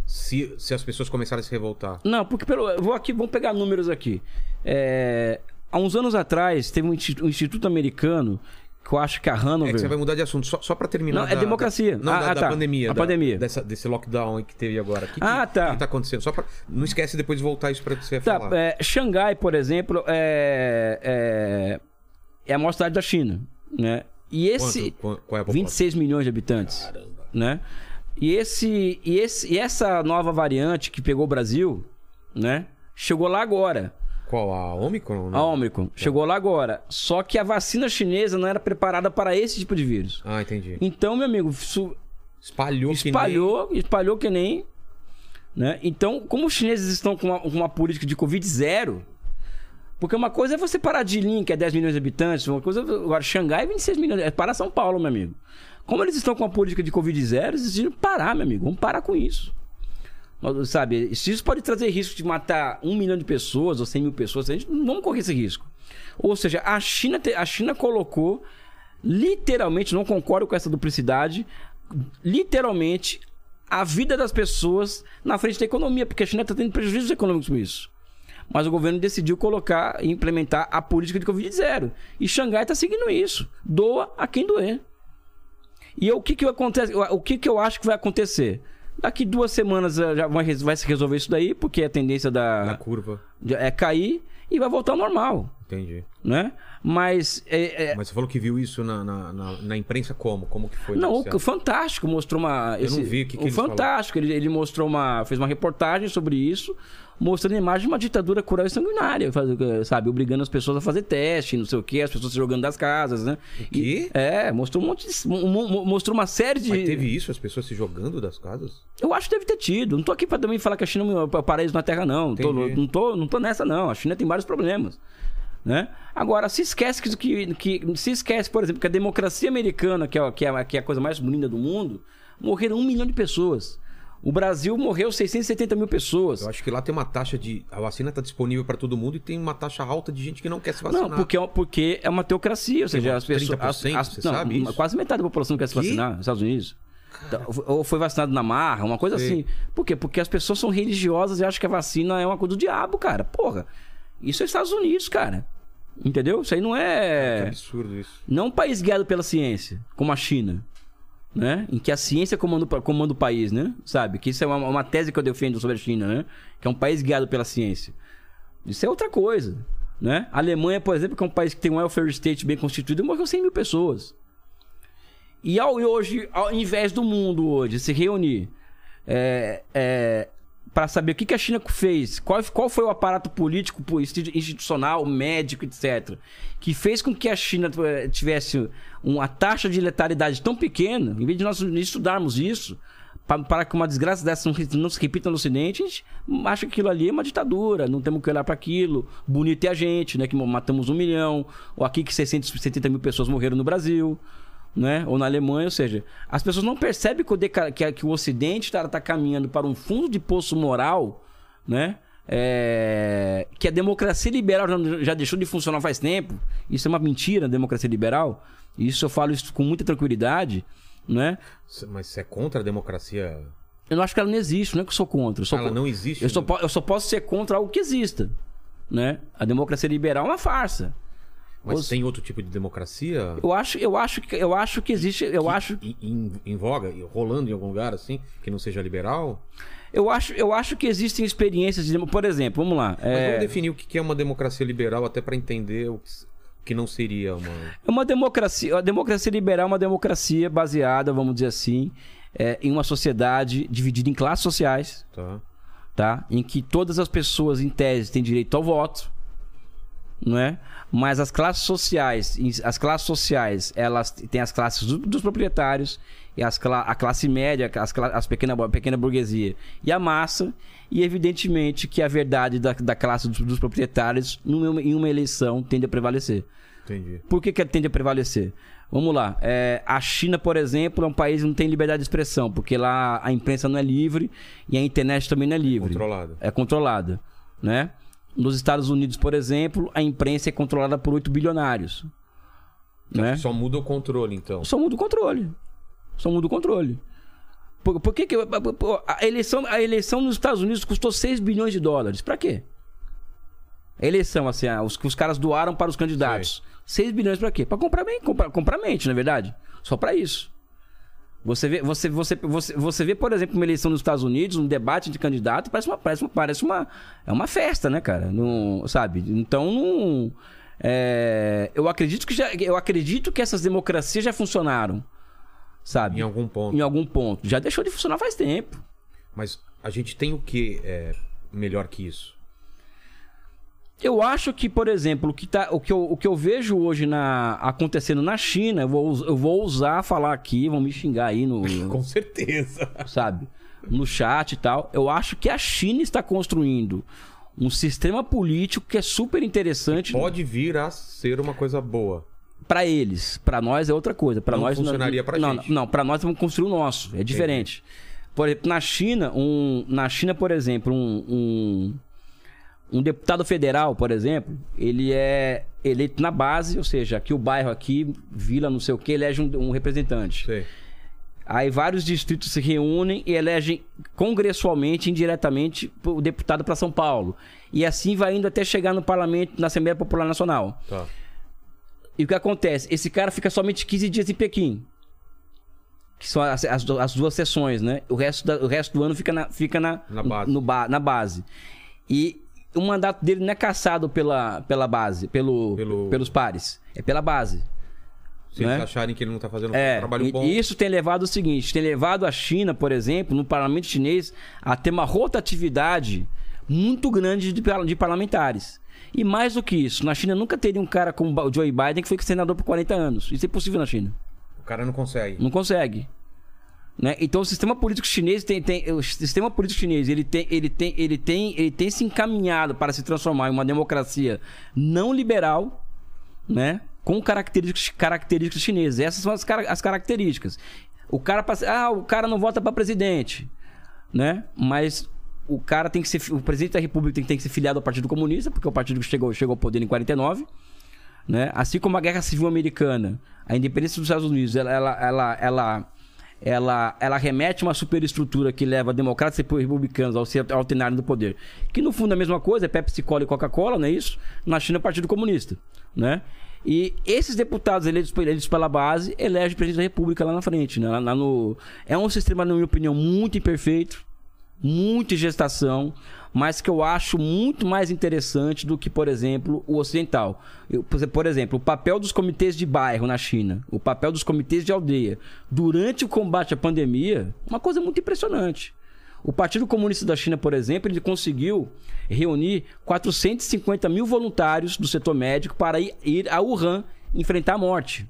se, se as pessoas começarem a se revoltar. Não, porque pelo. eu Vou aqui, vamos pegar números aqui. É, há uns anos atrás, teve um instituto, um instituto americano, que eu acho que a Hanover. É que você vai mudar de assunto, só, só pra terminar. Não, é democracia. Da, não, Ah, da, ah, da tá. pandemia. A da- pandemia. Dessa, desse lockdown que teve agora. O que, Ah, que, tá. que tá acontecendo? Só pra, não esquece depois de voltar isso pra você Tá, falar. é, Xangai, por exemplo, é, é, é a maior cidade da China, né? E esse Quanto? Qual- é a população? 26 milhões de habitantes, né? E esse e esse e essa nova variante que pegou o Brasil, né? Chegou lá agora. Qual? A Omicron? né? A Omicron chegou lá agora. Só que a vacina chinesa não era preparada para esse tipo de vírus. Ah, entendi. Então, meu amigo, isso Espalhou, que espalhou, espalhou que nem. Né? Então, como os chineses estão com uma, uma política de Covid zero. Porque uma coisa é você parar de Lin, que é 10 milhões de habitantes, uma coisa. Agora, Xangai é 26 milhões. É para São Paulo, meu amigo. Como eles estão com a política de Covid zero, eles decidiram parar, meu amigo. Vamos parar com isso. Nós- Sabe, se isso pode trazer risco de matar um milhão de pessoas ou 100 mil pessoas, a gente não vamos correr esse risco. Ou seja, a China, a China colocou, literalmente, não concordo com essa duplicidade, literalmente, a vida das pessoas na frente da economia, porque a China está tendo prejuízos econômicos com isso. Mas o governo decidiu colocar e implementar a política de Covid zero. E Xangai está seguindo isso. Doa a quem doer. E o que, que acontece? O que, que eu acho que vai acontecer? Daqui duas semanas eh, já vai, vai se resolver isso daí, porque a tendência Na da, curva. de- é cair e vai voltar ao normal. Entendi. né? Mas é, é, Mas você falou que viu isso na, na, na- na imprensa como? Como que foi? Não, o Fantástico mostrou uma. Eu não vi, o que que o Fantástico, ele, ele mostrou uma. fez uma reportagem sobre isso, mostrando a imagem de uma ditadura cruel e sanguinária, sabe? Obrigando as pessoas a fazer teste, não sei o quê, as pessoas se jogando das casas, né? E- é, mostrou um monte de. mo- mo- mostrou uma série de. Mas teve isso, as pessoas se jogando das casas? Eu acho que deve ter tido. Não tô aqui pra também falar que a China é o paraíso na Terra, não. Tô- não, tô, não tô nessa, não. A China tem vários problemas. Né? Agora, se esquece que, que, que- Se esquece, por exemplo, que a democracia americana, que é, que, é, que é a coisa mais bonita do mundo, morreram um milhão de pessoas. O Brasil morreu 670 mil pessoas. Eu acho que lá tem uma taxa de. A vacina tá disponível para todo mundo e tem uma taxa alta de gente que não quer se vacinar. Não, porque, é- porque é uma teocracia, ou seja, as pessoas. 30%, as- você não, sabe isso? Quase metade da população quer se Que? vacinar nos Estados Unidos. Então, Ou foi vacinado na marra, uma coisa Sei. assim. Por quê? Porque as pessoas são religiosas e acham que a vacina é uma coisa do diabo, cara. Porra. Isso é Estados Unidos, cara. Entendeu? Isso aí não Que é. absurdo isso. Não um país guiado pela ciência, como a China. Né? Em que a ciência comanda, comanda o país, né? Sabe? Que isso é uma, uma tese que eu defendo sobre a China, né? Que é um país guiado pela ciência. Isso é outra coisa, né? A Alemanha, por exemplo, que é um país que tem um welfare state bem constituído, morreu 100 mil pessoas. E, ao, hoje, ao invés do mundo hoje se reunir é, para saber o que, que a China fez, qual, qual foi o aparato político, po- institu- institucional, médico, etc., que fez com que a China eh, tivesse uma taxa de letalidade tão pequena, em vez de nós estudarmos isso, pa- para que uma desgraça dessa não se repita no Ocidente, a gente acha que aquilo ali é uma ditadura, não temos que olhar para aquilo. Bonito é a gente, né? Que matamos um milhão, ou aqui que 670 mil pessoas morreram no Brasil né? Ou na Alemanha, ou seja, as pessoas não percebem que o, deca- que, o Ocidente está tá caminhando para um fundo de poço moral, né? É, que a democracia liberal já, já deixou de funcionar faz tempo. Isso é uma mentira, a democracia liberal. Isso eu falo isso com muita tranquilidade, né? Mas você é contra a democracia? Eu não acho que ela não existe, não é que eu sou contra. Eu sou Ela co- não existe? né? Eu só, po- eu só posso ser contra algo que exista, né? A democracia liberal é uma farsa. Mas Os- tem outro tipo de democracia? Eu acho, eu acho, que- eu acho que existe, eu acho, Em, em, voga, rolando em algum lugar assim, que não seja liberal? Eu acho, eu acho que existem experiências de. Por exemplo, vamos lá. Mas É, vamos definir o que que é uma democracia liberal até para entender o que, o que não seria uma. é uma democracia. A democracia liberal é uma democracia baseada, vamos dizer assim, é, em uma sociedade dividida em classes sociais, Tá? tá? Em que todas as pessoas, em tese, têm direito ao voto, não é? Mas as classes sociais, as classes sociais, elas têm as classes do- dos proprietários e as, a classe média, as, as pequena, a pequena burguesia e a massa. E evidentemente que a verdade da, da classe dos, dos proprietários numa- em uma eleição tende a prevalecer. Entendi. Por que, que ela tende a prevalecer? Vamos lá. É, a China, por exemplo, é um país que não tem liberdade de expressão, porque lá a imprensa não é livre e a internet também não é livre. Controlado. É controlada, né? Nos Estados Unidos, por exemplo, a imprensa é controlada por oito bilionários. Né? Só muda o controle, então. Só muda o controle. Só muda o controle. Por, por que, que a eleição, a eleição nos Estados Unidos custou 6 bilhões de dólares? Pra quê? A eleição, assim, ah, os os caras doaram para os candidatos. 6 bilhões pra quê? Pra comprar bem, comprar, comprar mente, na é verdade. Só pra isso. Você vê, você, você, você, você vê, por exemplo, uma eleição nos Estados Unidos, um debate de candidato, parece uma, parece uma, parece uma, é uma festa, né, cara? Não, sabe? Então, não, é, eu acredito que já, eu acredito que essas democracias já funcionaram, sabe? Em algum ponto. Em algum ponto. Já deixou de funcionar faz tempo. Mas a gente tem o que é melhor que isso? Eu acho que, por exemplo, o que, tá, o que, eu, o que eu vejo hoje na, acontecendo na China, eu vou, eu vou usar falar aqui, vão me xingar aí no. Com certeza. sabe? No chat e tal. Eu acho que a China está construindo um sistema político que é super interessante Pode vir a ser uma coisa boa. para eles. Para nós é outra coisa. Para Não nós funcionaria pra não, gente. Não, para nós vamos construir o nosso. É diferente. Por exemplo, na China, um, na China, por exemplo, um, um, um deputado federal, por exemplo, ele é eleito na base, ou seja, aqui o bairro aqui, vila, não sei o que, elege um, um representante. Sei. Aí vários distritos se reúnem e elegem congressualmente, indiretamente, o deputado para São Paulo. E assim vai indo até chegar no parlamento, na Assembleia Popular Nacional. Tá. E o que acontece? Esse cara fica somente 15 dias em Pequim. Que são as, as as duas sessões, né? O resto, da- o resto do ano fica na, fica na, Na base. no na base. E o mandato dele não é caçado pela, pela base, pelo, Pelo- pelos pares. É pela base. Se né? eles acharem que ele não tá fazendo um É, trabalho e- bom. e isso tem levado o seguinte, tem levado a China, por exemplo, no parlamento chinês, a ter uma rotatividade muito grande de, de parlamentares. E mais do que isso, na China nunca teria um cara como o Joe Biden que foi senador por 40 anos. Isso é impossível na China. O cara não consegue. Não consegue. Né? Então o sistema político chinês tem, tem o sistema político chinês ele tem, ele tem ele tem ele tem se encaminhado para se transformar em uma democracia não liberal, né? Com características características chinesas. Essas são as, as características. O cara ah, o cara não vota para presidente, né? Mas o cara tem que ser o presidente da república tem, tem que ser filiado ao Partido Comunista, porque é o partido que chegou chegou ao poder em 49 né? Assim como a Guerra Civil Americana, a independência dos Estados Unidos, ela, ela, ela, ela, ela, ela remete a uma superestrutura que leva democratas e republicanos ao se alternarem do poder. Que no fundo é a mesma coisa, é Pepsi Cola e Coca-Cola, não é isso? Na China é o Partido Comunista, né? E esses deputados eleitos, eleitos pela base elegem o presidente da República lá na frente, né? Lá, lá no... É um sistema, na minha opinião, muito imperfeito, muito em gestação, mas que eu acho muito mais interessante do que, por exemplo, o ocidental. Eu, por exemplo, o papel dos comitês de bairro na China, o papel dos comitês de aldeia durante o combate à pandemia, uma coisa muito impressionante. O Partido Comunista da China, por exemplo, ele conseguiu reunir 450 mil voluntários do setor médico para ir, ir a Wuhan enfrentar a morte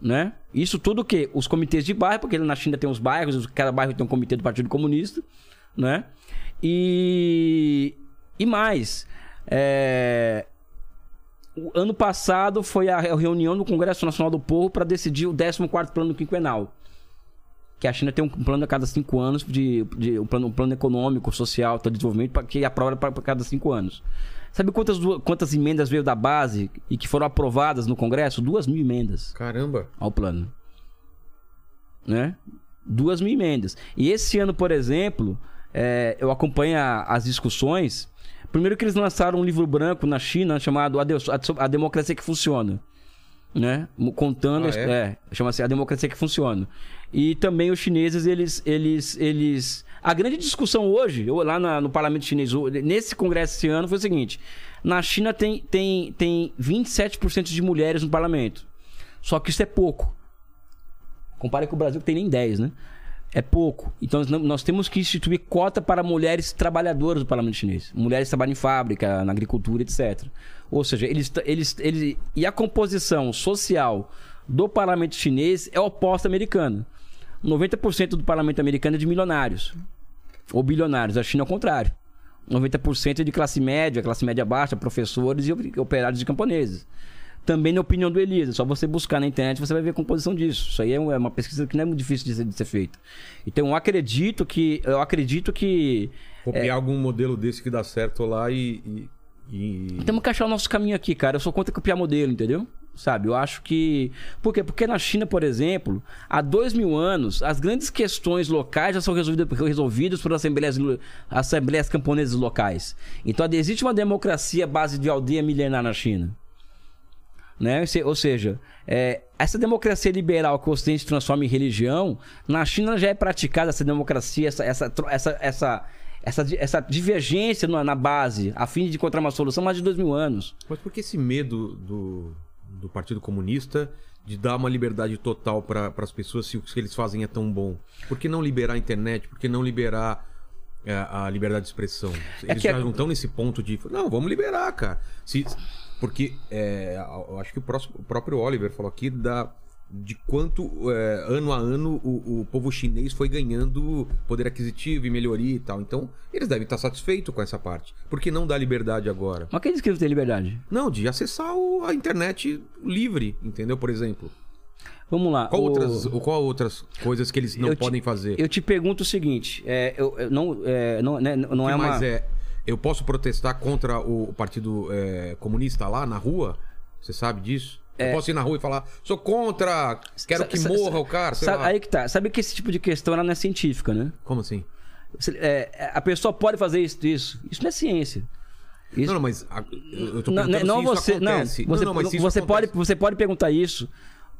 né? Isso tudo o quê? Os comitês de bairro, porque na China tem os bairros, cada bairro tem um comitê do Partido Comunista, né? E, e mais, é, o ano passado foi a reunião do Congresso Nacional do Povo para decidir o 14º plano quinquenal. Que a China tem um plano a cada cinco anos, de, de um, plano, um plano econômico, social, de desenvolvimento, pra, que aprova para cada cinco anos. Sabe quantas, quantas emendas veio da base e que foram aprovadas no Congresso? Duas mil emendas Caramba. ao plano. Né? Duas mil emendas. E esse ano, por exemplo, é, eu acompanho a- as discussões. Primeiro que eles lançaram um livro branco na China chamado A, Deus- a, Democracia que Funciona. Né? Contando... Ah, é? é, chama-se A Democracia que Funciona. E também os chineses, eles... eles, eles... A grande discussão hoje, eu- lá na- no parlamento chinês, nesse congresso esse ano, foi o seguinte. Na China tem, tem, tem 27% de mulheres no parlamento. Só que isso é pouco. Compare com o Brasil que tem nem 10, né? É pouco. Então nós- temos que instituir cota para mulheres trabalhadoras do parlamento chinês. Mulheres que trabalham em fábrica, na agricultura, etc. Ou seja, eles, eles, eles. E a composição social do parlamento chinês é oposta à americana. 90% do parlamento americano é de milionários. Ou bilionários. A China é o contrário. 90% é de classe média, classe média baixa, professores e operários de camponeses. Também na opinião do Elias, é só você buscar na internet você vai ver a composição disso. Isso aí é uma pesquisa que não é muito difícil de ser, de ser feita. Então eu acredito que eu acredito que Copiar algum modelo desse que dá certo lá e. e, e- temos que achar o nosso caminho aqui, cara. Eu sou contra copiar modelo, entendeu? Sabe? Eu acho que. Por quê? Porque na China, por exemplo, há dois mil anos, as grandes questões locais já são resolvidas, resolvidas por assembleias, assembleias camponesas locais. Então existe uma democracia base de aldeia milenar na China. Né? Ou se- Ou seja, é, essa democracia liberal que o Ocidente transforma em religião, na China já é praticada essa democracia, essa, essa, essa, essa, essa, essa divergência na, na base, a fim de encontrar uma solução, há mais de dois mil anos. Mas por que esse medo do, do Partido Comunista de dar uma liberdade total para as pessoas se o que eles fazem é tão bom? Por que não liberar a internet? Por que não liberar é, a liberdade de expressão? Eles que já não estão nesse ponto de. Não, vamos liberar, cara. Se, porque é, eu acho que o, próximo- o próprio Oliver falou aqui da, de quanto é, ano a ano o, o povo chinês foi ganhando poder aquisitivo e melhoria e tal. Então, eles devem estar satisfeitos com essa parte. Por que não dar liberdade agora? Mas quem diz que eles têm liberdade? Não, de acessar o- a internet livre, entendeu? Por exemplo. Vamos lá. Qual, o- outras, qual outras coisas que eles não te- podem fazer? Eu te pergunto o seguinte: é, eu, eu não, é, não, né, não é uma. é? Eu posso protestar contra o Partido é, Comunista lá na rua? Você sabe disso? Eu posso ir na rua e falar, sou contra, quero É. Que sa- morra o cara, sabe-. Aí que tá. Sabe que esse tipo de questão não é científica, né? Como assim? Você- é, a pessoa pode fazer isso, isso. Isso não é ciência. Isso- Não, não, mas a- eu tô não, perguntando não se isso você, não, acontece. você, não, mas se isso você pode, acontece. você pode perguntar isso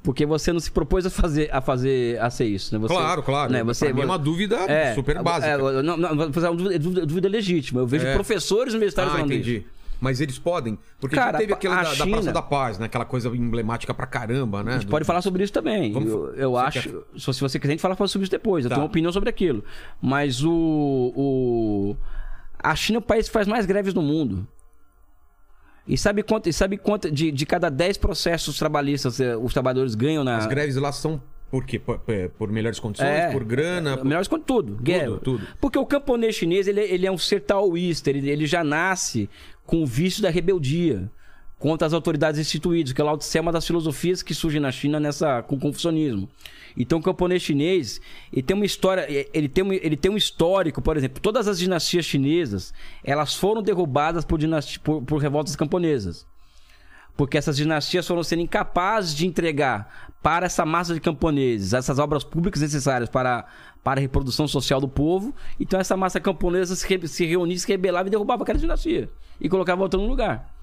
Porque você não se propôs a fazer a, fazer, a ser isso, né? Você, Claro, claro. Né? Você, é uma dúvida super básica. É, não, não, fazer uma dúvida, dúvida- legítima. Eu vejo É. professores universitários Ah, falando entendi. isso. Mas eles podem? Porque Cara, já teve aquele a da, da China- Praça da Paz, né? Aquela coisa emblemática pra caramba, né? A gente pode falar sobre isso também. Vamos- eu eu acho. Se se você quiser, a gente fala sobre isso depois. Eu Tá. tenho uma opinião sobre aquilo. Mas o, o. A China é o país que faz mais greves no mundo. E sabe quanto, e sabe quanto de, de cada 10 processos trabalhistas eh, os trabalhadores ganham na. As greves lá são por quê? Por, por- melhores condições, É. por grana? por- Melhores quanto tudo. Guerra. tudo. Porque o camponês chinês, ele, ele é um ser taoísta, ele, ele já nasce com o vício da rebeldia contra as autoridades instituídas, que é o Lao Tse é uma das filosofias que surge na China nessa, com o confucionismo. Então o camponês chinês, ele tem uma história, ele tem um, ele tem um histórico, por exemplo, todas as dinastias chinesas, elas foram derrubadas por, dinasti- por, por revoltas camponesas. Porque essas dinastias foram sendo incapazes de entregar para essa massa de camponeses essas obras públicas necessárias para, para a reprodução social do povo. Então essa massa camponesa se, se reunia, se rebelava e derrubava aquela dinastia. E colocava outra no lugar.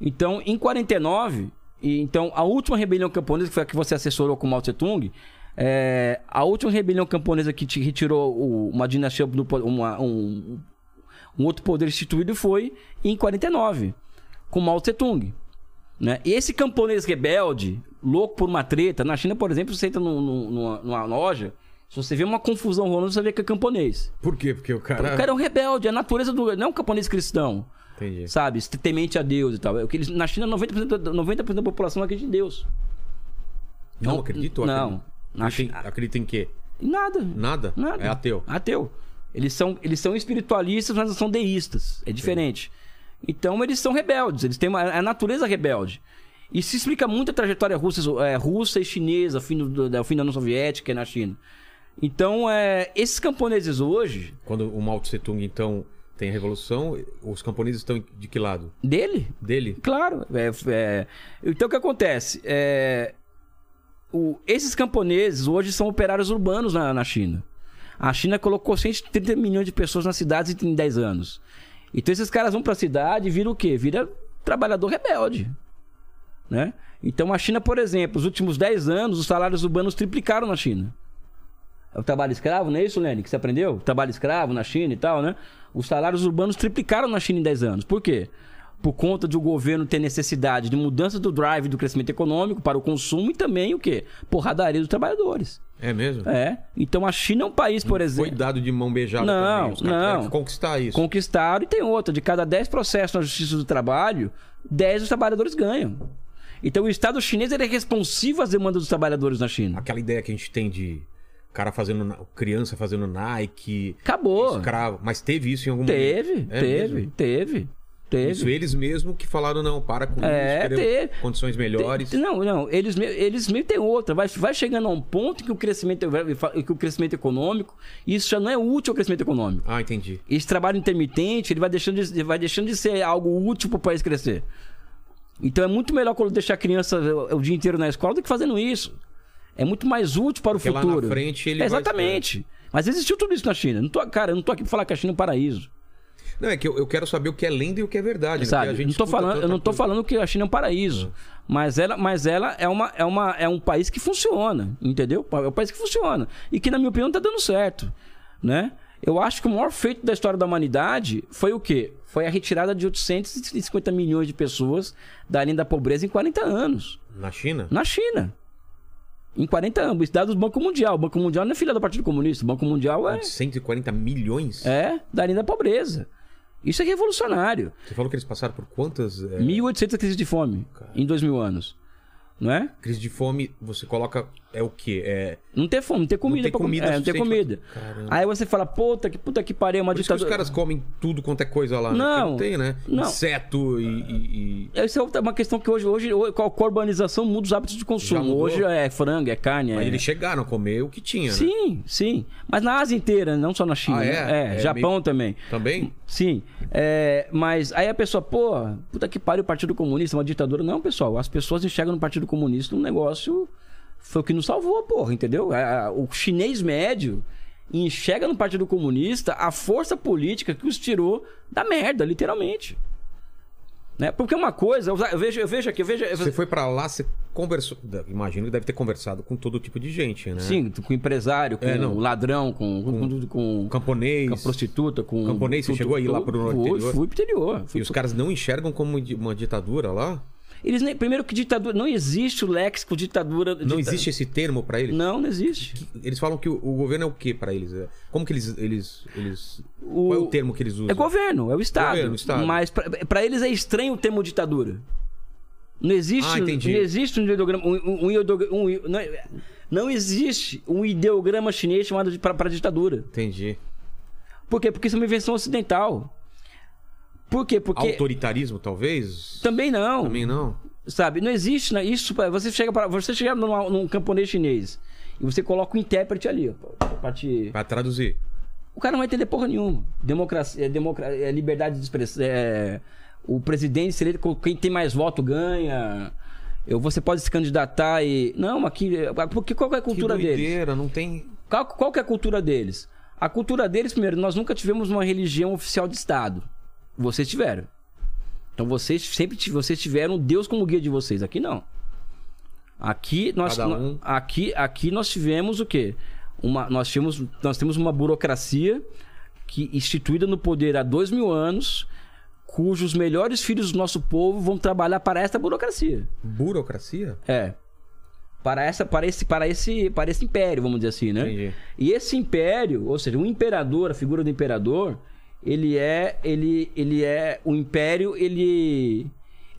Então, em 49, e, então, a última rebelião camponesa, que foi a que você assessorou com Mao Tse Tung, é, a última rebelião camponesa que te retirou o- uma dinastia, do uma- um, um outro poder instituído foi em 49, com Mao Tse Tung. Né? E esse camponês rebelde, louco por uma treta, na China, por exemplo, você entra num- num- numa, numa loja, se você vê uma confusão rolando, você vê que é camponês. Por quê? Porque o cara. O cara é um rebelde, é a natureza do. Não é um camponês cristão, Entendi. sabe? Temente a Deus e tal. É o que eles- na China, 90%, da- 90 da população acredita em Deus. Não, Não, acredito? não. Acredito. Na Acredita, Chi- em- quê? Em Nada. Nada? Nada. É ateu. Ateu. Eles são, eles são espiritualistas, mas não são deístas. É diferente. Então eles são rebeldes. Eles têm uma, é a natureza rebelde. E se explica muito a trajetória russa, é, russa e chinesa, o fim, do, da- o fim da União Soviética na China. Então, é, esses camponeses hoje, Quando o Mao Tse Tung, então, tem a revolução, os camponeses estão de que lado? dele, Dele? Claro. é- é- Então o que acontece? É, o- Esses camponeses hoje são operários urbanos na, na China. A China colocou 130 milhões de pessoas nas cidades em 10 anos. Então esses caras vão pra cidade e viram o quê? Vira trabalhador rebelde. Né? Então a China, por exemplo, os últimos 10 anos, os salários urbanos triplicaram na China. É o trabalho escravo, não é isso, Lenny? Que você aprendeu? O trabalho escravo na China e tal, né? Os salários urbanos triplicaram na China em 10 anos. Por quê? Por conta de o governo ter necessidade de mudança do drive do crescimento econômico para o consumo e também o quê? Porradaria dos trabalhadores. É mesmo? É. Então a China é um país, por Foi exemplo. dado de mão beijada Não, também. Os não. conquistar isso. Conquistaram e tem outra. De cada 10 processos na justiça do trabalho, 10 os trabalhadores ganham. Então o Estado chinês é responsivo às demandas dos trabalhadores na China. Aquela ideia que a gente tem de cara fazendo. criança fazendo Nike. Acabou. Escravo. Mas teve isso em algum Teve, momento? É teve, mesmo? teve, teve. Isso eles mesmo que falaram, não, para com É, isso, teve. condições melhores. Não, não, eles, eles meio tem outra. Vai, vai chegando a um ponto que o crescimento, que o crescimento econômico, isso já não é útil ao crescimento econômico. Ah, entendi. Esse trabalho intermitente, ele vai deixando de, vai deixando de ser algo útil para o país crescer. Então é muito melhor quando deixar a criança o dia inteiro na escola do que fazendo isso. É muito mais útil para o Porque lá futuro. na frente ele vai- Exatamente. Mas existiu tudo isso na China. Não tô, cara, eu não tô aqui para falar que a China é um paraíso. Não, é que eu, eu quero saber o que é lenda e o que é verdade. né? Sabe? Gente não tô falando, eu não tô coisa. falando que a China é um paraíso. Mas ela, mas ela é, uma, é, uma, é um país que funciona, entendeu? É um país que funciona. E que, na minha opinião, tá dando certo. Né? Eu acho que o maior feito da história da humanidade foi o quê? Foi a retirada de 850 milhões de pessoas da linha da pobreza em 40 anos. Na China? Na China. Em 40 anos. Isso dados do Banco Mundial. O Banco Mundial não é filha do Partido Comunista. O Banco Mundial é, 140 milhões? é da linha da pobreza. Isso é revolucionário. Você falou que eles passaram por quantas? é, 1.800 crises de fome em 2 mil anos. Não é? Crise de fome, você coloca. É o quê? É. Não ter fome, não ter comida. pra comer. comida É, não ter comida. pra-. Aí você fala, puta que, puta que pariu, é uma Por que os ditadura. caras comem tudo quanto é coisa lá. né? Não, não tem, né? não. Inseto e. e- e- Essa é uma questão que hoje, hoje com a urbanização muda os hábitos de consumo. Hoje é frango, é carne. Mas é... eles chegaram a comer o que tinha, né? Sim, sim. Mas na Ásia inteira, não só na China. Ah, é? né? É Japão meio- também. Também? Sim. É, mas aí a pessoa, pô, puta que pariu o Partido Comunista, uma ditadura. Não, pessoal. As pessoas enxergam no Partido Comunista um negócio. Foi o que nos salvou, porra, entendeu? O chinês médio enxerga no Partido Comunista a força política que os tirou da merda, literalmente. Né? Porque uma coisa, eu vejo, eu vejo aqui, eu vejo. eu Você foi pra lá, você conversou. Imagino que deve ter conversado com todo tipo de gente, né? Sim, com empresário, com É, ladrão, com, com, com, Com camponês. com a prostituta, com. Camponês, você chegou a ir lá pro fui, interior? Fui pro interior. E Fui os caras não enxergam como uma ditadura lá? Eles nem, primeiro que ditadura. Não existe o léxico ditadura. Não dita- existe esse termo pra eles? Não, não existe. Eles falam que o, o governo é o que pra eles? É- Como que eles. eles, eles... O- Qual é o termo que eles usam? É governo, é o Estado. Governo, Estado. Mas pra, pra eles é estranho o termo ditadura. Não existe, Ah, não existe um ideograma. Um, um, um um- não, não existe um ideograma chinês chamado pra ditadura. Entendi. Por quê? Porque isso é uma invenção ocidental. Por quê? Porque. Autoritarismo, talvez? Também não. Também não. Sabe? Não existe né? isso. Você chega para você chega numa- num camponês chinês e você coloca o intérprete ali, ó, pra te... Pra traduzir. O cara não vai entender porra nenhuma. Democracia, é, democra... é liberdade de expressão. É... O presidente, se ele... quem tem mais voto ganha. Eu, você pode se candidatar e. Não, aqui. Porque qual é a cultura que deles? doideira, não tem. Qual, qual que é a cultura deles? A cultura deles, primeiro, nós nunca tivemos uma religião oficial de Estado. Vocês tiveram. Então vocês sempre vocês tiveram Deus como guia de vocês. Aqui não. Aqui nós, um. aqui, aqui nós tivemos o quê? Uma, nós, tínhamos, nós temos uma burocracia que instituída no poder há dois mil anos, cujos melhores filhos do nosso povo vão trabalhar para esta burocracia. Burocracia? É. Para, essa, para, esse, para, esse, para esse império, vamos dizer assim, né? Entendi. E esse império, ou seja, o imperador, a figura do imperador, ele é. Ele, ele é. O império, ele.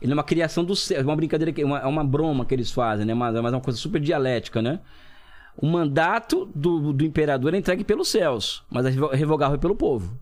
Ele é uma criação do céu. É uma brincadeira, que- uma, é uma broma que eles fazem, né? Mas, mas é uma coisa super dialética, né? O mandato do, do imperador é entregue pelos céus, mas é revo- revogável pelo povo.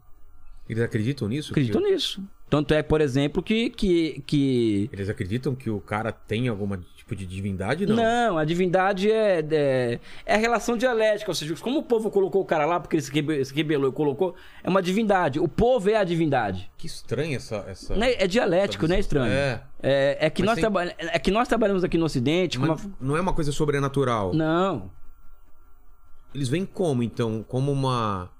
Eles acreditam nisso? Acreditam que... nisso. Tanto é, por exemplo, que. que, que... Eles acreditam que o cara tem algum tipo de divindade? Não. Não, a divindade é, é, é a relação dialética. Ou seja, como o povo colocou o cara lá porque ele se rebe- se rebelou e colocou, é uma divindade. O povo é a divindade. Que estranha essa. essa... Né? É dialético, essa né? Estranho. É. É, é que Mas nós traba- é que nós trabalhamos aqui no Ocidente uma... não é uma coisa sobrenatural. Não. Eles vêm como, então? Como uma.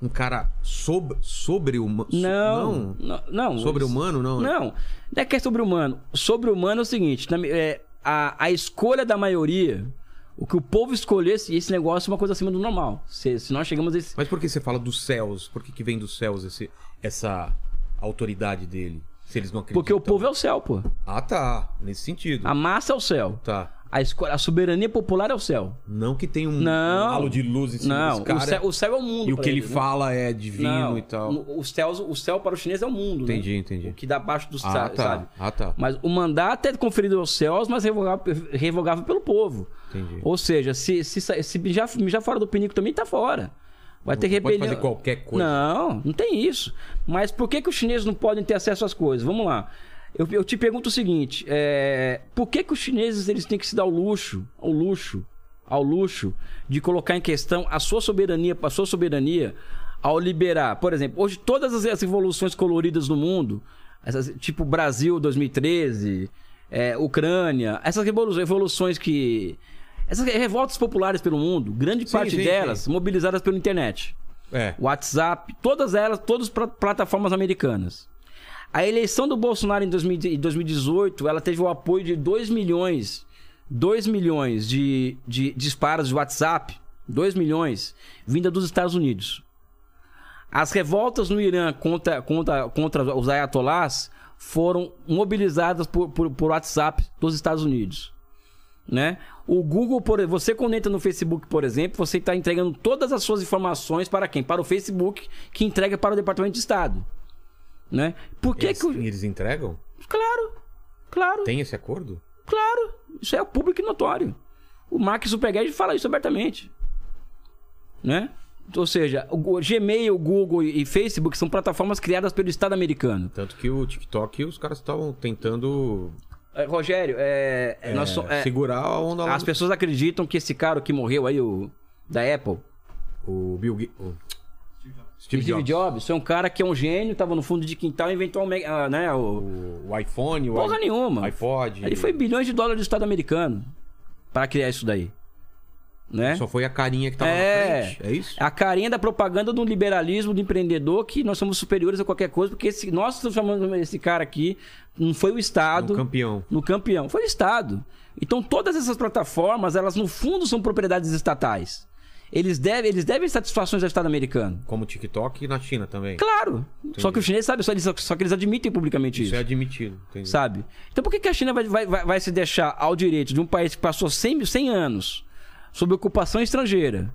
Um cara sob... sobre-humano? Não. Não. não Sobre-humano, não? Não. Não é que é sobre-humano. Sobre-humano é o seguinte: é, a, a escolha da maioria, o que o povo escolhesse, esse negócio é uma coisa acima do normal. Se, se nós chegamos a esse. Mas por que você fala dos céus? Por que, que vem dos céus esse, essa autoridade dele? Se eles não acreditam. Porque o povo é o céu, pô. Ah, tá. Nesse sentido. A massa é o céu. Tá. A, escolha, a soberania popular é o céu. Não que tem um, Não. um halo de luz em cima Não, cara. o, céu, o céu é o mundo. E o que ele eles, né? fala é divino Não, e tal. Os céus, o céu para o chinês é o mundo. né? Entendi, entendi. O que dá abaixo dos Ah, céus, tá. sabe? Ah, tá. Mas o mandato é conferido aos céus, mas revogável, revogável pelo povo. Entendi. Ou seja, se, se, sa- se mijar, mijar fora do pinico também tá fora. Vai ter Não pode rebelião. fazer qualquer coisa. Não, não tem isso. Mas por que, que os chineses não podem ter acesso às coisas? Vamos lá. Eu, eu te pergunto o seguinte: é, por que, que os chineses eles têm que se dar o luxo, ao luxo, ao luxo de colocar em questão a sua soberania, a sua soberania, ao liberar, por exemplo, hoje todas as, revoluções coloridas do mundo, essas, tipo Brasil 2013, é, Ucrânia, essas revolu- revoluções que essas revoltas populares pelo mundo, grande Sim, parte sim, delas sim. mobilizadas pela internet. É. WhatsApp, todas elas, todas plataformas americanas. A eleição do Bolsonaro em 2000 em 2018, ela teve o apoio de 2 milhões, 2 milhões de, de disparos de WhatsApp, 2 milhões, vinda dos Estados Unidos. As revoltas no Irã contra, contra, contra os ayatolás foram mobilizadas por, por, por WhatsApp dos Estados Unidos né? O Google, por você entra no Facebook, por exemplo, você está entregando todas as suas informações para quem? Para o Facebook, que entrega para o Departamento de Estado, né? Por que eles, que o... eles entregam? Claro, claro, Tem esse acordo? claro. Isso é público e notório. O Mark Zuckerberg fala isso abertamente, né? Ou seja, o Gmail, o Google e Facebook são plataformas criadas pelo Estado americano. Tanto que o TikTok, os caras estavam tentando É, Rogério, é, é, nós so- é, segurar a onda lá. as pessoas acreditam que esse cara que morreu aí, o da Apple, O Bill Gates. O Steve, Steve, Jobs. Jobs. É um cara que é um gênio, tava no fundo de quintal e inventou um, ah, né, o... O, o iPhone, o Porra i- nenhuma. iPod. Ele foi bilhões de dólares do Estado americano para criar isso daí. né? Só foi a carinha que tava É. na frente. É isso? A carinha da propaganda do liberalismo, do empreendedor, que nós somos superiores a qualquer coisa, porque esse, nós estamos chamando esse cara aqui, não foi o Estado. Um campeão. no campeão. Foi o Estado. Então todas essas plataformas, elas no fundo são propriedades estatais. Eles devem, eles devem satisfações ao Estado americano. Como o TikTok e na China também. Claro. Só que os chineses sabem, só, eles, só que eles admitem publicamente Isso isso. é admitido. Entendi. Sabe? Então por que, que a China vai, vai, vai, se deixar ao direito de um país que passou 100, 100 anos sob ocupação estrangeira,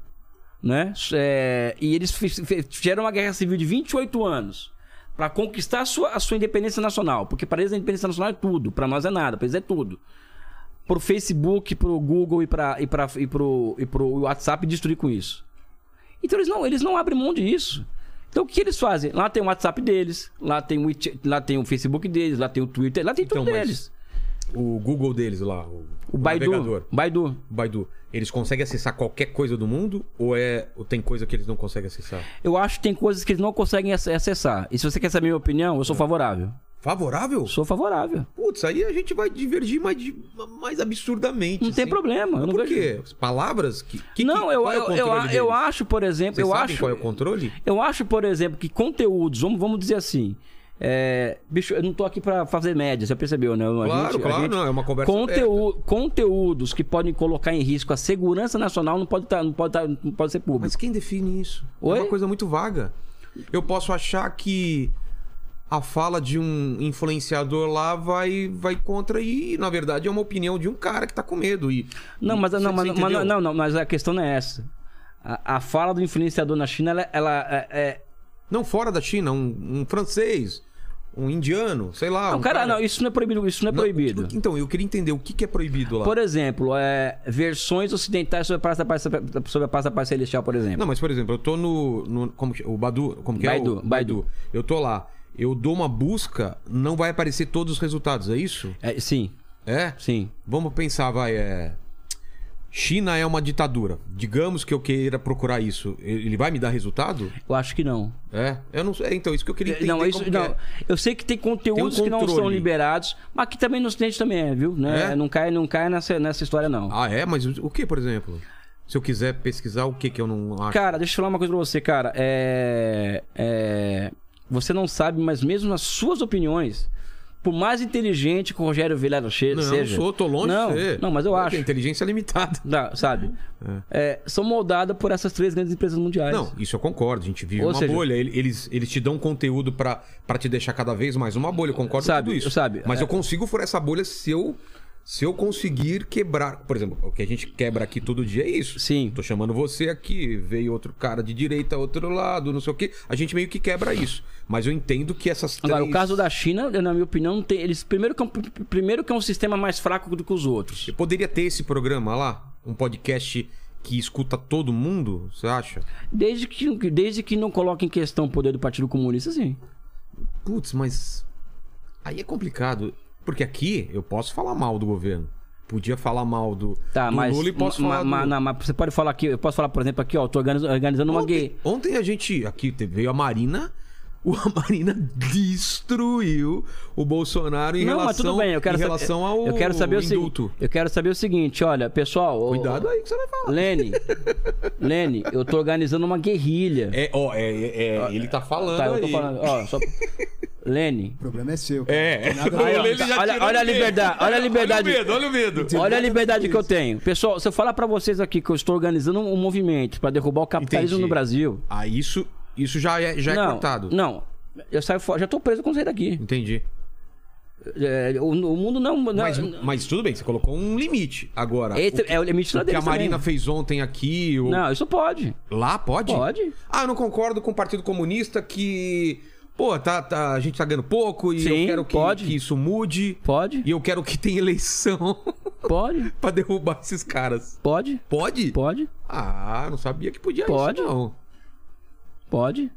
né? É, e eles fi- fi- fizeram uma guerra civil de 28 anos para conquistar a sua, a sua independência nacional. Porque para eles a independência nacional é tudo, para nós é nada, para eles é tudo. Pro Facebook, pro Google e, pra, e, pra, e, pro, e pro WhatsApp destruir com isso. Então eles não, eles não abrem mão disso. Então o que eles fazem? Lá tem o WhatsApp deles, lá tem o, lá tem o Facebook deles, lá tem o Twitter, lá tem tudo Então, mas deles. O Google deles lá, o, O Baidu. navegador, Baidu. o Baidu, eles conseguem acessar qualquer coisa do mundo ou é ou tem coisa que eles não conseguem acessar? Eu acho que tem coisas que eles não conseguem ac- acessar. E se você quer saber a minha opinião, eu sou favorável. Favorável? Sou favorável. Putz, aí a gente vai divergir mais, mais absurdamente. Não tem assim. problema. Eu Mas não por vejo. quê? Palavras? Que, que- não, que- eu, é eu, eu, eu acho, por exemplo, Vocês eu sabem acho. qual é o controle? Eu acho, por exemplo, que conteúdos, vamos, vamos dizer assim. é, bicho, eu não tô aqui pra fazer média, você percebeu, né? A Claro, gente- claro, gente- não, é uma conversa Conteú- conteúdos que podem colocar em risco a segurança nacional não pode, tá, não pode, tá, não pode ser público. Mas quem define isso? Oi? É uma coisa muito vaga. Eu posso achar que a fala de um influenciador lá vai, vai contra e, na verdade, é uma opinião de um cara que tá com medo. E, Não, mas, Você- não, mas, mas não, não, mas a questão não é essa. A, a fala do influenciador na China, ela, ela é- é, Não fora da China, um, um francês, um indiano, sei lá. Não, um cara, não, isso não é proibido. Isso não é Não, proibido. Então, eu queria entender o que, que é proibido lá. Por exemplo, é, versões ocidentais sobre a paz da paz, sobre a paz da paz celestial, por exemplo. Não, mas por exemplo, eu tô no. no como, o Badu. Como que Baidu, é? O, Baidu. Eu tô lá. Eu dou uma busca, não vai aparecer todos os resultados, é isso? É, sim, É? sim. Vamos pensar, vai. É... China é uma ditadura. Digamos que eu queira procurar isso. Ele vai me dar resultado? Eu acho que não. É? Eu não sei. É, então, isso que eu queria entender. não, isso, não. é. Eu sei que tem conteúdos Tem um que não são liberados, mas que também no Ocidente também é, viu? Né? É? Não cai, não cai nessa, nessa história, não. Ah, é? Mas o o que, por exemplo? Se eu quiser pesquisar, o que que eu não acho? Cara, deixa eu falar uma coisa pra você, cara. É, é, Você não sabe, mas mesmo nas suas opiniões, por mais inteligente que o Rogério Vilela che- não, seja. sou, tô longe não, de ser. Não, mas eu Porque acho. a inteligência é limitada. Não, sabe? É, são moldadas por essas três grandes empresas mundiais. Não, isso eu concordo. A gente vive Ou uma seja- bolha. Ele- Eles, eles te dão conteúdo pra te deixar cada vez mais uma bolha. Eu concordo Sabe, com tudo isso. sabe, Mas é- eu consigo furar essa bolha se eu, se eu conseguir quebrar. Por exemplo, o que a gente quebra aqui todo dia é isso. Sim. Tô chamando você aqui, veio outro cara de direita, outro lado, não sei o quê. A gente meio que quebra isso. Mas eu entendo que essas três... Agora, o caso da China, na minha opinião, não tem. Eles primeiro que, é um, primeiro que é um sistema mais fraco do que os outros. Eu poderia ter esse programa lá? Um podcast que escuta todo mundo, você acha? Desde que, desde que não coloque em questão o poder do Partido Comunista, sim. Putz, mas. Aí é complicado. Porque aqui eu posso falar mal do governo. Podia falar mal do, Tá, do mas, Lula e posso falar. ma- do... não, mas você pode falar aqui, eu posso falar, por exemplo, aqui, ó, eu tô organiz- organizando uma gay. ontem, ontem a gente. Aqui veio a Marina. O, a Marina destruiu o Bolsonaro em não, relação, mas tudo bem, eu quero em saber, relação ao eu quero saber o seguinte, indulto. eu quero saber o seguinte, olha, pessoal, Cuidado aí que você vai falar. Lene, Lene, eu tô organizando uma guerrilha. É, ó, é, é, é, ele tá falando tá, eu aí. tô falando, ó, só Lene, O problema é seu. É, Nada Aí, ó, Ele já olha- tirou olha a liberdade, olha a liberdade. Olha o medo, olha o medo. Olha a liberdade que eu tenho. Pessoal, se eu falar pra vocês aqui que eu estou organizando um movimento pra derrubar o capitalismo Entendi. no Brasil. Ah, isso, isso já é, já é não, cortado. não. Eu saio fora, já tô preso com sair daqui. Entendi. É, o, o mundo não, não Mas, mas tudo bem, você colocou um limite. Agora, Esse o que, é o limite lá o que a Marina também. fez ontem aqui, o- Não, isso pode. lá pode? Pode. Ah, eu não concordo com o Partido Comunista que, pô, tá, tá- a gente tá ganhando pouco e Sim, eu quero que, pode. que isso mude. Pode. E eu quero que tenha eleição Pode. pra derrubar esses caras. Pode. Pode? Pode. Ah, não sabia que podia Pode. isso, não. Pode.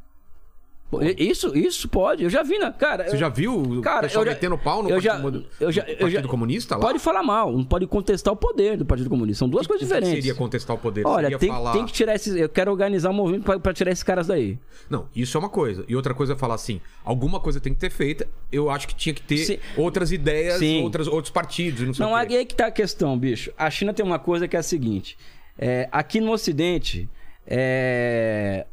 Isso, isso pode. Eu já vi, né? Cara, Você eu- já viu o Cara, pessoal eu já- metendo pau no eu Partido, já- eu já- eu Partido já- Comunista lá? Pode falar mal, não pode contestar o poder do Partido Comunista. São duas coisas O que diferentes. seria contestar o poder? Olha, tem, falar... tem que tirar esses. Eu quero organizar um movimento pra, pra tirar esses caras daí. Não, isso é uma coisa. E outra coisa é falar assim: alguma coisa tem que ter feita. Eu acho que tinha que ter Sim. outras ideias, Sim. outras, outros partidos. Não sei Não, o aí é que tá a questão, bicho. A China tem uma coisa que é a seguinte: É, aqui no Ocidente, é,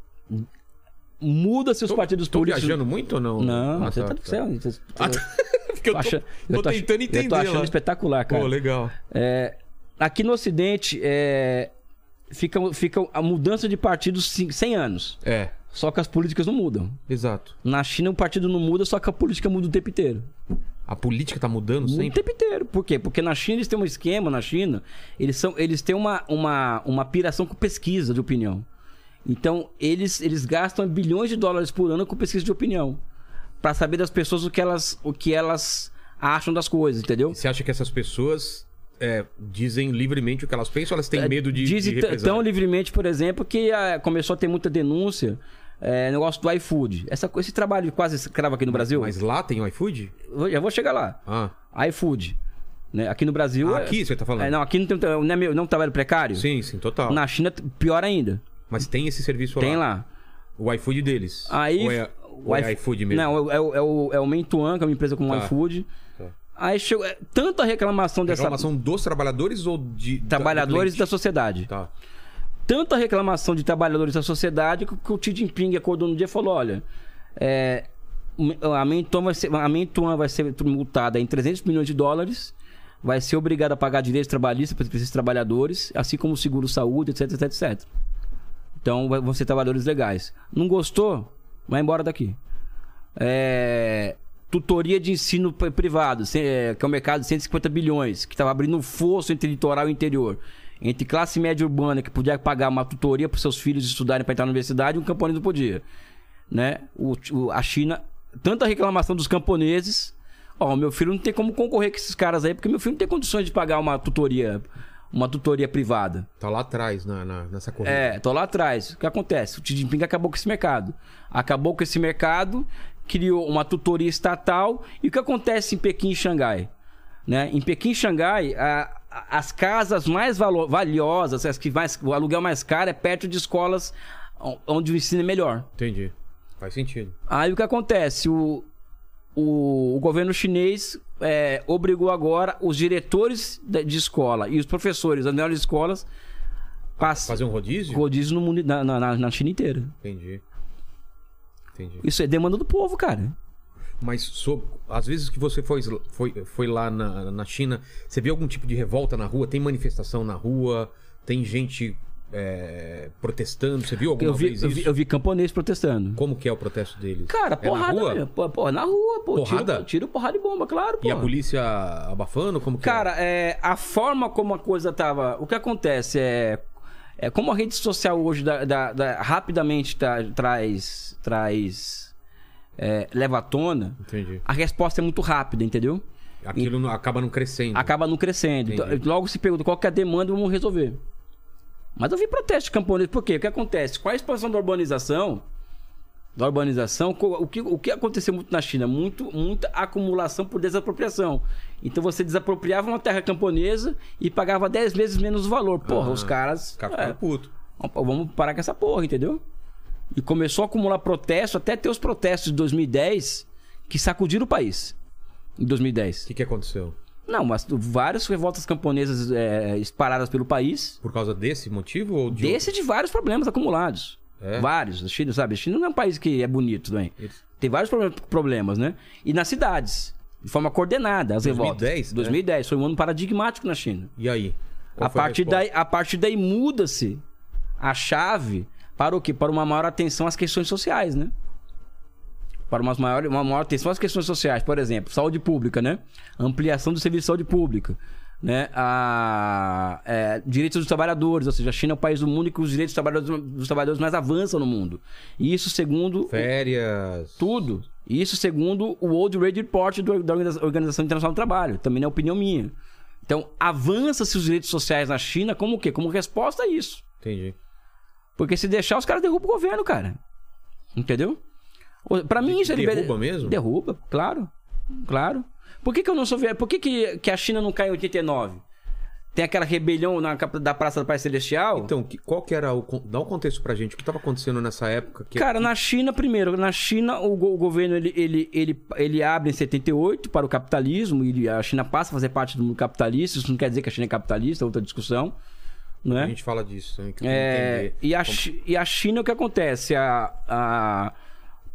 muda-se os Tô- partidos tô políticos. viajando muito ou não? Não, Ah, você tá, tá, tá. você- você- Ah, tá. Porque eu tô tô, achando- tô eu tô ach- tentando entender Eu tô achando lá. espetacular, cara. Pô, legal. É, aqui no Ocidente, é, fica, fica a mudança de partidos cin- 100 anos. É, Só que as políticas não mudam. exato. Na China o partido não muda, só que a política muda o tempo inteiro. A política tá mudando O sempre? tempo inteiro. Por quê? Porque na China eles têm um esquema, na China, eles, são, eles têm uma, uma, uma piração com pesquisa de opinião. Então, eles, eles gastam bilhões de dólares por ano com pesquisa de opinião. Pra saber das pessoas o que elas, o que elas acham das coisas, entendeu? Você acha que essas pessoas é, dizem livremente o que elas pensam ou elas têm medo de, É, Dizem de tão livremente, por exemplo, que ah, começou a ter muita denúncia. É, negócio do iFood. Essa, esse trabalho quase escravo aqui no Brasil. Mas lá tem o iFood? eu já vou chegar lá. Ah, iFood. Né? Aqui no Brasil. Ah, é- aqui você tá falando? É, não, aqui não tem não é, meu- não é trabalho precário. sim, sim, total. Na China, pior ainda. Mas tem esse serviço Tem lá? lá. O iFood deles? Aí, Ou é, ou é iFood mesmo? Não, é, o- é o, é o Meituan, que é uma empresa como o Tá. iFood. Tá. Aí chegou. é, tanta reclamação dessa. Reclamação dos trabalhadores ou de... da- Trabalhadores do da cliente? sociedade. Tá. Tanta reclamação de trabalhadores da sociedade que, que o Xi Jinping acordou no dia e falou: olha, é, a Meituan vai ser, a vai ser multada em 300 milhões de dólares, vai ser obrigada a pagar direitos trabalhistas para esses trabalhadores, assim como seguro-saúde, etc, etc, etc. Então vão ser trabalhadores legais. Não gostou? Vai embora daqui. É, tutoria de ensino pri- privado, é, que é um mercado de 150 bilhões, que estava abrindo um fosso entre litoral e interior. Entre classe média urbana, que podia pagar uma tutoria para seus filhos estudarem para entrar na universidade, um camponês não podia. Né? O, o- a China, tanta reclamação dos camponeses. Ó, meu filho não tem como concorrer com esses caras aí, porque meu filho não tem condições de pagar uma tutoria, uma tutoria privada. Tá lá atrás, na, na- nessa corrida. É, tô lá atrás. O que acontece? O Xi Jinping acabou com esse mercado. Acabou com esse mercado, criou uma tutoria estatal. E o que acontece em Pequim e Xangai? Né? Em Pequim e Xangai, a- a- as casas mais valo- valiosas, as que mais, o aluguel mais caro é perto de escolas onde o ensino é melhor. Entendi. Faz sentido. Aí o que acontece? O, o, o governo chinês é, obrigou agora os diretores de, de escola e os professores das melhores escolas passam Fazer um rodízio? rodízio no mundo, na, na, na China inteira. Entendi. Entendi. Isso é demanda do povo, cara. Mas so- às vezes que você foi, foi, foi lá na, na China, você vê algum tipo de revolta na rua? Tem manifestação na rua? Tem gente é, protestando? Você viu alguma Eu vi, vez eu, isso? vi, eu vi camponês protestando. Como que é o protesto deles? Cara, É na porrada, rua? meu. Pô, pô, na rua, pô. Porrada? Tiro, tiro porrada e bomba, claro, pô. E a polícia abafando? Como que Cara, é, a forma como a coisa tava. O que acontece é. é como a rede social hoje da, da- da- rapidamente tá- traz. traz. é, leva à tona, é? Entendi. a resposta é muito rápida, entendeu? Aquilo não- acaba não crescendo. Acaba não crescendo. Então, logo se pergunta qual que é a demanda vamos resolver. Mas eu vi protesto de camponês. Por quê? O que acontece? Com a expansão da urbanização, da urbanização, o que, o que aconteceu muito na China? Muito, muita acumulação por desapropriação. Então você desapropriava uma terra camponesa e pagava 10 vezes menos o valor. Porra, Ah, os caras. Os caras é, ficaram putos. vamos parar com essa porra, entendeu? E começou a acumular protesto, até ter os protestos de 2010 que sacudiram o país. Em 2010. O que, que aconteceu? Não, mas várias revoltas camponesas é, espalhadas pelo país. Por causa desse motivo ou de Desse e de vários problemas acumulados. É? Vários. A China, sabe? A China não é um país que é bonito também. Tem vários proble- problemas, né? E nas cidades. De forma coordenada, as 2010, revoltas. né? 2010. Foi um ano paradigmático na China. E aí? Qual A partir, resposta? daí, a partir daí muda-se a chave para o quê? Para uma maior atenção às questões sociais, né? Para umas maior, uma maior atenção às questões sociais. Por exemplo, saúde pública, né? Ampliação do serviço de saúde pública. Né? A, é, direitos dos trabalhadores, ou seja, a China é o país do mundo em que os direitos dos trabalhadores, dos trabalhadores mais avançam no mundo. E isso segundo Férias. tudo. E Isso segundo o World Trade Report do- da Organiza- Organização Internacional do Trabalho. Também não é opinião minha. Então, avança-se os direitos sociais na China como o quê? Como resposta a isso. Entendi. Porque se deixar, os caras derrubam o governo, cara. Entendeu? Pra mim, isso é Derruba liber- mesmo? Derruba, claro. Claro. Por que, que eu não sou. Por que, que, que a China não cai em 89? Tem aquela rebelião na, da Praça da Paz Celestial? Então, qual que era o... Dá um contexto pra gente. O que tava acontecendo nessa época? Que... Cara, na China, primeiro, na China o, o governo ele, ele, ele, ele abre em 78 para o capitalismo, e a China passa a fazer parte do mundo capitalista, isso não quer dizer que a China é capitalista, é outra discussão. né? A gente fala disso, que É, e, a, Chi- e a China, o que acontece? A, a-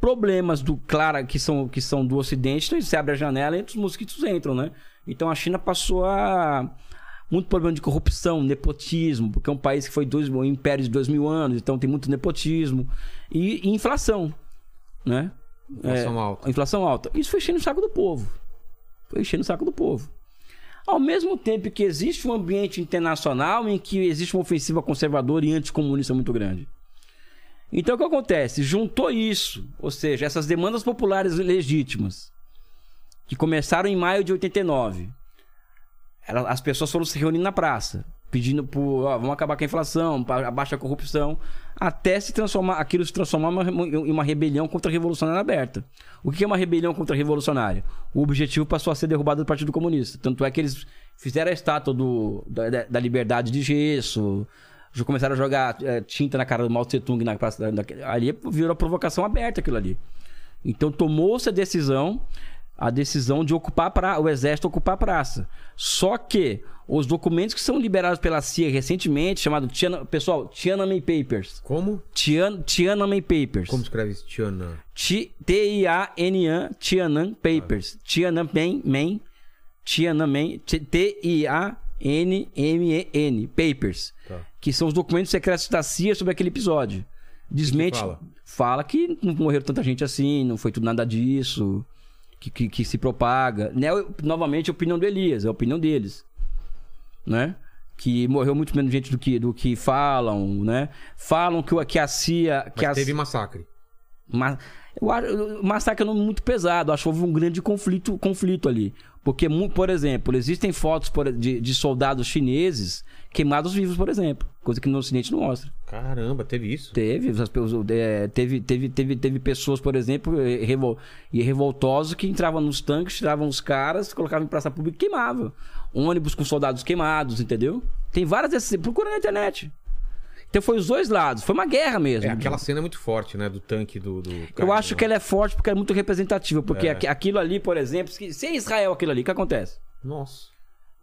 problemas do claro que são, que são do Ocidente, então você abre a janela e os mosquitos entram, né? Então a China passou a. Muito problema de corrupção, nepotismo, porque é um país que foi dois, um império de dois mil anos, então tem muito nepotismo. E, e inflação, né? Inflação alta. Inflação alta. Isso foi enchendo o saco do povo. Foi enchendo o saco do povo. Ao mesmo tempo que existe um ambiente internacional em que existe uma ofensiva conservadora e anticomunista muito grande. Então o que acontece? Juntou isso, ou seja, essas demandas populares legítimas, que começaram em maio de 89. Ela- As pessoas foram se reunindo na praça, pedindo por, ó, vamos acabar com a inflação, abaixa a corrupção, até se transformar, aquilo se transformar em uma- rebelião contra a revolucionária aberta. O que é uma rebelião contra a revolucionária? O objetivo passou a ser derrubado do Partido Comunista. Tanto é que eles fizeram a estátua do, da- da liberdade de gesso, já começaram a jogar eh, tinta na cara do Mao Tse Tung na praça. da- da- ali virou provocação aberta aquilo ali. Então tomou-se a decisão, a decisão de ocupar a pra... o exército ocupar a praça. Só que os documentos que são liberados pela CIA recentemente, chamado Tiana... pessoal, Tiananmen Papers. Como? Tian... Tiananmen Papers. Como escreve isso, Tiana? Ti- T-I-A-N-A Tiananmen Papers. Tiananmen Men, Tiananmen T- T-I-A-N-M-E-N Papers. Tá. Que são os documentos secretos da CIA sobre aquele episódio. Desmente. fala? fala que não morreram tanta gente assim, não foi tudo nada disso. Que, que, que se propaga. Né? Novamente, a opinião do Elias, é a opinião deles. Né? Que morreu muito menos gente do que, do que falam, né? Falam que, que a CIA. Que Mas a teve massacre. mas eu acho o massacre é um nome muito pesado. Acho que houve um grande conflito, conflito ali. Porque, por exemplo, existem fotos de, de soldados chineses queimados vivos, por exemplo. Coisa que no Ocidente não mostra. Caramba, teve isso? Teve, é, teve, teve, teve, teve pessoas, por exemplo, revol, e revoltosos que entravam nos tanques, tiravam os caras, colocavam em praça pública e queimavam. Ônibus com soldados queimados, entendeu? Tem várias dessas. Procura na internet. Então foi os dois lados. Foi uma guerra mesmo. É, aquela cena é muito forte, né? Do tanque do. do Eu acho né? que ela é forte porque é muito representativa. Porque É. aqui- aquilo ali, por exemplo, se se é Israel aquilo ali, o que acontece? Nossa.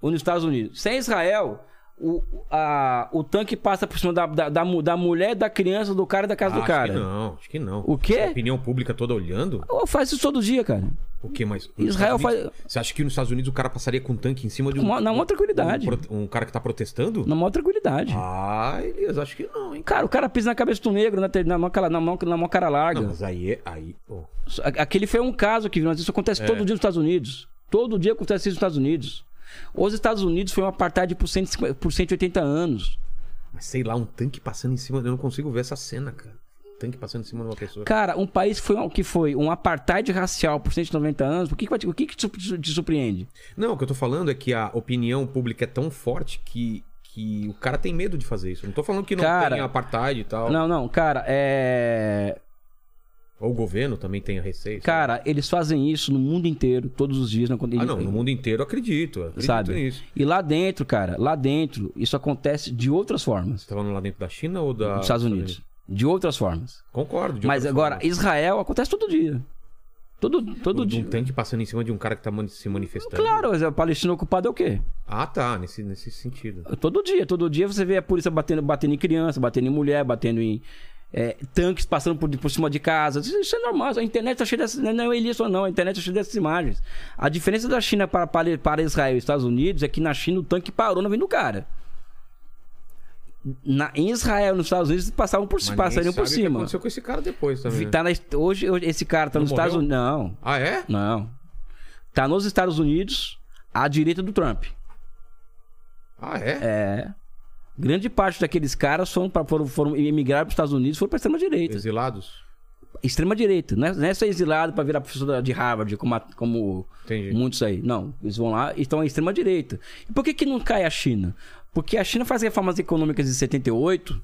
Ou nos Estados Unidos. Se é Israel, o, a- o tanque passa por cima da, da, da, da mulher, da criança, do cara e da casa Ah, do cara. Acho que não, acho que não. O quê? A opinião pública toda olhando? Ou Faz isso todo dia, cara. O que mais? Nos Israel Unidos- Você acha que nos Estados Unidos o cara passaria com um tanque em cima de um. Uma- na maior tranquilidade. Um, um cara que tá protestando? Na maior tranquilidade. Ah, Elias, acho que não, hein? Cara, o cara pisa na cabeça do negro, na, na, mão, na, mão, na mão cara larga. Não, mas aí é. Aí. A- Aquele foi um caso que mas isso acontece É. todo dia nos Estados Unidos. Todo dia acontece isso nos Estados Unidos. Os Estados Unidos foi um apartheid por, 150 por 180 anos. Mas sei lá, um tanque passando em cima. Eu não consigo ver essa cena, cara. Tanque passando em cima de uma pessoa. Cara, um país que foi, um- que foi um apartheid racial por 190 anos, o que, o que, que te, te surpreende? Não, o que eu tô falando é que a opinião pública é tão forte que, que o cara tem medo de fazer isso. Eu não tô falando que não Cara, tem apartheid e tal. Não, não, cara, é. Ou o governo também tem a receita. Cara, eles fazem isso no mundo inteiro, todos os dias. Não, Ah, não, no mundo inteiro eu acredito. acredito sabe? nisso. E lá dentro, cara, lá dentro, isso acontece de outras formas. Você tá falando lá dentro da China ou da. Nos Estados Unidos. De outras formas. Concordo. Mas agora, forma. Israel acontece todo dia. Todo, todo um dia. tanque passando em cima de um cara que tá se manifestando. Claro, a Palestina ocupada é o quê? Ah, tá. Nesse, nesse sentido. Todo dia, todo dia você vê a polícia batendo, batendo em criança, batendo em mulher, batendo em é, tanques passando por, por cima de casa. Isso, é normal. A internet tá cheia dessas. Não é isso não, a internet tá cheia dessas imagens. A diferença da China para, para, para Israel e Estados Unidos é que na China o tanque parou na frente do cara. Na, em Israel e nos Estados Unidos passavam por, Mas passariam por sabe o que cima. aconteceu com esse cara depois também. né? Tá na- hoje, hoje esse cara tá Não nos Estados morreu? Unidos. Não, Ah, é? não. Tá nos Estados Unidos à direita do Trump. Ah, é? É. Grande parte daqueles caras foram, pra, foram, foram emigrar para os Estados Unidos foram para extrema direita. Exilados? Extrema direita. Não é, não é só exilado para virar professor de Harvard, como, a- como Entendi. muitos aí. Não. Eles vão lá e estão à extrema direita. E por que, que não cai a China? Porque a China faz reformas econômicas em 78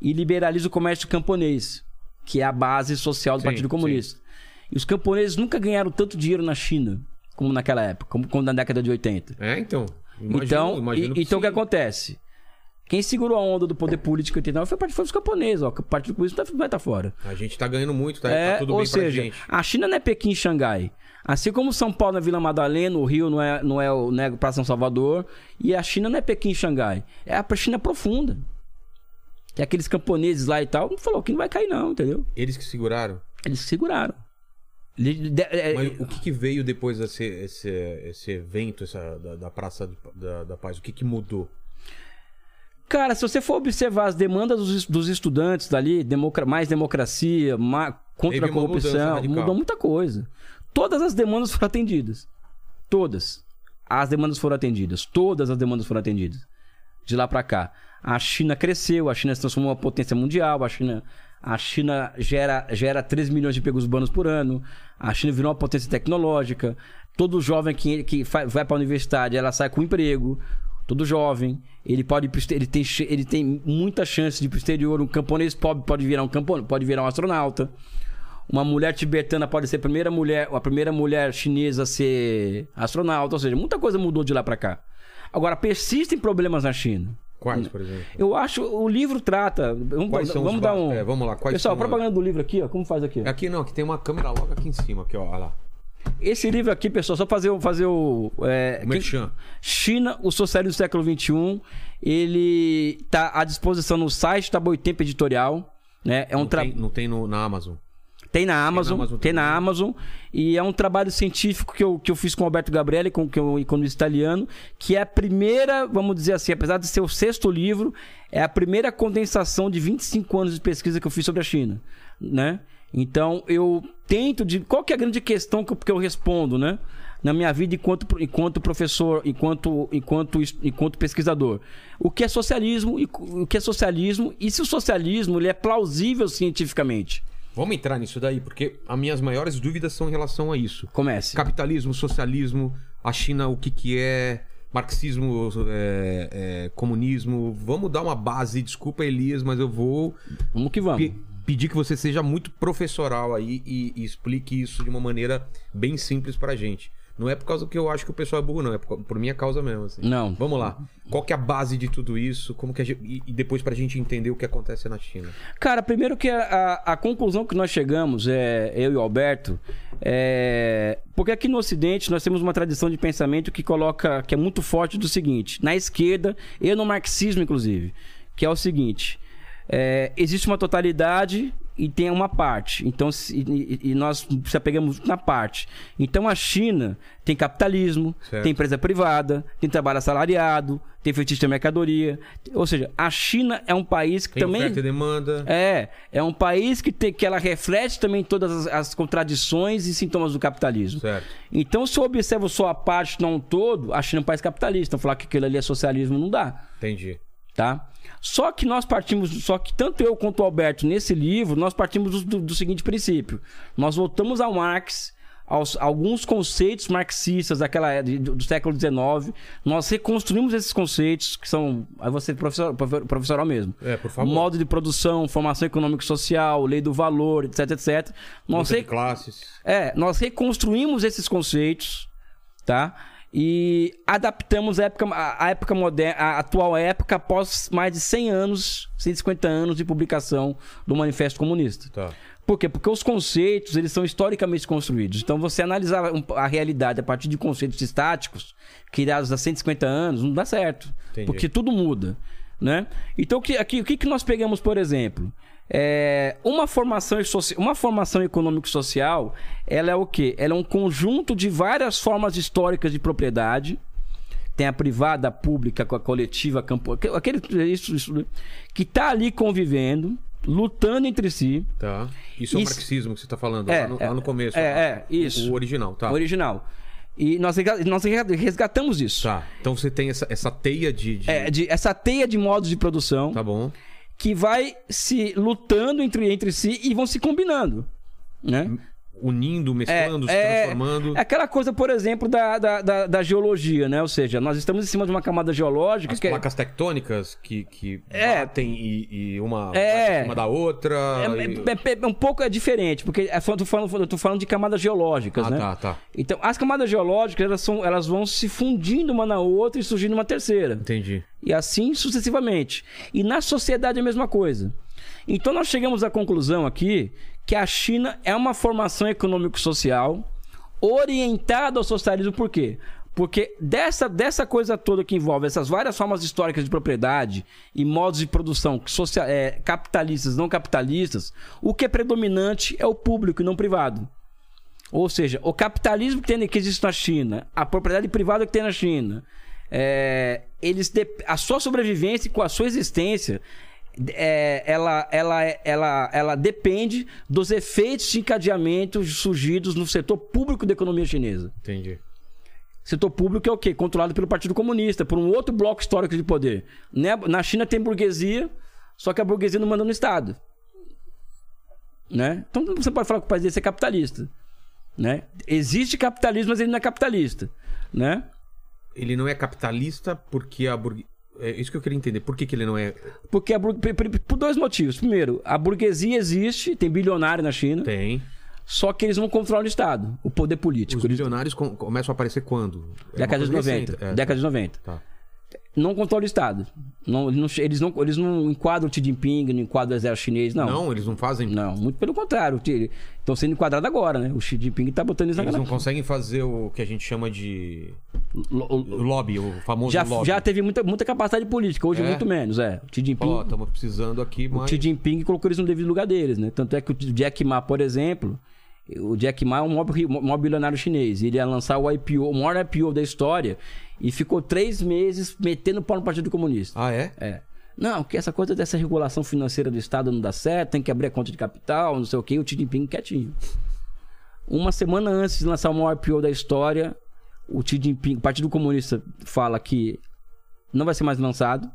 e liberaliza o comércio camponês, que é a base social do Sim, Partido Comunista. E os camponeses nunca ganharam tanto dinheiro na China como naquela época, como, como na década de 80. É, então. Imagino, então, imagino e- então o que sim. acontece? Quem segurou a onda do poder político em 89 foi, foi os camponeses, ó. O Partido Comunista vai estar fora. A gente tá ganhando muito, tá, É, tá tudo ou bem seja, pra gente. a China não é Pequim e Xangai. Assim como São Paulo não é Vila Madalena, o Rio não é, não é, o, não é pra São Salvador, e a China não é Pequim e Xangai. É a China profunda. Que aqueles camponeses lá e tal, não falou que não vai cair não, entendeu? Eles que seguraram. Eles se seguraram. De- é- Mas o que, que veio depois desse esse, esse evento essa, da, da Praça da, da Paz? O que, que mudou? Cara, se você for observar as demandas dos, dos estudantes dali, democra- mais democracia, ma- contra Teve a corrupção, mudou muita coisa. Todas as demandas foram atendidas. Todas. As demandas foram atendidas. Todas as demandas foram atendidas. De lá pra cá. A China cresceu, a China se transformou em uma potência mundial, a China, a China gera, gera 3 milhões de empregos urbanos por ano, a China virou uma potência tecnológica. Todo jovem que, que vai pra universidade, ela sai com emprego. Todo jovem, ele pode ele tem, ele tem muita chance de ir pro exterior. Um camponês pobre pode virar um campo, pode virar um astronauta. Uma mulher tibetana pode ser a primeira mulher, a primeira mulher chinesa a ser astronauta, ou seja, muita coisa mudou de lá pra cá. Agora persistem problemas na China. Quais, por exemplo? Eu acho o livro trata, vamos, vamos os dar um é, vamos lá, quais Pessoal, são propaganda do livro aqui, ó, como faz aqui? Aqui não, aqui tem uma câmera logo aqui em cima, aqui, ó, olha lá. Esse livro aqui, pessoal, só fazer o fazer o é, quem- Merchan. China, o socialismo do século XXI, ele tá à disposição no site da Boitempo Editorial, né? É um Não tra... tem, não tem no, na Amazon. Tem na Amazon, Amazon tem na também. Amazon. E é um trabalho científico que eu, que eu fiz com o Alberto Gabrielli, com, que é um economista italiano, que é a primeira, vamos dizer assim, apesar de ser o sexto livro, é a primeira condensação de 25 anos de pesquisa que eu fiz sobre a China, né? Então, eu tento de... Qual que é a grande questão que eu, que eu respondo, né? Na minha vida enquanto, enquanto professor, enquanto, enquanto, enquanto pesquisador. O que é socialismo e o que é socialismo e se o socialismo ele é plausível cientificamente. Vamos entrar nisso daí, porque as minhas maiores dúvidas são em relação a isso. Comece. Capitalismo, socialismo, a China, o que que é, marxismo, é, é, comunismo. Vamos dar uma base, desculpa Elias, mas eu vou Vamos que vamos. pe- pedir que você seja muito professoral aí e, e explique isso de uma maneira bem simples pra gente. Não é por causa que eu acho que o pessoal é burro, não. É por, por minha causa mesmo. assim. Não. Vamos lá. Qual que é a base de tudo isso? Como que a gente, e, e depois pra gente entender o que acontece na China. Cara, primeiro que a, a- a conclusão que nós chegamos, é, eu e o Alberto, é. Porque aqui no Ocidente nós temos uma tradição de pensamento que coloca. que é muito forte do seguinte, na esquerda, e no marxismo, inclusive, que é o seguinte. É, existe uma totalidade e tem uma parte. Então, se- e, e nós se apegamos na parte. Então a China tem capitalismo, Certo. tem empresa privada, tem trabalho assalariado, tem feitiço de mercadoria. Ou seja, a China é um país que Tem também. oferta e demanda. É, é um país que, tem, que ela reflete também todas as, as contradições e sintomas do capitalismo. Certo. Então, se eu observo só a parte, não o todo, a China é um país capitalista. Então, falar que aquilo ali é socialismo não dá, Entendi. Tá? Só que nós partimos, só que tanto eu quanto o Alberto, nesse livro, nós partimos do, do- seguinte princípio. Nós voltamos ao Marx, aos alguns conceitos marxistas daquela é- do, do século XIX. Nós reconstruímos esses conceitos, que são. Aí você professor, profe- professoral mesmo. É, por favor. Modo de produção, formação econômica e social, lei do valor, etc, etc. Nós, Luta classes. é, nós reconstruímos esses conceitos, tá? E adaptamos a época, a, época moderna, a atual época após mais de 100 anos, 150 anos de publicação do Manifesto Comunista. Tá. Por quê? Porque os conceitos, eles são historicamente construídos. Então, você analisar a realidade a partir de conceitos estáticos, criados há 150 anos, não dá certo. Entendi. Porque tudo muda, né? Então, o que, aqui, o que, que nós pegamos, por exemplo? É, uma, formação, uma formação econômico-social, ela é o quê? Ela é um conjunto de várias formas históricas de propriedade, tem a privada, a pública, a coletiva, a campo, aquele isso, isso, que está ali convivendo, lutando entre si. Tá. Isso é o Isso- marxismo que você tá falando, É, lá, no, é, lá no começo. é, lá. é, isso. O original, tá. Original. E nós, nós resgatamos isso. Tá. Então você tem essa, essa teia de. de- É, de- essa teia de modos de produção Tá bom. Que vai se lutando entre, entre si e vão se combinando. Né? Unindo, mesclando, se é, transformando. É aquela coisa, por exemplo, da, da, da, da geologia, né? Ou seja, nós estamos em cima de uma camada geológica As que é- placas tectônicas que, que É. batem e, e uma É. cima da outra. é, e- é- é- é um pouco é diferente, porque é, eu tô falando, eu tô falando de camadas geológicas, Ah, né? tá, tá. Então, as camadas geológicas, elas, são, elas vão se fundindo uma na outra e surgindo uma terceira. Entendi. E assim sucessivamente. E na sociedade é a mesma coisa. Então nós chegamos à conclusão aqui que a China é uma formação econômico-social orientada ao socialismo. Por quê? Porque dessa, dessa coisa toda que envolve essas várias formas históricas de propriedade e modos de produção social, é, capitalistas não capitalistas, o que é predominante é o público e não o privado. Ou seja, o capitalismo que, tem, que existe na China, a propriedade privada que tem na China, é, eles a sua sobrevivência com a sua existência, é, ela, ela, ela, ela depende dos efeitos de encadeamento surgidos no setor público da economia chinesa. Entendi. Setor público é o quê? Controlado pelo Partido Comunista, por um outro bloco histórico de poder. Né? Na China tem burguesia, só que a burguesia não manda no Estado. Né? Então você pode falar que o país desse é capitalista. Né? Existe capitalismo, mas ele não é capitalista. Né? Ele não é capitalista porque a burguesia. É isso que eu queria entender. Por que, que ele não é. Porque a por- dois motivos. Primeiro, a burguesia existe, tem bilionário na China, Tem. só que eles não controlam o Estado, o poder político. Os Eles- bilionários com- começam a aparecer quando? É uma Década de coisa 90. recente. É, Década de 90. Tá. Não controla o Estado. Não, eles, não, eles, não, eles não enquadram o Xi Jinping, não enquadram o exército chinês, não. Não, eles não fazem. Não, muito pelo contrário. Estão sendo enquadrados agora, né? O Xi Jinping tá botando isso Eles na não conseguem fazer o que a gente chama de Lo- o- lobby, o famoso já, lobby. já teve muita, muita capacidade política, hoje É? muito menos, é. O Xi Jinping, Ó, estamos precisando aqui, o mas. Xi Jinping colocou eles no devido lugar deles, né? Tanto é que o Jack Ma, por exemplo, o Jack Ma é um maior, ri- maior bilionário chinês. Ele ia lançar o IPO, o maior IPO da história, e ficou três meses metendo pau no Partido Comunista. Ah, é? É. Não, que essa coisa dessa regulação financeira do Estado não dá certo, tem que abrir a conta de capital, não sei o que, o Xi Jinping quietinho. Uma semana antes de lançar o maior IPO da história, o Xi Jinping, o Partido Comunista fala que não vai ser mais lançado.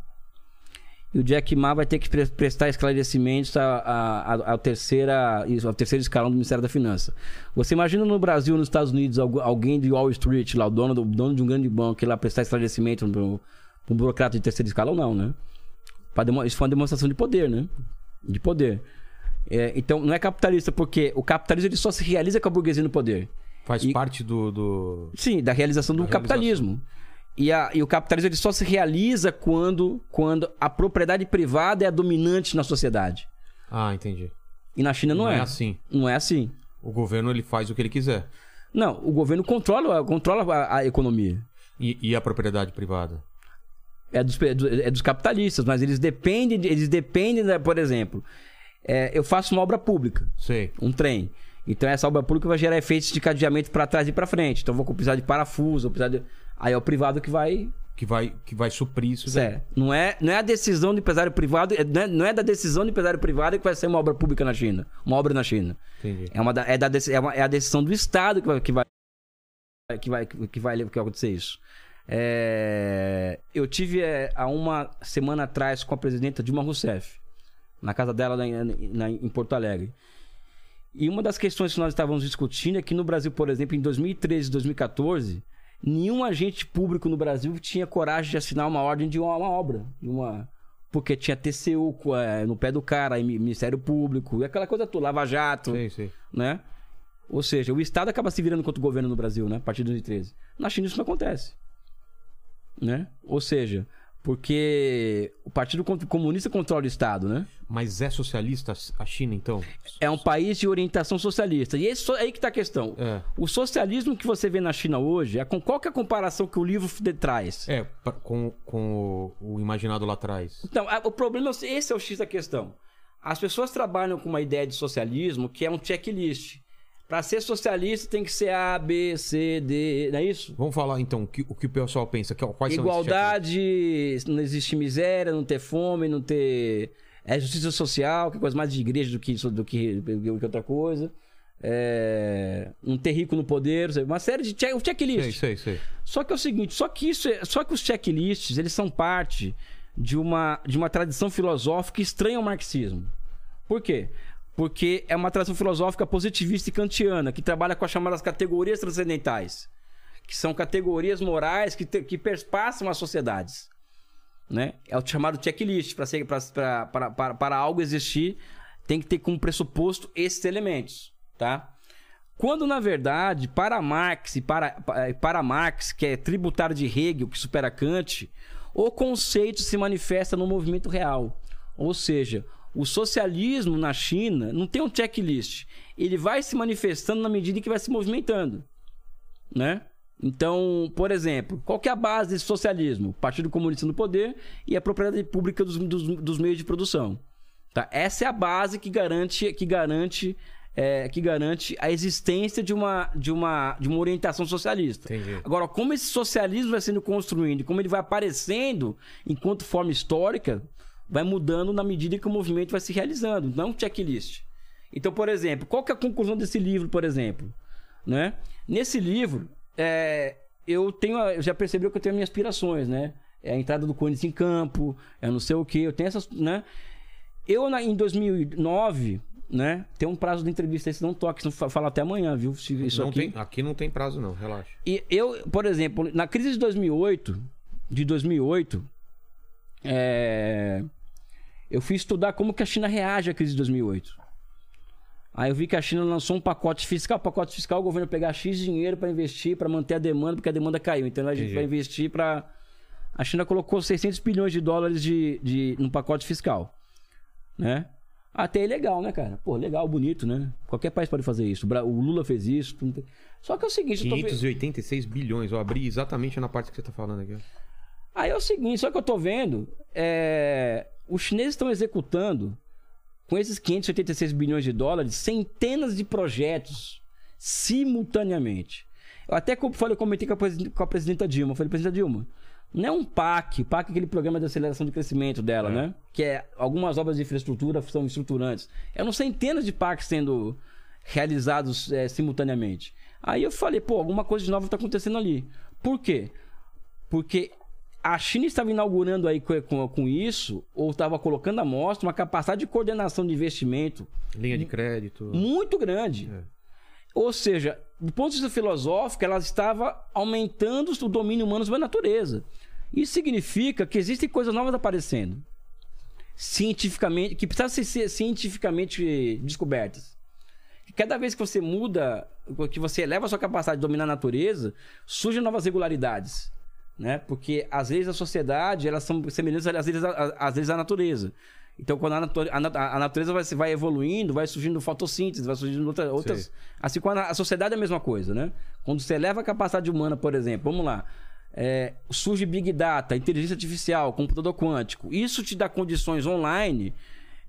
E o Jack Ma vai ter que pre- prestar esclarecimentos ao, terceira, ao terceiro escalão do Ministério da Finança. Você imagina no Brasil, nos Estados Unidos, algu- alguém de Wall Street, lá, o dono, do, dono de um grande banco, ir lá prestar esclarecimento para um burocrata de terceiro escalão? Não, né? Isso foi uma demonstração de poder, né? De poder. É, então, não é capitalista, porque o capitalismo ele só se realiza com a burguesia no poder. Faz E- parte do. do... Sim, da realização do Da capitalismo. E, a- e o capitalismo ele só se realiza quando, quando a propriedade privada é a dominante na sociedade. Ah, entendi. E na China não, Não é. é assim. Não é assim. O governo ele faz o que ele quiser. Não, o governo controla, controla a, a economia. E, e a propriedade privada? É dos, é é dos capitalistas, mas eles dependem, de- eles dependem, da, por exemplo, é, eu faço uma obra pública, Sei. um trem. Então essa obra pública vai gerar efeitos de cadeamento para trás e para frente. Então eu vou precisar de parafuso, vou precisar de... aí é o privado que vai Que vai, que vai suprir isso. É, não é, não é a decisão do empresário privado, é- não é, não é da decisão do empresário privado que vai ser uma obra pública na China, uma obra na China. Entendi. É, uma, da- é, da, é, uma- é a decisão do Estado que vai, que vai, que vai, que vai, que vai acontecer isso. É, eu tive é, há uma semana atrás com a presidenta Dilma Rousseff, na casa dela em, na- em Porto Alegre. E uma das questões que nós estávamos discutindo é que no Brasil, por exemplo, em 2013 e 2014, nenhum agente público no Brasil tinha coragem de assinar uma ordem de uma, uma obra, de uma porque tinha TCU é, no pé do cara, Ministério Público, e aquela coisa toda, Lava Jato, Sei, sei. né? Ou seja, o Estado acaba se virando contra o governo no Brasil, né? A partir de 2013. Na China isso não acontece. Né? Ou seja, porque o Partido Comunista controla o Estado, né? Mas é socialista a China, então? É um país de orientação socialista. E esse, aí que tá a questão. É. O socialismo que você vê na China hoje, é com qual que é a comparação que o livro de- traz? É, com, com o, o imaginado lá atrás. Então, o problema, esse é o X da questão. As pessoas trabalham com uma ideia de socialismo que é um checklist. Para ser socialista tem que ser A, B, C, D, não é isso? Vamos falar então o que o, que o pessoal pensa. Que, quais Igualdade, não existe miséria, não ter fome, não ter. É justiça social, que é coisa mais de igreja do que, isso- do que, do que outra coisa. É, não ter rico no poder, uma série de check, checklist. esses checklists? Sei, sei. Só que é o seguinte, só que isso, é- só que os checklists, eles são parte de uma de uma tradição filosófica estranha ao marxismo. Por quê? Porque é uma tradição filosófica positivista e kantiana, que trabalha com as chamadas categorias transcendentais, que são categorias morais que, te- que perspassam as sociedades. Né? É o chamado checklist. Para algo existir, tem que ter como pressuposto esses elementos. Tá? Quando, na verdade, para Marx e para, pa- para Marx, que é tributário de Hegel, que supera Kant, o conceito se manifesta no movimento real. Ou seja, o socialismo na China não tem um checklist. Ele vai se manifestando na medida em que vai se movimentando. Né? Então, por exemplo, qual que é a base desse socialismo? Partido Comunista no poder e a propriedade pública dos, dos, dos meios de produção. Tá? Essa é a base que garante, que garante, é, que garante a existência de uma, de, uma, de uma orientação socialista. Entendi. Agora, como esse socialismo vai sendo construído, e como ele vai aparecendo enquanto forma histórica, vai mudando na medida que o movimento vai se realizando, não um checklist. Então, por exemplo, qual que é a conclusão desse livro, por exemplo? Né? Nesse livro, é, eu tenho, já percebeu que eu tenho minhas aspirações, né? É a entrada do Corinthians em campo, é não sei o que, eu tenho essas, né? Eu, na- em 2009, né? Tem um prazo de entrevista aí, se não toque, fa- fala até amanhã, viu? Isso não aqui. tem, aqui não tem prazo, não, relaxa. E eu, por exemplo, na crise de 2008, de 2008, é, eu fui estudar como que a China reage à crise de 2008. Aí eu vi que a China lançou um pacote fiscal, pacote fiscal, o governo pegar X dinheiro para investir, para manter a demanda, porque a demanda caiu. Então a gente Entendi. vai investir para a China colocou 600 bilhões de dólares de, de no pacote fiscal, né? Até é legal, né, cara? Pô, legal, bonito, né? Qualquer país pode fazer isso. O Lula fez isso. Só que é o seguinte, eu tô vendo- 586 bilhões. Eu abri exatamente na parte que você tá falando aqui. Aí é o seguinte, só que eu tô vendo, é, os chineses estão executando, com esses 586 bilhões de dólares, centenas de projetos simultaneamente. Eu até falei, comentei com a, com a presidenta Dilma, eu falei, presidenta Dilma, não é um PAC, PAC é aquele programa de aceleração de crescimento dela, É. né? Que é algumas obras de infraestrutura são estruturantes. Eram centenas de PACs sendo realizados é, simultaneamente. Aí eu falei, pô, alguma coisa de nova está acontecendo ali. Por quê? Porque a China estava inaugurando aí com, com, isso, ou estava colocando à mostra uma capacidade de coordenação de investimento Linha de crédito. muito grande. É. Ou seja, do ponto de vista filosófico, ela estava aumentando o domínio humano sobre a natureza. Isso significa que existem coisas novas aparecendo. Cientificamente, que precisam ser cientificamente descobertas. Que Cada vez que você muda, que você eleva a sua capacidade de dominar a natureza, surgem novas regularidades. Né? Porque as leis da sociedade elas são semelhantes às leis, às leis da natureza. Então, quando a, natu- a nat- a natureza vai, vai evoluindo, vai surgindo fotossíntese, vai surgindo outra- outras. Sei. Assim, quando a, a sociedade é a mesma coisa, né? Quando você eleva a capacidade humana, por exemplo, vamos lá. é, surge Big Data, inteligência artificial, computador quântico. Isso te dá condições online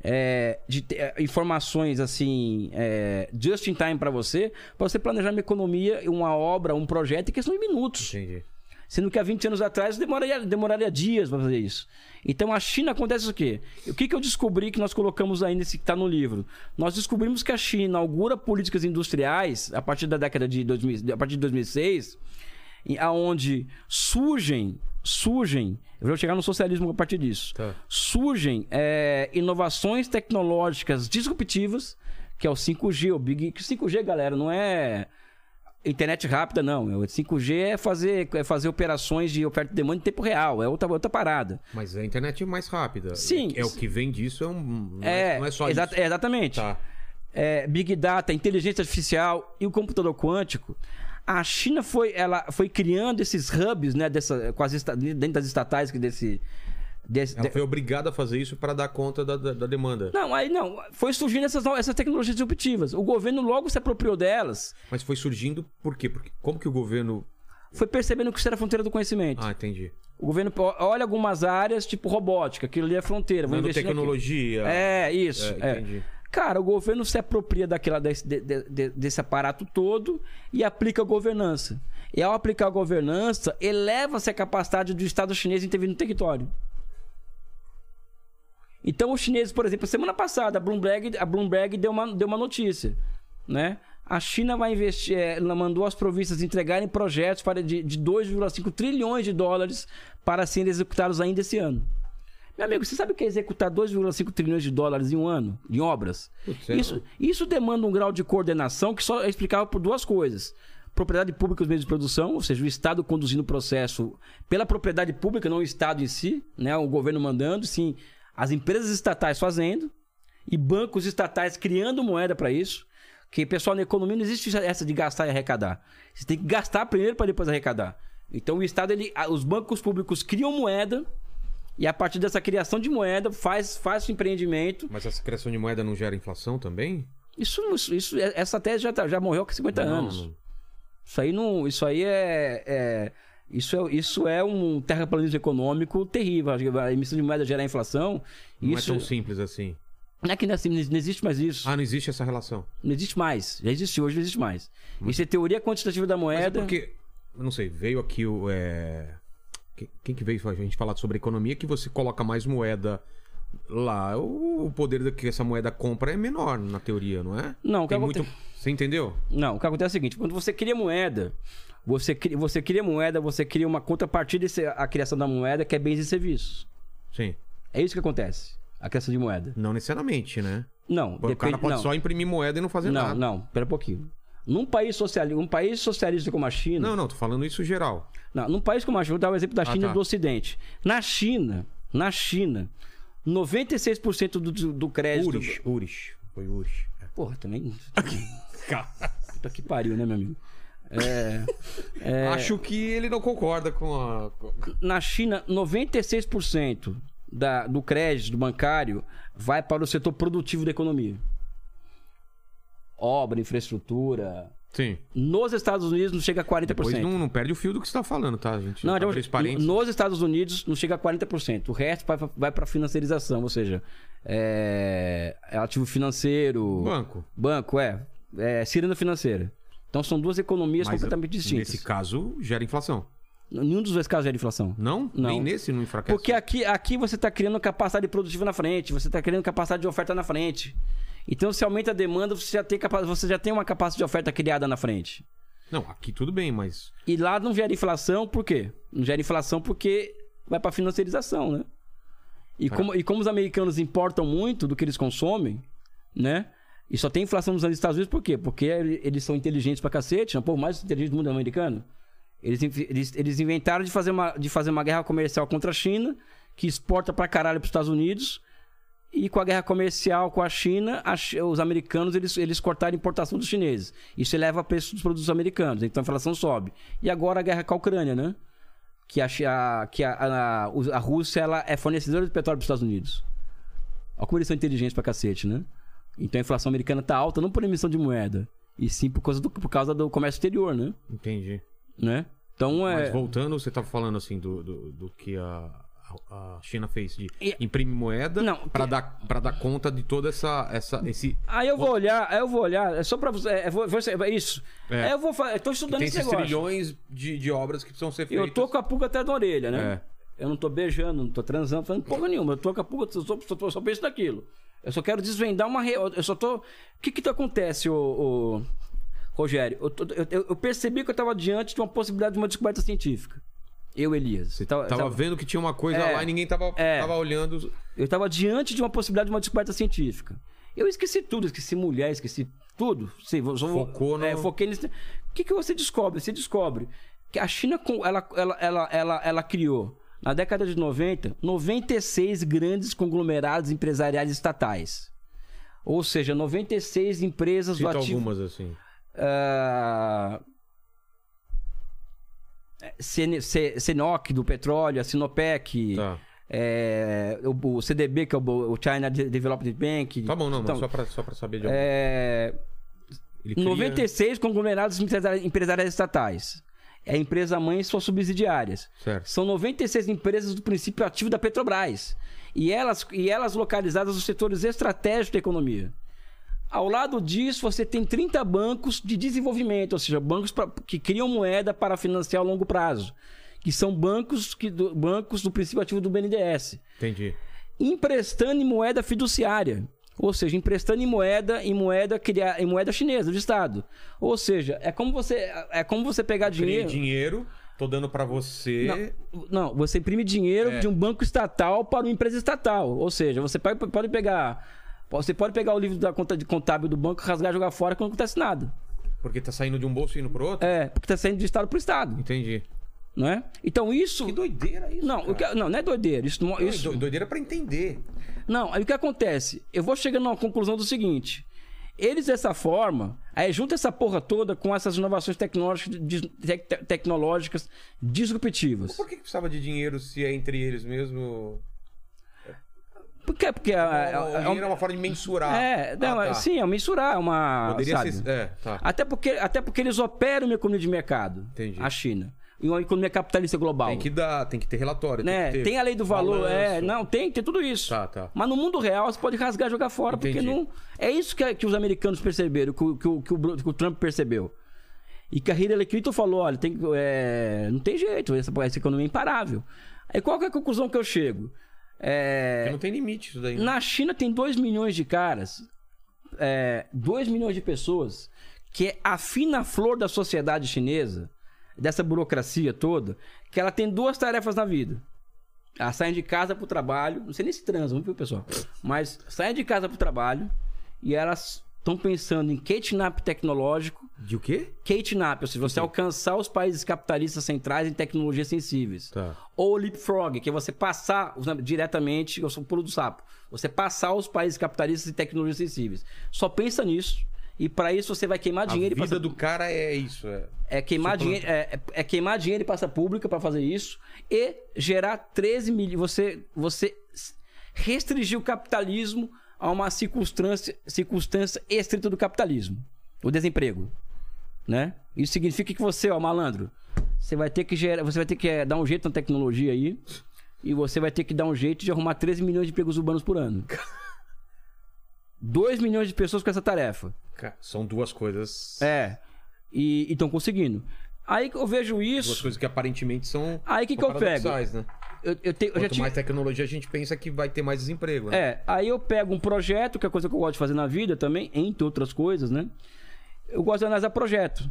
é, de ter, é, informações assim, é, just in time para você, para você planejar uma economia, uma obra, um projeto em questão de minutos. Entendi. Sendo que há 20 anos atrás demoraria, demoraria dias para fazer isso. Então a China acontece o quê? O que, que eu descobri que nós colocamos aí nesse que está no livro? Nós descobrimos que a China inaugura políticas industriais a partir da década de 2000, a partir de 2006, em- aonde surgem, surgem, eu vou chegar no socialismo a partir disso. Tá. Surgem é, inovações tecnológicas disruptivas, que é o 5G, o Big, que o 5G, galera, não é internet rápida, não. O 5G é fazer, é fazer operações de oferta e demanda em tempo real. É outra, outra parada. Mas a internet é mais rápida. Sim. É o que vem disso, é um. Não É, é, não é só exa- isso. é, exatamente. Tá. É, Big Data, inteligência artificial e o computador quântico. A China foi, ela foi criando esses hubs, né, dessa, com as dentro das estatais que desse, Ela de- foi obrigada a fazer isso para dar conta da, da, da demanda. Não, aí não. Foi surgindo essas, essas tecnologias disruptivas. O governo logo se apropriou delas. Mas foi surgindo por quê? Porque como que o governo. Foi percebendo que isso era a fronteira do conhecimento. Ah, entendi. O governo olha algumas áreas, tipo robótica, aquilo ali é fronteira. Vou investir. Nanotecnologia. É, isso. É, é. entendi. Cara, o governo se apropria daquela, desse, de- de- de- desse aparato todo e aplica a governança. E ao aplicar a governança, eleva-se a capacidade do Estado chinês intervir no território. Então, os chineses, por exemplo, semana passada, a Bloomberg, a Bloomberg deu, uma, deu uma notícia. Né? A China vai investir, é, ela mandou as províncias entregarem projetos para de, de 2,5 trilhões de dólares para serem executados ainda esse ano. Meu amigo, você sabe o que é executar 2,5 trilhões de dólares em um ano em obras? Putz, é- Isso, isso demanda um grau de coordenação que só é explicável por duas coisas. Propriedade pública e os meios de produção, ou seja, o Estado conduzindo o processo pela propriedade pública, não o Estado em si, né? o governo mandando, sim as empresas estatais fazendo e bancos estatais criando moeda para isso. Que, pessoal, na economia não existe essa de gastar e arrecadar. Você tem que gastar primeiro para depois arrecadar. Então, o Estado, ele, os bancos públicos criam moeda e a partir dessa criação de moeda faz, faz o empreendimento. Mas essa criação de moeda não gera inflação também? Isso, isso, isso- essa tese já, tá- já morreu há 50 Não, anos. não. Isso aí não. Isso aí é. é- isso, é, isso é um terraplanismo econômico terrível. A emissão de moeda gerar inflação. Não isso é tão simples assim. não é que não, é assim, não existe mais isso. Ah, não existe essa relação. Não existe mais. Já existe hoje, não existe mais. Isso é teoria quantitativa da Mas é moeda. porque, eu não sei, veio aqui o. é, Quem, que veio a gente falar sobre economia que você coloca mais moeda lá, o, poder que essa moeda compra é menor, na teoria, não é? Não, o que Tem muito. aconte- Você entendeu? Não, o que acontece é o seguinte: quando você cria moeda, você cria, você cria moeda, você cria uma contrapartida a criação da moeda, que é bens e serviços. Sim. É isso que acontece. A criação de moeda. Não necessariamente, né? Não, O cara depende. pode não. só imprimir moeda e não fazer Não, nada. não, pera um pouquinho. Num país socialista, um país socialista como a China, Não, não, tô falando isso geral. não, num país como a China, vou dar o exemplo da Ah, China tá. e do Ocidente. Na China, na China, 96% do, do, crédito. Urish, Urish. Foi Urish. É. Porra, também. Puta que pariu, né, meu amigo? É, é, Acho que ele não concorda com a. na China, 96% da, do crédito bancário vai para o setor produtivo da economia. Obra, infraestrutura. Sim. Nos Estados Unidos não chega a 40%. Depois não, não perde o fio do que você tá falando, tá, gente? Não, esse parênteses. nos Estados Unidos não chega a 40%. O resto vai, vai para financiarização, ou seja, é, é ativo financeiro, Banco. banco, é, é ciranda financeira. Então são duas economias Mas, completamente distintas. Nesse caso, gera inflação. Nenhum dos dois casos gera inflação. Não? Não. Nem nesse não enfraquece. Porque aqui, aqui você está criando capacidade produtiva na frente, você está criando capacidade de oferta na frente. Então, se aumenta a demanda, você já tem, capa- você já tem uma capacidade de oferta criada na frente. Não, aqui tudo bem, mas. E lá não gera inflação, por quê? Não gera inflação porque vai para financiarização, né? E como, e como os americanos importam muito do que eles consomem, né? E só tem inflação nos Estados Unidos por quê? Porque ele- eles são inteligentes pra cacete, não? Pô, mais inteligente do mundo é americano. Eles, eles, eles inventaram de fazer, uma, de fazer uma guerra comercial contra a China, que exporta pra caralho pros Estados Unidos. E com a guerra comercial com a China, a os americanos eles, eles cortaram a importação dos chineses. Isso eleva o preço dos produtos americanos, então a inflação sobe. E agora a guerra com a Ucrânia, né? Que a, que a, a, a Rússia ela é fornecedora de petróleo para os Estados Unidos. Olha como eles são inteligentes pra cacete, né? Então a inflação americana tá alta não por emissão de moeda, e sim por causa do, por causa do comércio exterior, né? Entendi. né? Então é. Mas voltando, você tava falando assim do, do, do que a, a China fez de E- imprimir moeda para que- dar para dar conta de toda essa essa esse Aí eu vou olhar, aí eu vou olhar, é só pra você. É, vou, vou- é isso. É. Aí eu vou fa- Eu tô que estudando tem esse esses negócio. trilhões de, de obras que precisam ser feitas. Eu tô com a pulga atrás da orelha, né? É. Eu não tô beijando, não tô transando, fazendo porra nenhuma. Eu tô com a pulga, só, só, só penso naquilo. Eu só quero desvendar uma. re- Eu só tô. O que que acontece, ô, ô, Rogério? Eu, tô- eu- eu- percebi que eu tava diante de uma possibilidade de uma descoberta científica. Eu, Elias. Você Tava- tava, tava- vendo que tinha uma coisa É. lá e ninguém tava, É. tava olhando. Eu estava diante de uma possibilidade de uma descoberta científica. Eu esqueci tudo, esqueci mulher, esqueci tudo. Sei, só Focou no- É, foquei nisso. O que, que você descobre? Você descobre que a China, ela, ela, ela, ela, ela criou, na década de 90, 96 grandes conglomerados empresariais estatais. Ou seja, 96 empresas do Cita ativo. algumas assim. Ah, Cen- Ce- Cenoc do petróleo, a Sinopec, Tá. é, o, o CDB, que é o, China De- Development Bank. Tá bom, não, Então, só pra, só pra saber de algum. é, cria- 96 conglomerados empresari- empresariais estatais. É a empresa mãe e suas subsidiárias. Certo. São 96 empresas do princípio ativo da Petrobras. E elas, e elas localizadas nos setores estratégicos da economia. Ao lado disso, você tem 30 bancos de desenvolvimento, ou seja, bancos pra- que criam moeda para financiar a longo prazo. Que são bancos, que, do, bancos do princípio ativo do BNDES Entendi. emprestando em moeda fiduciária. Ou seja, emprestando em moeda em moeda cria- em moeda chinesa do estado. Ou seja, é como você é como você pegar Cria dinheiro. dinheiro Tô dando pra você. Não, não, você imprime dinheiro É. de um banco estatal para uma empresa estatal. Ou seja, você pode, pode pegar. Você pode pegar o livro da conta de contábil do banco, rasgar e jogar fora que não acontece nada. Porque tá saindo de um bolso e indo pro outro? É, porque tá saindo de estado para estado, Entendi. não é? Então isso. Que doideira isso. Não, cara. não, não é doideira. Isso, não- Não, isso, do- Doideira pra entender. Não, aí o que acontece? Eu vou chegando a uma conclusão do seguinte. Eles, dessa forma, aí junta essa porra toda com essas inovações tecnológicas, dis- tec- te- tecnológicas disruptivas. Por que, que precisava de dinheiro se é entre eles mesmo? Por quê? Porque... é- o é- dinheiro é uma forma de mensurar. É, não, Ah, tá. sim, é mensurar, é uma. Poderia sabe? ser. É, tá. Até, porque, até porque eles operam uma economia de mercado. Entendi. A China. E uma economia capitalista global. Tem que dar, tem que ter relatório. né? tem, ter Tem a lei do valor, é. balanço. Não, tem, tem tudo isso. Tá, tá. Mas no mundo real você pode rasgar e jogar fora, porque Entendi. não. É isso que, que os americanos perceberam, que, o- que, o- que, o, que o Trump percebeu. E que a Hillary Clinton falou: olha, tem, é, não tem jeito, essa, essa economia é imparável. Aí qual que é a conclusão que eu chego? É, Porque não tem limite isso daí. né? na China tem 2 milhões de caras, 2 milhões de pessoas, que é a fina flor da sociedade chinesa, dessa burocracia toda, que ela tem duas tarefas na vida. Elas saem de casa pro trabalho, não sei nem se transam, viu, pessoal? Mas saem de casa pro trabalho e elas estão pensando em catnap tecnológico, De o quê? catnap, ou seja, você alcançar os países capitalistas centrais em tecnologias sensíveis. Tá. Ou leapfrog, que é você passar diretamente, eu sou o pulo do sapo, você passar os países capitalistas em tecnologias sensíveis. Só pensa nisso. E para isso você vai queimar A dinheiro vida e passar... do cara é isso. É. É queimar, dinheiro, é, é- é queimar dinheiro e passa pública para fazer isso e gerar 13 milhões. Você, você restringir o capitalismo a uma circunstância, circunstância estrita do capitalismo, o desemprego, né? Isso significa que você, ó, malandro, você vai ter que gerar, você vai ter que eh, dar um jeito na tecnologia aí e você vai ter que dar um jeito de arrumar 13 milhões de empregos urbanos por ano. 2 milhões de pessoas com essa tarefa. Cara, são duas coisas. É. E estão conseguindo. Aí que eu vejo Duas isso. coisas que aparentemente são. Aí que que eu paradoxais, Né? Eu, eu, tenho- eu já Quanto tive. mais tecnologia a gente pensa que vai ter mais desemprego. Né? É, aí eu pego um projeto, que é coisa que eu gosto de fazer na vida também, entre outras coisas, né? Eu gosto de analisar projeto.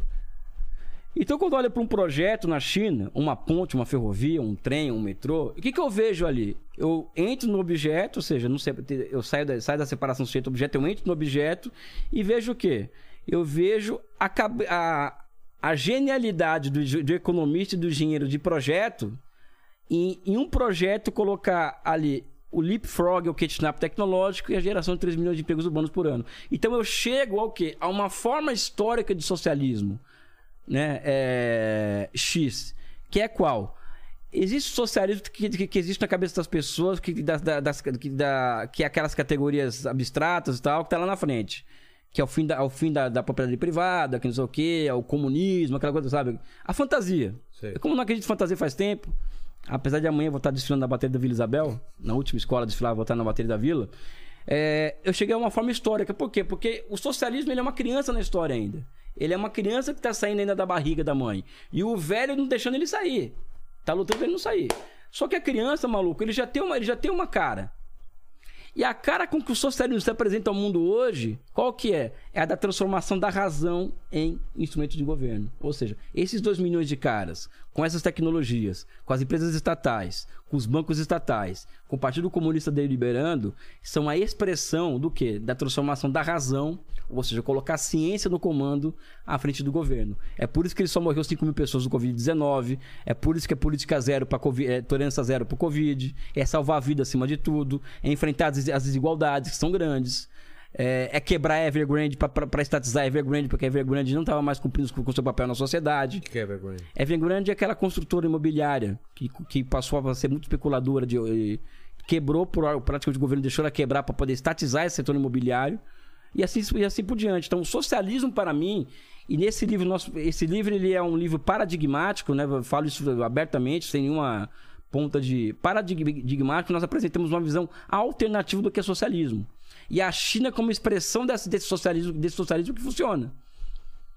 Então, quando eu olho para um projeto na China, uma ponte, uma ferrovia, um trem, um metrô, o que, que eu vejo ali? Eu entro no objeto, ou seja, sei, eu saio da, saio da separação sujeito-objeto, eu entro no objeto e vejo o quê? Eu vejo a, a, a genialidade do, do economista e do engenheiro de projeto em, em um projeto colocar ali o leapfrog, o catnap tecnológico e a geração de 3 milhões de empregos urbanos por ano. Então eu chego ao quê? A uma forma histórica de socialismo, né? É, X, que é qual? Existe o socialismo que, que, que existe na cabeça das pessoas, que, das, da- das, que, da, que é aquelas categorias abstratas e tal, que tá lá na frente. Que é o fim da, é o fim da, da propriedade privada, que não sei o quê, é o comunismo, aquela coisa, sabe? A fantasia. Sei. Eu, como não acredito em fantasia faz tempo, apesar de amanhã eu vou estar desfilando na bateria da Vila Isabel, na última escola desfilar, vou estar na bateria da Vila, é, eu cheguei a uma forma histórica. Por quê? Porque o socialismo ele é uma criança na história ainda. Ele é uma criança que está saindo ainda da barriga da mãe. E o velho não deixando ele sair. Tá lutando pra ele não sair. Só que a criança, maluco, ele já tem uma, ele já tem uma cara. E a cara com que o socialismo se apresenta ao mundo hoje, qual que é? É a da transformação da razão em instrumento de governo. Ou seja, esses 2 milhões de caras, com essas tecnologias, com as empresas estatais, com os bancos estatais, com o Partido Comunista deliberando, são a expressão do quê? Da transformação da razão, ou seja, colocar a ciência no comando à frente do governo. É por isso que ele só morreu 5 mil pessoas do Covid-19, é por isso que é política zero para é, tolerância zero para o Covid, é salvar a vida acima de tudo, é enfrentar as desigualdades que são grandes. É, é quebrar a Evergrande para estatizar a Evergrande, porque a Evergrande não estava mais cumprindo com o seu papel na sociedade. O que é vergonha? Evergrande é aquela construtora imobiliária que, que passou a ser muito especuladora, de, quebrou por praticamente o governo deixou ela quebrar para poder estatizar esse setor imobiliário e assim, e assim por diante. Então, o socialismo para mim, e nesse livro, nosso, esse livro ele é um livro paradigmático, né? Eu falo isso abertamente, sem nenhuma ponta de paradigmático, nós apresentamos uma visão alternativa do que é socialismo. E a China como expressão desse, desse socialismo, desse socialismo que funciona,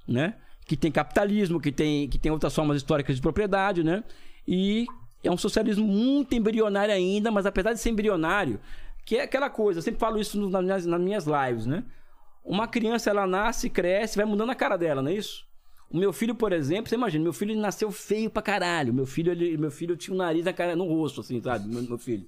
né? Que tem capitalismo, que tem, que tem outras formas históricas de propriedade, né? E é um socialismo muito embrionário ainda, mas apesar de ser embrionário, que é aquela coisa, eu sempre falo isso nas minhas, nas minhas lives, né? Uma criança, ela nasce, cresce, vai mudando a cara dela, não é isso? O meu filho, por exemplo, você imagina, meu filho nasceu feio pra caralho. Meu filho, ele, meu filho tinha um nariz na cara, no rosto, assim, sabe? Meu, meu filho.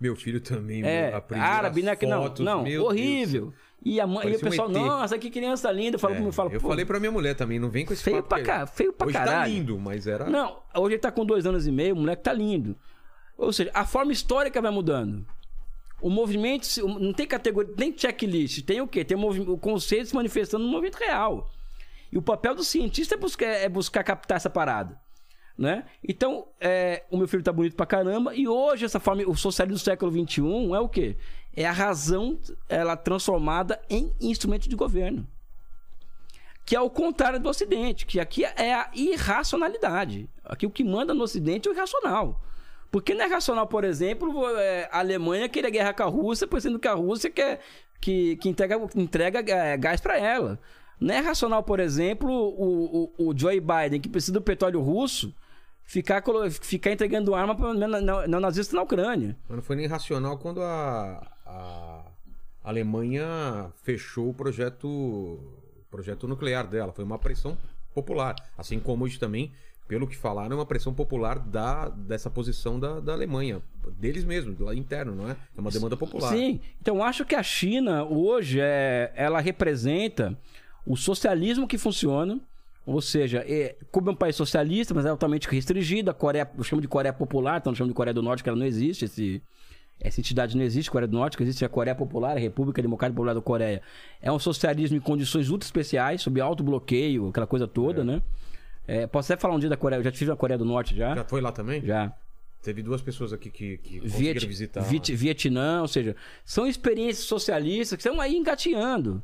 Meu filho também, É, árabe, né? Que não, fotos, não, meu horrível. E, a mãe, e o um pessoal, ET. nossa, que criança linda. Eu falo, Deus. eu falo, É, eu falei pra minha mulher também, não vem com esse feio papo pra cá, feio pra Hoje caralho. tá lindo, mas era... Não, hoje ele tá com dois anos e meio, o moleque tá lindo. Ou seja, a forma histórica vai mudando. O movimento, não tem categoria, tem checklist, tem o quê? Tem o conceito se manifestando no movimento real. E o papel do cientista é buscar, é buscar captar essa parada. Né? Então, é, o meu filho tá bonito pra caramba, e hoje essa forma, o socialismo do século XXI é o quê? É a razão ela transformada em instrumento de governo que é o contrário do Ocidente, que aqui é a irracionalidade. Aqui o que manda no Ocidente é o irracional. Porque não é racional, por exemplo, é, a Alemanha querer guerra com a Rússia, pois sendo que a Rússia quer que, que entrega, entrega é, gás para ela. Não é racional, por exemplo, o, o, o Joe Biden, que precisa do petróleo russo, ficar, ficar entregando arma para neonazista na Ucrânia. Mas não foi nem racional quando a, a Alemanha fechou o projeto, projeto nuclear dela. Foi uma pressão popular. Assim como hoje também, pelo que falaram, é uma pressão popular da, dessa posição da, da Alemanha. Deles mesmos, lá interno, não é? É uma demanda popular. Sim, então acho que a China hoje é, ela representa o socialismo que funciona, ou seja, é, como é um país socialista, mas é altamente restringido, a Coreia, eu chamo de Coreia Popular, então eu chamo de Coreia do Norte, que ela não existe, esse, essa entidade não existe, Coreia do Norte, que existe a Coreia Popular, a República Democrática Popular da Coreia. É um socialismo em condições ultra especiais, sob alto bloqueio, aquela coisa toda, né? É, posso até falar um dia da Coreia, eu já estive na Coreia do Norte já. Já foi lá também? Já. Teve duas pessoas aqui que, que Viet- visitar. Viet- Vietnã, ou seja, são experiências socialistas que estão aí engateando,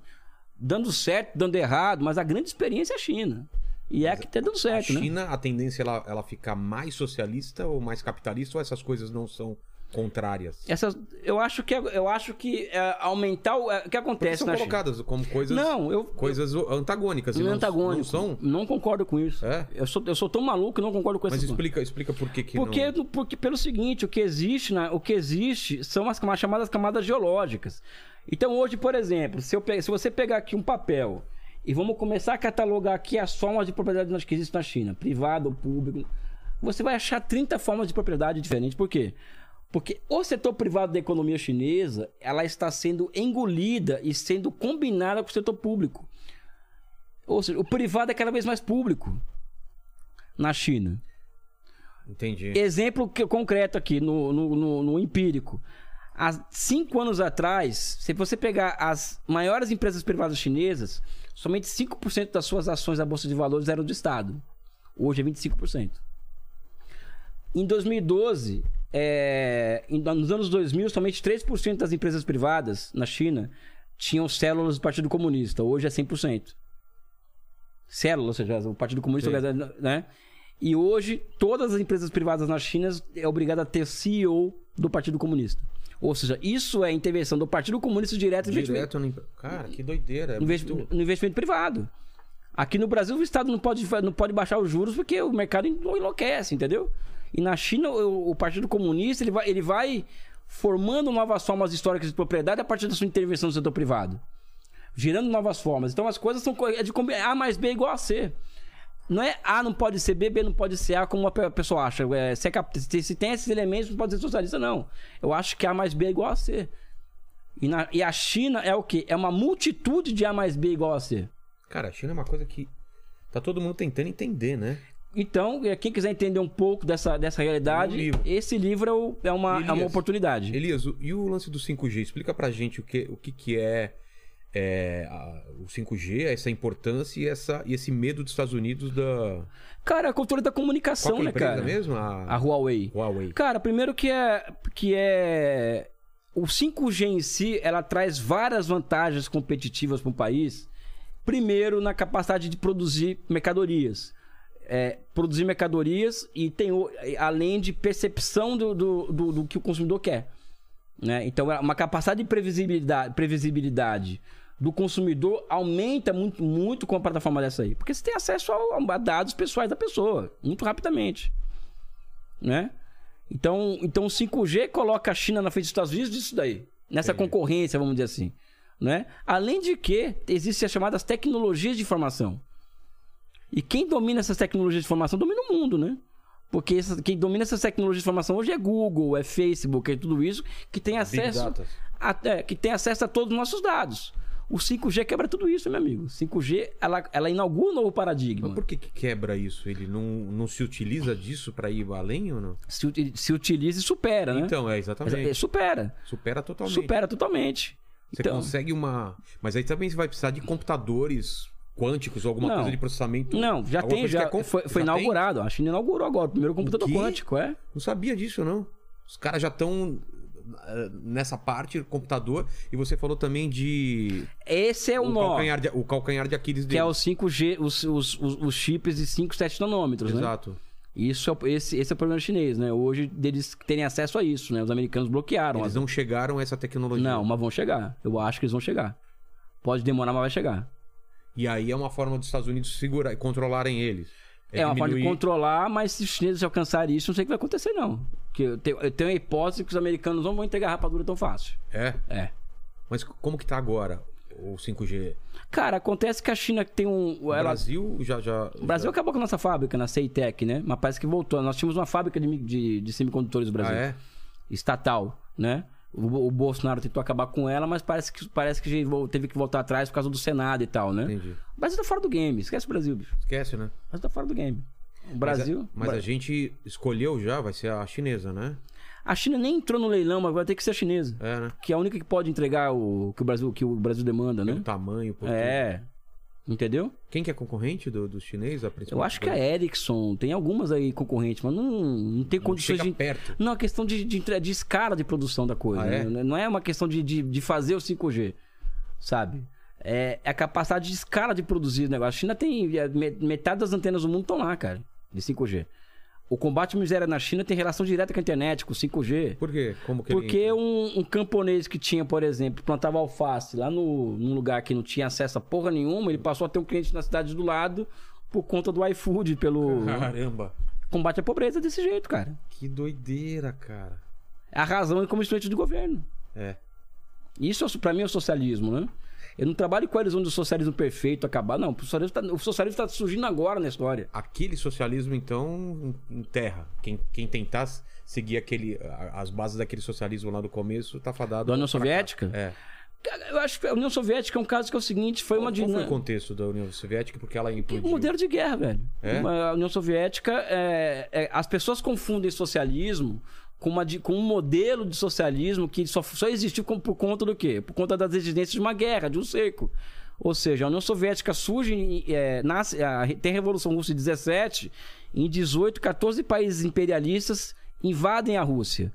dando certo, dando errado, mas a grande experiência é a China. E é a que tá dando A certo, né? China, a tendência é ela, ela ficar mais socialista ou mais capitalista ou essas coisas não são contrárias? Essas, eu acho que eu acho que é, aumentar o, é, que Porque acontece são na China. colocadas como coisas, Não, eu coisas antagônicas. e não antagônico. não são? Não concordo com isso. É? Eu sou eu sou tão maluco que não concordo com Mas essas explica, explica por que, que Porque, não... porque pelo seguinte, o que existe, na- o que existe são as camadas- chamadas camadas geológicas. Então hoje, por exemplo, se, eu se você pegar aqui um papel e vamos começar a catalogar aqui as formas de propriedade que existem na China, privado ou público, você vai achar 30 formas de propriedade diferentes. Por quê? Porque o setor privado da economia chinesa, ela está sendo engolida e sendo combinada com o setor público. Ou seja, o privado é cada vez mais público na China. Entendi. Exemplo que- concreto aqui, no, no, no- no empírico. Há cinco anos atrás, se você pegar as maiores empresas privadas chinesas, somente 5% das suas ações da Bolsa de Valores eram do Estado. Hoje é 25%. Em 2012, é, nos anos 2000, somente 3% das empresas privadas na China tinham células do Partido Comunista. Hoje é 100%. Célula, ou seja, o Partido Comunista, Sim. né? E hoje, todas as empresas privadas na China é obrigada a ter CEO do Partido Comunista. Ou seja, isso é intervenção do Partido Comunista direto no investimento, Direto no... empre- Cara, que doideira. É investi- muito- no investimento privado. Aqui no Brasil, o Estado não pode, não pode baixar os juros porque o mercado en- enlouquece, entendeu? E na China, o, o Partido Comunista ele vai, ele vai formando novas formas históricas de propriedade a partir da sua intervenção no setor privado. Gerando novas formas. Então as coisas são é de A mais B é igual a C. Não é A não pode ser B, B não pode ser A, como a pe- pessoa acha. É, se, é se tem esses elementos, não pode ser socialista, não. Eu acho que A mais B é igual a C. E, na- e a China é o quê? É uma multitude de A mais B igual a C. Cara, a China é uma coisa que tá todo mundo tentando entender, né? Então, eh, quem quiser entender um pouco dessa, dessa realidade, Um livro. esse livro é, o- é uma, é uma Elias, oportunidade. Elias, o- e o lance do 5G? Explica pra gente o que, o que, que é, é, a- o 5G, essa importância e, essa, e esse medo dos Estados Unidos da. Cara, a cultura da comunicação, é a né, cara? mesmo? A Huawei. Huawei. Cara, primeiro que é que é o 5G em si, ela traz várias vantagens competitivas para um país. Primeiro, na capacidade de produzir mercadorias. É, produzir mercadorias e tem além de percepção do, do, do, do que o consumidor quer. Né? Então, é uma capacidade de previsibilidade, previsibilidade do consumidor aumenta muito, muito com a plataforma dessa aí. Porque você tem acesso a, a dados pessoais da pessoa, muito rapidamente. Né? Então, então o 5G coloca a China na frente dos Estados Unidos disso daí. Nessa Entendi. concorrência, vamos dizer assim. Né? Além de que existem as chamadas tecnologias de informação. E quem domina essas tecnologias de informação domina o mundo, né? Porque essa- quem domina essas tecnologias de informação hoje é Google, é Facebook, é tudo isso que tem acesso a, é, que tem acesso a todos os nossos dados. O 5G quebra tudo isso, meu amigo. 5G, ela, ela inaugura um novo paradigma. Mas por que, que quebra isso? Ele não, não se utiliza disso pra ir além ou não? Se, se utiliza e supera, né? Então, é É, exatamente. supera. Supera totalmente. Supera totalmente. Você Então, consegue uma. Mas aí também você vai precisar de computadores quânticos ou alguma Não. coisa de processamento. Não, já tem, já. é com- Foi, foi já tem? inaugurado. A China inaugurou agora o primeiro computador quê? quântico, é? Não sabia disso, não. Os caras já estão nessa parte, computador, e você falou também de. Esse é o, o, nó. calcanhar de, o calcanhar de Aquiles Que dele. é o 5G, os, os, os, os chips de 5, 7 nanômetros, né? Exato. Isso é, o- esse, esse é o problema chinês, né? Hoje deles terem acesso a isso, né? Os americanos bloquearam. Eles as- não chegaram a essa tecnologia. Não, mas vão chegar. Eu acho que eles vão chegar. Pode demorar, mas vai chegar. E aí é uma forma dos Estados Unidos segurar e controlarem eles. É, uma forma de diminuir- controlar, mas se os chineses alcançarem isso, não sei o que vai acontecer, não. Porque eu tenho, eu tenho a hipótese que os americanos não vão entregar rapadura tão fácil. É. É. Mas como que tá agora o 5G? Cara, acontece que a China tem um. O ela- Brasil já. já O Brasil já... acabou com a nossa fábrica, na Ceitec, né? Mas parece que voltou. Nós tínhamos uma fábrica de, de, de semicondutores no Ah, Brasil. é? Estatal, né? O, o Bolsonaro tentou acabar com ela, mas parece que, parece que teve que voltar atrás por causa do Senado e tal, né? Entendi. O Brasil tá fora do game. Esquece o Brasil, bicho. Esquece, né? O Brasil tá fora do game. O Mas Brasil. a- Mas, a, gente escolheu já, vai ser a chinesa, né? A China nem entrou no leilão, mas vai ter que ser a chinesa. É, né? Que é a única que pode entregar o que o Brasil, que o Brasil demanda, né? tamanho, por tudo. É. Entendeu? Quem que é concorrente do, do chinês? A principal Eu acho que a Ericsson tem algumas aí concorrentes, mas não, não tem Não condições de. perto. Não, é questão de, de, de escala de produção da coisa. Ah, é? né? Não é uma questão de, de, de fazer o 5G, sabe? É, é a capacidade de escala de produzir o negócio. A China tem. é, me- Metade das antenas do mundo estão lá, cara, de 5G. O combate à miséria na China tem relação direta com a internet, com o 5G. Por quê? Como que Porque ele... um, um camponês que tinha, por exemplo, plantava alface lá no, num lugar que não tinha acesso a porra nenhuma, ele passou a ter um cliente na cidade do lado por conta do iFood, pelo Caramba. combate à pobreza desse jeito, cara. Que doideira, cara. É a razão como instrumento de governo. É. Isso, pra mim, é o socialismo, né? Eu não trabalho com eles onde o socialismo perfeito acabar, não. O socialismo, tá, socialismo tá surgindo agora na história. Aquele socialismo, então, enterra. Quem, quem tentar seguir aquele, as bases daquele socialismo lá do começo, tá fadado. Da União Soviética? fracasso. É. Eu acho que a União Soviética é um caso que é o seguinte, foi uma Qual, qual foi o contexto da União Soviética? Porque ela implodiu. Um modelo de guerra, velho. É? Uma- A União Soviética, é, é, as pessoas confundem socialismo com, uma, com um modelo de socialismo que só, só existiu por conta do quê? Por conta das exigências de uma guerra, de um cerco. Ou seja, a União Soviética surge, é, nasce, tem a Revolução Russa em 17, em 18, 14 países imperialistas invadem a Rússia.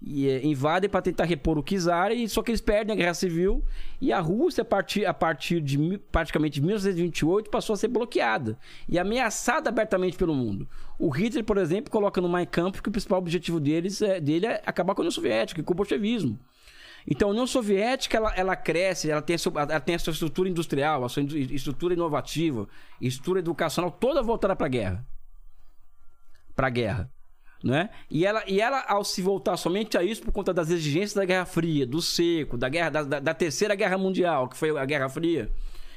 E, é, invadem para tentar repor o czar, e só que eles perdem a guerra civil e a Rússia, a partir, a partir de praticamente 1928, passou a ser bloqueada e ameaçada abertamente pelo mundo. O Hitler, por exemplo, coloca no Mein Kampf que o principal objetivo deles é, dele é acabar com a União Soviética, com o bolchevismo. Então, a União Soviética, ela, ela cresce, ela tem, a sua, ela tem a sua estrutura industrial, a sua estrutura inovativa, estrutura educacional, toda voltada para a guerra. Para a guerra. Né? E, ela, e ela, ao se voltar somente a isso, por conta das exigências da Guerra Fria, do seco, da, guerra, da, da- da Terceira Guerra Mundial, que foi a Guerra Fria,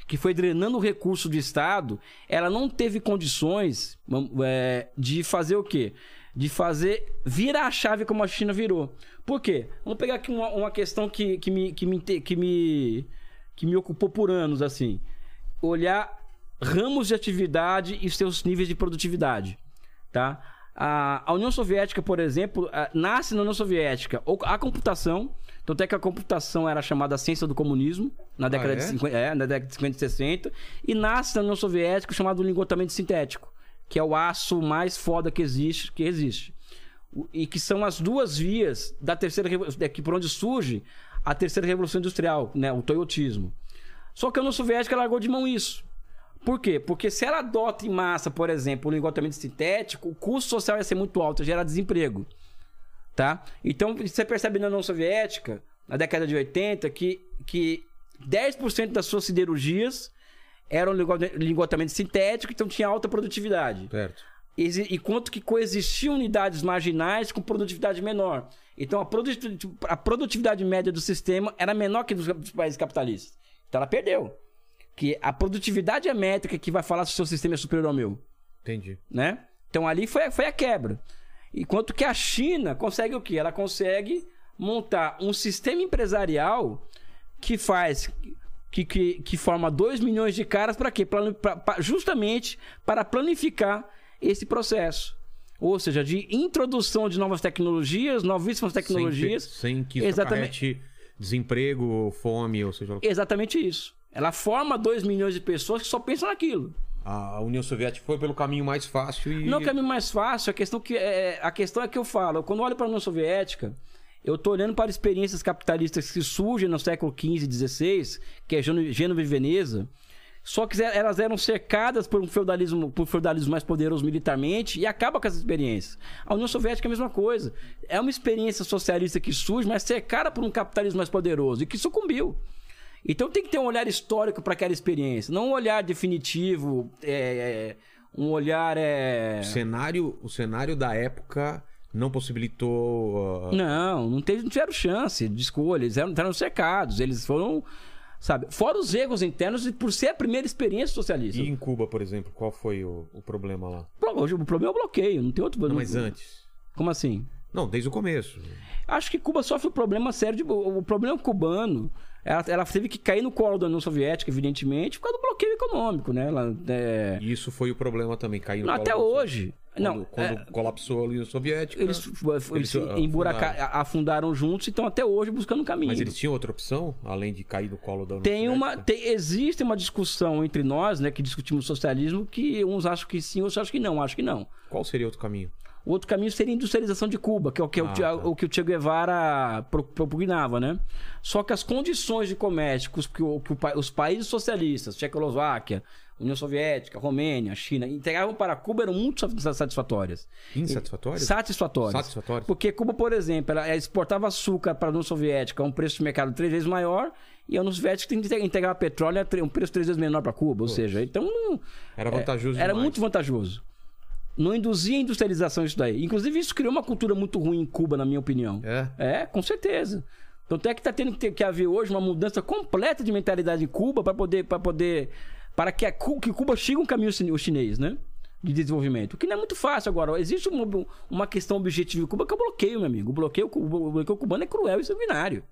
que foi drenando o recurso do Estado, ela não teve condições é, de fazer o quê? De fazer virar a chave como a China virou. Por quê? Vamos pegar aqui uma, uma questão que, que, me, que, me, que, me, que me ocupou por anos, assim. Olhar ramos de atividade e seus níveis de produtividade, tá? A, a União Soviética, por exemplo, ah, nasce na União Soviética a computação, tanto é que a computação era chamada ciência do comunismo na década, é? de, 50, é, na década de 50 e 60, e nasce na União Soviética o chamado lingotamento sintético, que é o aço mais foda que existe, que existe. E que são as duas vias da terceira revo- daqui por onde surge a terceira revolução industrial, né, o toyotismo. Só que a União Soviética largou de mão isso. Por quê? Porque se ela adota em massa, por exemplo, o lingotamento sintético, o custo social ia ser muito alto, ia gerar desemprego. Tá? Então, você percebe na União Soviética, na década de 80, que, que 10% das suas siderurgias eram lingo- lingotamento sintético, então tinha alta produtividade. Certo. Exi- E quanto que coexistiam unidades marginais com produtividade menor. Então a produtividade, a produtividade média do sistema era menor que dos, dos países capitalistas. Então ela perdeu. Que a produtividade é a métrica que vai falar se o seu sistema é superior ao meu Entendi. né? Então ali foi, foi a quebra. Enquanto que a China consegue o quê? Ela consegue montar um sistema empresarial que faz que, que, que forma 2 milhões de caras para quê? Pra- pra- justamente para planificar esse processo. Ou seja, de introdução de novas tecnologias, novíssimas tecnologias. Sem, sem que isso Exatamente. desemprego, fome, ou seja... Exatamente isso. Ela forma 2 milhões de pessoas que só pensam naquilo. A União Soviética foi pelo caminho mais fácil e... Não é o caminho mais fácil, a questão, que, é, a questão é que eu falo, quando eu olho para a União Soviética, eu tô olhando para experiências capitalistas que surgem no século XV e XVI, que é Gênova Gênova e Veneza, só que elas eram cercadas por um feudalismo, por um feudalismo mais poderoso militarmente e acaba com essas experiências. A União Soviética é a mesma coisa. É uma experiência socialista que surge, mas cercada por um capitalismo mais poderoso e que sucumbiu. Então tem que ter um olhar histórico para aquela experiência, não um olhar definitivo, é, é, um olhar é, O cenário, o cenário da época não possibilitou... ah, Não, não, teve, não tiveram chance de escolha. Eles eram, eram cercados. Eles foram. Sabe? Fora os erros internos e por ser a primeira experiência socialista. E em Cuba, por exemplo, qual foi o, o problema lá? Hoje o problema é o bloqueio, não tem outro problema. mas antes. Como assim? Não, desde o começo. Acho que Cuba sofre um problema sério. De, o problema cubano. Ela, ela teve que cair no colo da União Soviética, evidentemente, por causa do bloqueio econômico, né? Ela, é, E isso foi o problema também, caiu no não, colo até hoje. Quando, não, quando é, colapsou a União Soviética. eles, eles, eles emburaca- afundaram. afundaram juntos e estão até hoje buscando um caminho. Mas eles tinham outra opção, além de cair no colo da União Tem uma, Soviética? tem- existe uma discussão entre nós, né, que discutimos socialismo, que uns acham que sim, outros acham que não, acho que não. Qual seria outro caminho? O outro caminho seria a industrialização de Cuba, que é o que, Ah, o, tá. o que o Che Guevara pro- propugnava, né? Só que as condições de comércio que, os, que os países socialistas, Tchecoslováquia, União Soviética, Romênia, China, entregavam para Cuba eram muito sa- satisfatórias. Insatisfatório? Satisfatórias. Satisfatórias. Porque Cuba, por exemplo, ela exportava açúcar para a União Soviética a um preço de mercado três vezes maior e a União Soviética tem que entregar petróleo a um preço três vezes menor para Cuba. Ou seja, então Era vantajoso era demais. muito vantajoso. Não induzia a industrialização isso daí. Inclusive, isso criou uma cultura muito ruim em Cuba, na minha opinião. É? É, com certeza. Tanto é que está tendo que, ter- que haver hoje uma mudança completa de mentalidade em Cuba para poder, para poder, para que, a, que Cuba chegue um caminho chinês, né? De desenvolvimento. O que não é muito fácil agora. Existe uma, uma questão objetiva em Cuba que é o bloqueio, meu amigo. O bloqueio, o bloqueio cubano é cruel e sanguinário.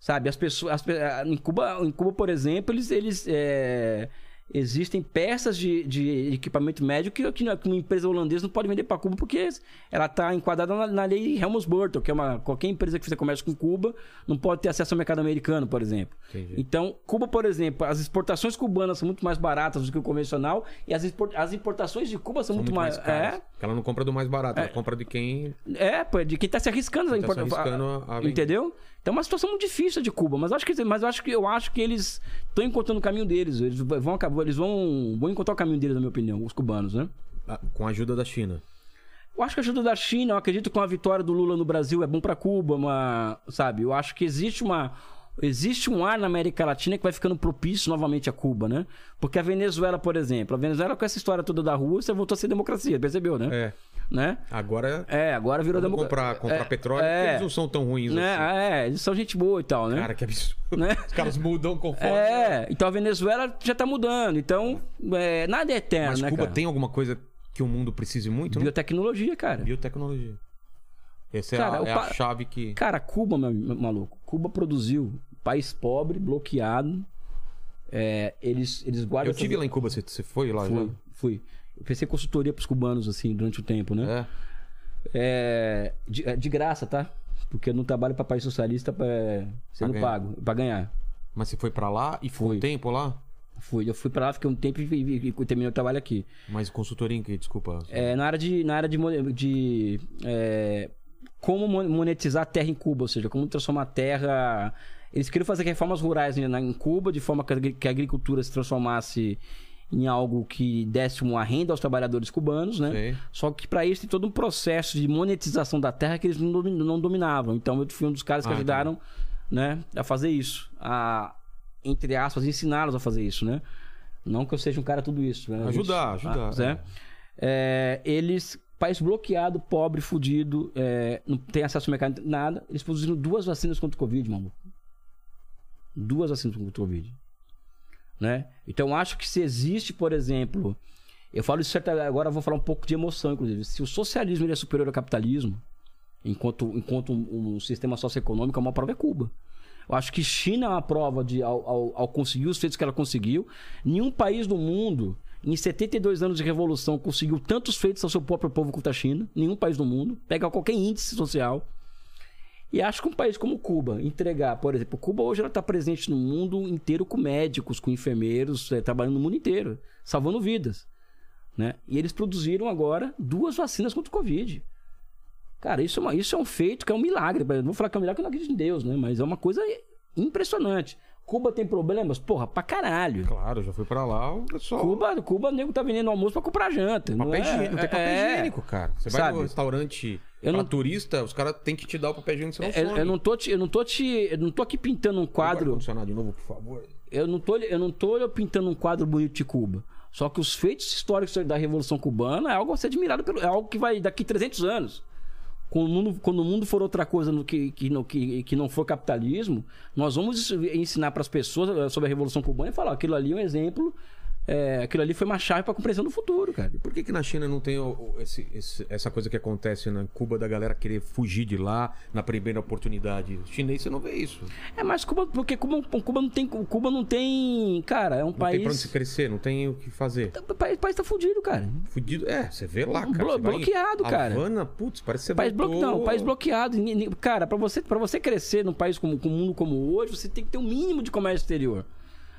Sabe, as pessoas. as em, Cuba, em Cuba, por exemplo, eles. eles é, existem peças de, de equipamento médico que, que uma empresa holandesa não pode vender para Cuba porque ela está enquadrada na, na lei Helmholtz-Burton, que é uma. Qualquer empresa que fizer comércio com Cuba não pode ter acesso ao mercado americano, por exemplo. Entendi. Então, Cuba, por exemplo, as exportações cubanas são muito mais baratas do que o convencional e as, as importações de Cuba são, São muito, mais. caras. Porque ela não compra do mais barato, ela compra de quem é, é, pô, de quem está se arriscando a tá se arriscando a, a. Entendeu? Então é uma situação muito difícil de Cuba, mas eu acho que, mas eu acho que, eu acho que eles estão encontrando o caminho deles. Eles vão acabar, eles vão, vão encontrar o caminho deles, na minha opinião, os cubanos, né? Ah, Com a ajuda da China. Eu acho que a ajuda da China, eu acredito que uma vitória do Lula no Brasil é bom pra Cuba, uma, sabe? Eu acho que existe uma existe um ar na América Latina que vai ficando propício novamente a Cuba, né? Porque a Venezuela, por exemplo, a Venezuela com essa história toda da Rússia voltou a ser democracia, percebeu, né? É. Né? Agora É, agora virou democracia. comprar, comprar petróleo, é. eles não são tão ruins né? assim. É, eles são gente boa e tal, né? Cara, que absurdo. Né? Os caras mudam conforme. É, então a Venezuela já tá mudando. Então, é, nada é eterno, Mas né, Cuba cara? tem alguma coisa que o mundo precise muito? Biotecnologia, cara. Biotecnologia. Essa é, Cara, a, o é pa- a chave que. Cara, Cuba, meu maluco. Cuba produziu. País pobre, bloqueado. É, eles, eles guardam. Eu tive lá em Cuba, você, você foi lá Fui, já? fui. Eu pensei consultoria pros cubanos, assim, durante o tempo, né? É. É, de, é de graça, tá? Porque eu não trabalho pra país socialista é, sendo ganhar. pago, pra ganhar. Mas você foi pra lá e ficou Fui. um tempo lá? Fui. Eu fui pra lá, fiquei um tempo e, e, e terminei o trabalho aqui. Mas consultoria em que? Desculpa. É, na área de, na área de, de é, como mon- monetizar a terra em Cuba, ou seja, como transformar a terra. Eles queriam fazer reformas rurais né, em Cuba, de forma que a, agricultura se transformasse em algo que desse uma renda aos trabalhadores cubanos, né? Sei. Só que para isso tem todo um processo de monetização da terra que eles não, domi- não dominavam. Então eu fui um dos caras que Ah, ajudaram, né, a fazer isso, a entre aspas ensiná-los a fazer isso, né? Não que eu seja um cara tudo isso, né? Ajudar, ajudar, Ah, é. é. É, eles, país bloqueado, pobre, fudido, é, não tem acesso ao mercado, nada. Eles produziram duas vacinas contra o Covid, mano. Duas contra o Covid. né? Então acho que se existe, por exemplo, eu falo isso certo, agora vou falar um pouco de emoção, inclusive. Se o socialismo ele é superior ao capitalismo, enquanto, enquanto um, um sistema socioeconômico, a maior prova é Cuba. Eu acho que China é uma prova de, ao, ao, ao conseguir os feitos que ela conseguiu. Nenhum país do mundo, em 72 anos de revolução, conseguiu tantos feitos ao seu próprio povo quanto a China. Nenhum país do mundo. Pega qualquer índice social. E acho que um país como Cuba, entregar, por exemplo, Cuba hoje ela está presente no mundo inteiro com médicos, com enfermeiros, é, trabalhando no mundo inteiro, salvando vidas. Né? E eles produziram agora duas vacinas contra o Covid. Cara, isso é, uma, isso é um feito que é um milagre. Não vou falar que é um milagre que eu não acredito em Deus, né? Mas é uma coisa impressionante. Cuba tem problemas? Porra, pra caralho. Claro, já fui pra lá, o pessoal. Cuba, Cuba, o nego tá vendendo almoço pra comprar janta. Não, Papel é, higiênico, não tem papel é, higiênico, cara. Você vai Sabe? no restaurante Eu pra não- turista, os caras têm que te dar o papel higiênico, você não Eu, eu não tô te, eu não tô te, eu não tô aqui pintando um quadro. Funcionar de novo, por favor. Eu não tô, eu não tô pintando um quadro bonito de Cuba. Só que os feitos históricos da Revolução Cubana é algo a ser admirado pelo, é algo que vai daqui 300 anos. Quando o mundo, quando o mundo for outra coisa no que, que, no, que, que não for capitalismo, nós vamos ensinar para as pessoas sobre a Revolução Cubana e falar aquilo ali é um exemplo, é, aquilo ali foi uma chave para a compreensão do futuro, cara. Por que, que na China não tem o- o- esse- esse- essa coisa que acontece na Cuba da galera querer fugir de lá na primeira oportunidade? Chinês você não vê isso. É mais Cuba, porque Cuba, Cuba não tem, Cuba não tem, cara, é um Não tem pra onde país, se crescer, não tem o que fazer. o país, o país tá fudido, cara. Fudido. É, você vê lá, cara. Blo- você vai bloqueado, cara. Havana, putz, parece que você País, voltou... blo... não, país bloqueado. Cara, pra você, pra você crescer num país como com um mundo como hoje, você tem que ter um mínimo de comércio exterior.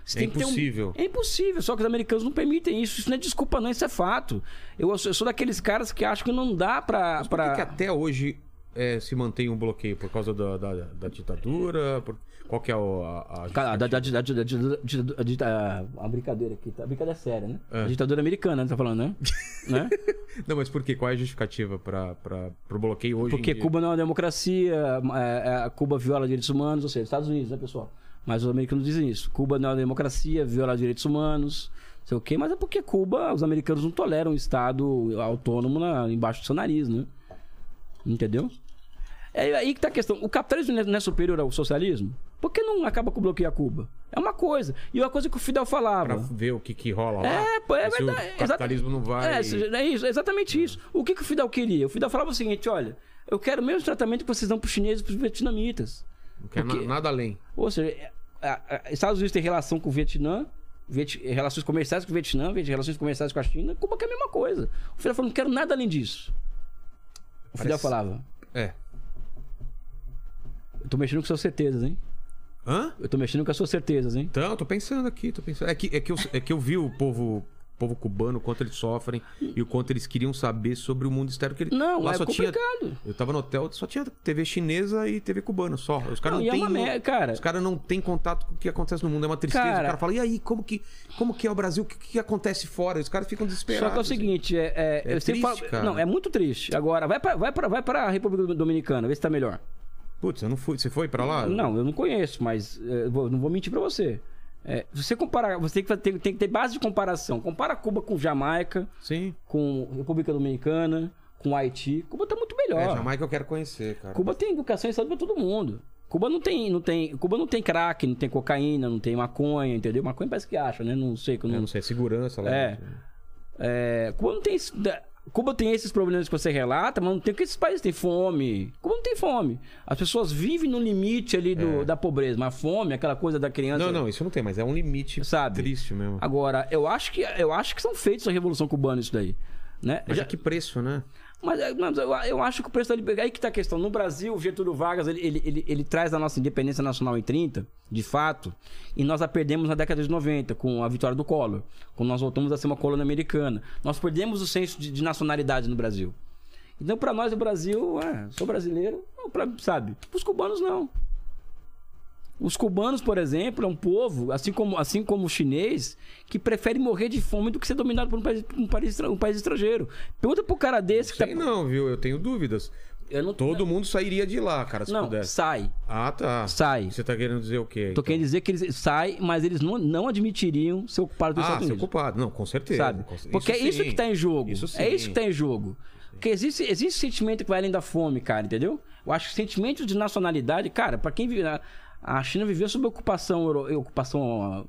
Você É tem que ter um- impossível. É impossível, só que os americanos não permitem isso. Isso não é desculpa, não, isso é fato. Eu, eu sou daqueles caras que acham que não dá pra. Mas por pra... que, que até hoje é, se mantém um bloqueio? Por causa da, da, da ditadura? Por- Qual que é a, a Cara, da, da, a brincadeira aqui, tá? A brincadeira é séria, né? É. A ditadura americana, né? Tá falando, né? né? Não, mas por quê? Qual é a justificativa para o bloqueio hoje Porque? Cuba não é uma democracia, é, é, Cuba viola direitos humanos, ou seja, Estados Unidos, né, pessoal? Mas os americanos dizem isso. Cuba não é uma democracia, viola direitos humanos, não sei o quê, mas é porque Cuba, os americanos não toleram um Estado autônomo na- embaixo do seu nariz, né? Entendeu? É aí que tá a questão. O capitalismo não é- não é superior ao socialismo? Por que não acaba com bloqueio a Cuba? É uma coisa. E uma coisa que o Fidel falava. Pra ver o que, que rola lá. É, pô, é verdade. o capitalismo não vai... É, é isso, é exatamente isso. O que, que o Fidel queria? O Fidel falava o seguinte: olha, eu quero o mesmo tratamento que vocês dão para os chineses e para os vietnamitas. Não quer porque- nada além. Ou seja, é, a- a- Estados Unidos tem relação com o Vietnã, Viet- relações comerciais com o Vietnã, Viet- relações comerciais com a China, Cuba que é a mesma coisa. O Fidel falou: não quero nada além disso. O Fidel Parece- falava: É. eu tô mexendo com suas certezas, hein? Hã? Eu tô mexendo com as suas certezas, hein? Então, eu tô pensando aqui, tô pensando. É que, é que, eu, é que eu vi o povo, povo cubano, o quanto eles sofrem e o quanto eles queriam saber sobre o mundo externo. Que ele, Não, lá é só tinha. complicado. Eu tava no hotel, só tinha TV chinesa e TV cubana só. Os caras Não, não, é têm. mer- cara. Os caras não têm contato com o que acontece no mundo. É uma tristeza. Cara- o cara fala, e aí, como que, como que é o Brasil? O que, que acontece fora? Os caras ficam desesperados. Só que é o seguinte, é, é, É eu triste, falo- não, é muito triste. Agora, vai pra, vai pra, vai pra República Dominicana, vê se tá melhor. Putz, eu não fui. Você foi pra lá? Não, eu não conheço, mas é, eu não vou mentir pra você. É, você comparar, você tem que, ter, tem que ter base de comparação. Compara Cuba com Jamaica, Sim. com República Dominicana, com Haiti. Cuba tá muito melhor. É, Jamaica eu quero conhecer, cara. Cuba tem educação e saúde pra todo mundo. Cuba não tem, não tem, Cuba não tem crack, não tem cocaína, não tem maconha, entendeu? Maconha parece que acha, né? Não sei, que Eu não, não sei, segurança lá. É. É, Cuba não tem. Cuba tem esses problemas que você relata, mas não tem porque esses países têm fome. Cuba não tem fome. As pessoas vivem no limite ali do- É. da pobreza, mas a fome, aquela coisa da criança. Não, não, isso não tem, mas é um limite Sabe? triste mesmo. Agora, eu acho que eu acho que são feitos a Revolução Cubana isso daí. Né? Mas Já- a que preço, né? Mas, é, mas eu, eu acho que o preço da liberdade. Aí que tá a questão. No Brasil, o Getúlio Vargas ele, ele, ele, ele traz a nossa independência nacional em 30, de fato, e nós a perdemos na década de 90, com a vitória do Collor, quando nós voltamos a ser uma colônia americana. Nós perdemos o senso de, de nacionalidade no Brasil. Então, pra nós, o Brasil, é, sou brasileiro, pra, sabe? Os cubanos, não. Os cubanos, por exemplo, é um povo, assim como, assim como o chinês, que prefere morrer de fome do que ser dominado por um país, um país, um país estrangeiro. Pergunta pro cara desse que Sei tá. não, viu? Eu tenho dúvidas. Eu não, Todo mundo sairia de lá, cara, se não, pudesse. sai. Ah, tá. Sai. Você tá querendo dizer o quê? Tô então? querendo dizer que eles saem, mas eles não, não admitiriam ser ocupados pelos Ah, Estados ser Unidos. ocupado. Não, com certeza. Sabe? com Porque é isso que tá em jogo. Isso sim. É isso que tá em jogo. Porque existe, existe sentimento que vai além da fome, cara, entendeu? Eu acho que sentimento de nacionalidade, cara, pra quem vive. A China viveu sob ocupação, ocupação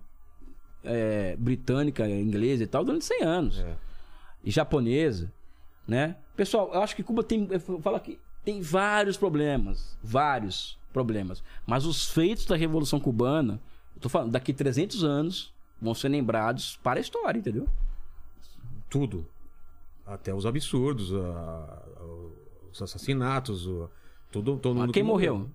é, britânica, inglesa e tal durante 100 anos. É. E japonesa, né? Pessoal, eu acho que Cuba tem, eu falo que tem vários problemas, vários problemas. Mas os feitos da Revolução Cubana, eu tô falando, daqui 300 anos vão ser lembrados para a história, entendeu? Tudo. Até os absurdos, a- a- os assassinatos, o- todo, todo Mas mundo quem que morreu?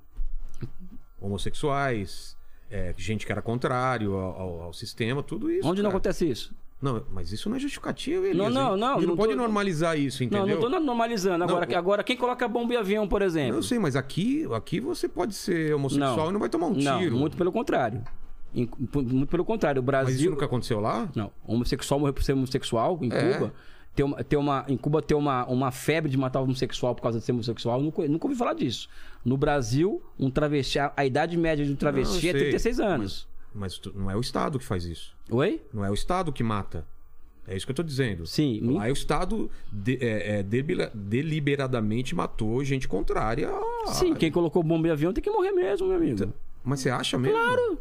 Homossexuais, é, gente que era contrário ao, ao- ao sistema, tudo isso. Onde não cara. acontece isso? Não, mas isso não é justificativa, Elias. Não, não, não, A gente não, não pode tô- normalizar isso, Não, entendeu? não tô normalizando. Agora, Não, agora quem coloca bomba e avião, por exemplo? Eu sei, mas aqui, aqui você pode ser homossexual Não. e não vai tomar um Não, tiro. muito pelo contrário. Muito pelo contrário. O Mas isso Brasil. nunca aconteceu lá? Não, homossexual morrer por ser homossexual em É. Cuba. Tem uma, tem uma, em Cuba tem uma, uma febre de matar homossexual por causa de ser homossexual. Eu nunca, nunca ouvi falar disso. No Brasil, um travesti, a a idade média de um travesti Não, é sei, 36 anos. Mas tu- não é o Estado que faz isso. Oi? Não é o Estado que mata. É isso que eu tô dizendo. Sim. me- Lá é o Estado de- é, é, deliberadamente matou gente contrária. a- Sim, quem colocou bomba e avião tem que morrer mesmo, meu amigo. Mas você acha mesmo? Claro.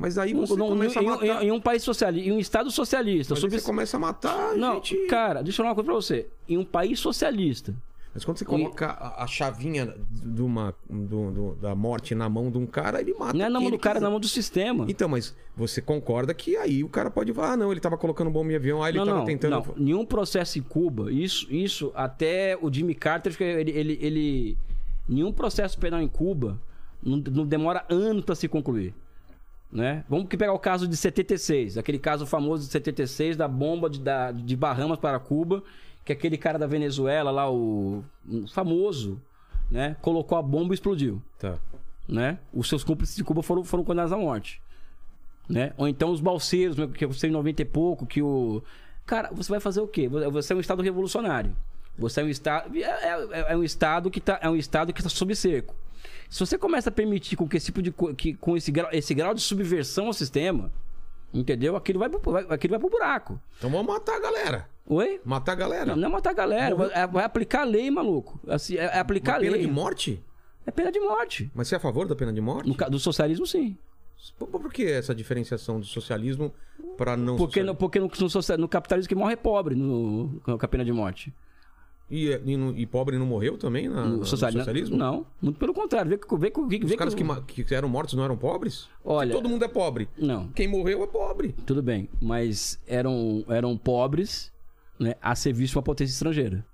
Mas aí você Num- começa em, a em- matar. em um país socialista, em um estado socialista. Mas sob- você começa a matar Não, gente. cara, deixa eu falar uma coisa pra você. Em um país socialista, Mas quando você coloca a, a chavinha de uma, do- do- da morte na mão de um cara, ele mata. não é na mão ele do cara, é quiser. na mão do sistema. Então, mas você concorda que aí o cara pode falar, ah, não, ele tava colocando bomba em avião, aí ele não, tava não, tentando. não. Nenhum processo em Cuba, isso, isso até o Jimmy Carter, ele, ele, ele- nenhum processo penal em Cuba não, não demora anos para se concluir. Né? Vamos que pegar o caso de 76, aquele caso famoso de 76 da bomba de, da, de Bahamas para Cuba, que aquele cara da Venezuela lá, o um famoso, né, colocou a bomba e explodiu Tá. né? Os seus cúmplices de Cuba foram, foram condenados à morte. Né? Ou então os balseiros, né, que você em 90 e pouco, que o. Cara, você vai fazer o quê? Você é um Estado revolucionário. Você é um Estado. É, é- é um Estado que tá, é um Estado que está sob cerco. Se você começa a permitir com que esse tipo de que, com esse grau, esse grau de subversão ao sistema, entendeu? Aquilo vai, pro- vai, aquilo vai pro buraco. Então vamos matar a galera. Oi? Matar a galera. Não, não é matar a galera, vai, vai aplicar a lei, maluco. Assim, é, é aplicar Uma a pena lei. de morte? É pena de morte. Mas você é a favor da pena de morte? No, do socialismo, sim. Por, que essa diferenciação do socialismo para não Porque, no, socialismo? porque no, no, social- no capitalismo que morre é pobre no, com a pena de morte. E, e, no- e pobre não morreu também na, No no sociali- socialismo? Não, muito pelo contrário. Vê que, vê que, vê Os caras que, que eram mortos não eram pobres? Olha- Se todo mundo é pobre. Não, Quem morreu é pobre. tudo bem. Mas eram, eram pobres né, a serviço de uma potência estrangeira.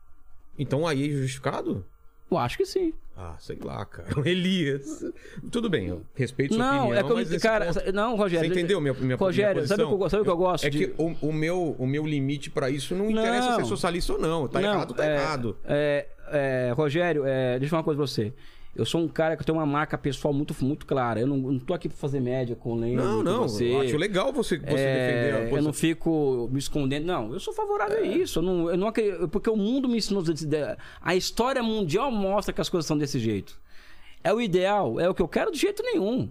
Então aí é justificado? Eu acho que sim. Ah, sei lá, cara. O Elias. Tudo bem, eu respeito sua não, opinião, é que eu, mas nesse cara, ponto- não, Rogério. Você entendeu minha, minha, minha Rogério, sabe o que eu, sabe que eu gosto É de... que o, o meu, o meu limite pra isso não interessa Não. ser socialista ou não. Tá Não, errado, tá é, errado. É, é, Rogério, é, deixa eu falar uma coisa pra você. Eu sou um cara que tem uma marca pessoal muito, muito clara. Eu não, não tô aqui pra fazer média com o Lênin, Não, não. você. eu Acho legal você, você É, defender a eu não fico me escondendo. Não, eu sou favorável a isso. Eu não, eu não acredito, porque o mundo me ensinou. A história mundial mostra que as coisas são desse jeito. É o ideal, é o que eu quero de jeito nenhum.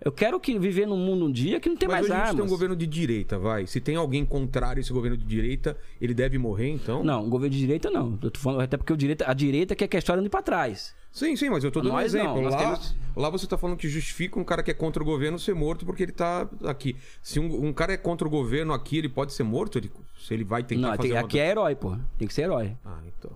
Eu quero que viver num mundo um dia que não tem Mas mais hoje armas. tem um governo de direita, vai. Se tem alguém contrário a esse governo de direita, ele deve morrer, então? Não, um governo de direita não. Eu tô falando, até porque o direita, a direita quer que a história ande pra trás. Sim, sim, mas eu tô dando um não, exemplo. lá, temos- lá você tá falando que justifica um cara que é contra o governo ser morto porque ele tá aqui. Se um, um cara é contra o governo aqui, ele pode ser morto? Ele, se ele vai tentar não, fazer tem- uma... aqui é herói, pô. Tem que ser herói. Ah, então...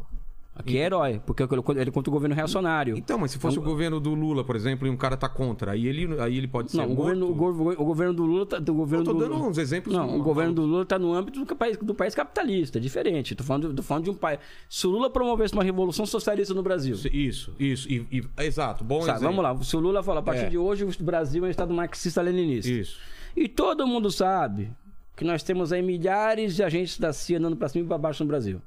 Aqui é herói, porque ele ele é contra o governo reacionário. Então, mas se fosse Não, o governo do Lula, por exemplo, e um cara tá contra, aí ele, aí ele pode ser Não, o governo, o, o governo do Lula tá, o governo Eu tô do dando uns exemplos Não, o governo do Lula tá no âmbito do país, do país capitalista, é diferente. Tô falando, tô falando de um país. Se o Lula promovesse uma revolução socialista no Brasil. Isso, isso. E, e- exato, bom Sabe, exemplo. vamos lá, se o Lula fala, a partir É. de hoje o Brasil é um estado marxista-leninista. Isso. E todo mundo sabe que nós temos aí milhares de agentes da CIA andando pra cima e pra baixo no Brasil.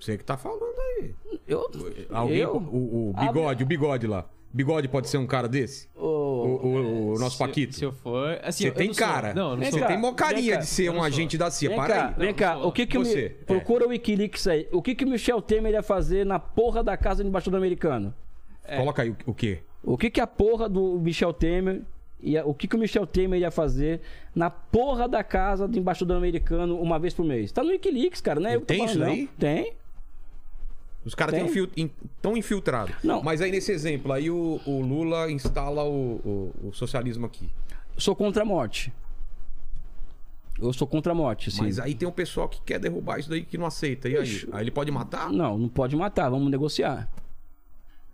Você que tá falando aí. Eu, Alguém, eu, o, o bigode, o bigode lá. Bigode pode ser um cara desse? o- O, o- o nosso Se- Paquito? Se eu for. Assim, Você eu tem não sou- cara. Não, não sou. Você tem mó carinha vem cá. de ser um não agente da CIA. Vem Para cá, aí. vem Não, cá. não. O que que Você, Mi- é. Procura o Wikileaks aí. O que que o Michel Temer ia fazer na porra da casa do embaixador americano? Coloca aí o, o quê? O que que a porra do Michel Temer ia, o que que o Michel Temer ia fazer na porra da casa do embaixador americano uma vez por mês? Tá no Wikileaks, cara, né? Eu que tô Tem falando, isso não. daí? Tem. Os caras estão infiltrados. Não. Mas aí nesse exemplo, aí o, o Lula instala o, o- o socialismo aqui. Sou contra a morte. Eu sou contra a morte, assim. Mas aí tem um pessoal que quer derrubar isso daí que não aceita. E aí? Ixi. Aí ele pode matar? Não, não pode matar, vamos negociar.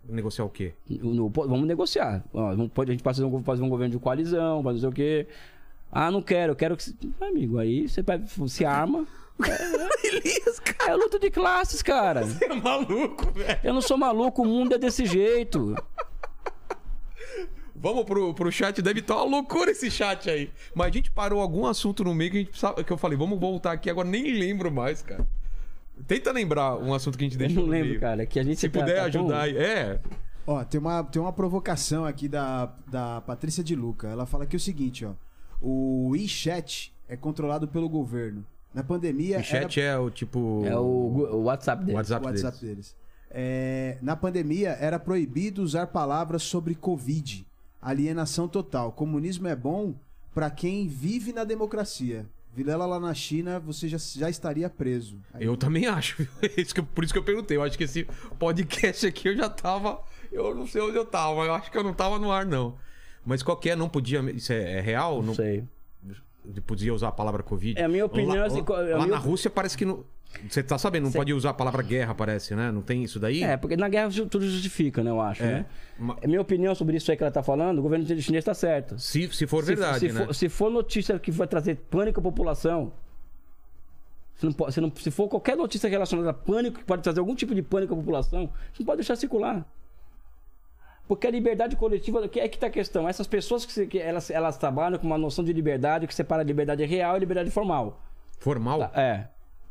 Negociar o quê? No- vamos negociar. Ó, a gente pode fazer um, fazer um governo de coalizão, fazer o quê. Ah, não quero, eu quero que. Amigo, aí você se arma. Elias, cara, É luta de classes, cara. você é maluco, velho. Eu não sou maluco, o mundo é desse jeito. Vamos pro, pro chat, deve estar uma loucura esse chat aí. Mas a gente parou algum assunto no meio que, a gente precisava, que eu falei, vamos voltar aqui, agora nem lembro mais, cara. Tenta lembrar um assunto que a gente Eu deixou não no lembro, meio. cara. Que a gente Se tá- puder tá tão- ajudar aí. É, Ó, tem uma, tem uma provocação aqui da, da Patrícia de Luca. Ela fala aqui o seguinte, ó. O WeChat é controlado pelo governo. Na pandemia. o chat é o tipo... É o, WhatsApp dele. WhatsApp, o WhatsApp deles. deles. É, na pandemia era proibido usar palavras sobre Covid. Alienação total. Comunismo é bom pra quem vive na democracia. Vilela lá na China, você já, já estaria preso. Aí- Eu também acho. Isso que por isso que eu perguntei. Eu acho que esse podcast aqui eu já tava. Eu não sei onde eu tava, eu acho que eu não tava no ar, não. Mas qualquer não podia. Isso é, é real? Não sei. Podia usar a palavra Covid? É, a minha opinião, Lá, assim, lá, lá minha- na Rússia parece que não. Você tá sabendo, não Sei. pode usar a palavra guerra, parece, né? Não tem isso daí? É, porque na guerra tudo justifica, né? Eu acho, É. né? Ma- A minha opinião sobre isso aí que ela tá falando, o governo chinês tá certo. Se, se for Se- verdade, se, né? for, se for notícia que vai trazer pânico à população, se, não pode- se, não- se for qualquer notícia relacionada a pânico, que pode trazer algum tipo de pânico à população, você não pode deixar circular. Porque a liberdade coletiva, que é que tá a questão. Essas pessoas que, se- que elas, elas trabalham com uma noção de liberdade que separa a liberdade real e a liberdade formal. Formal? Tá? É.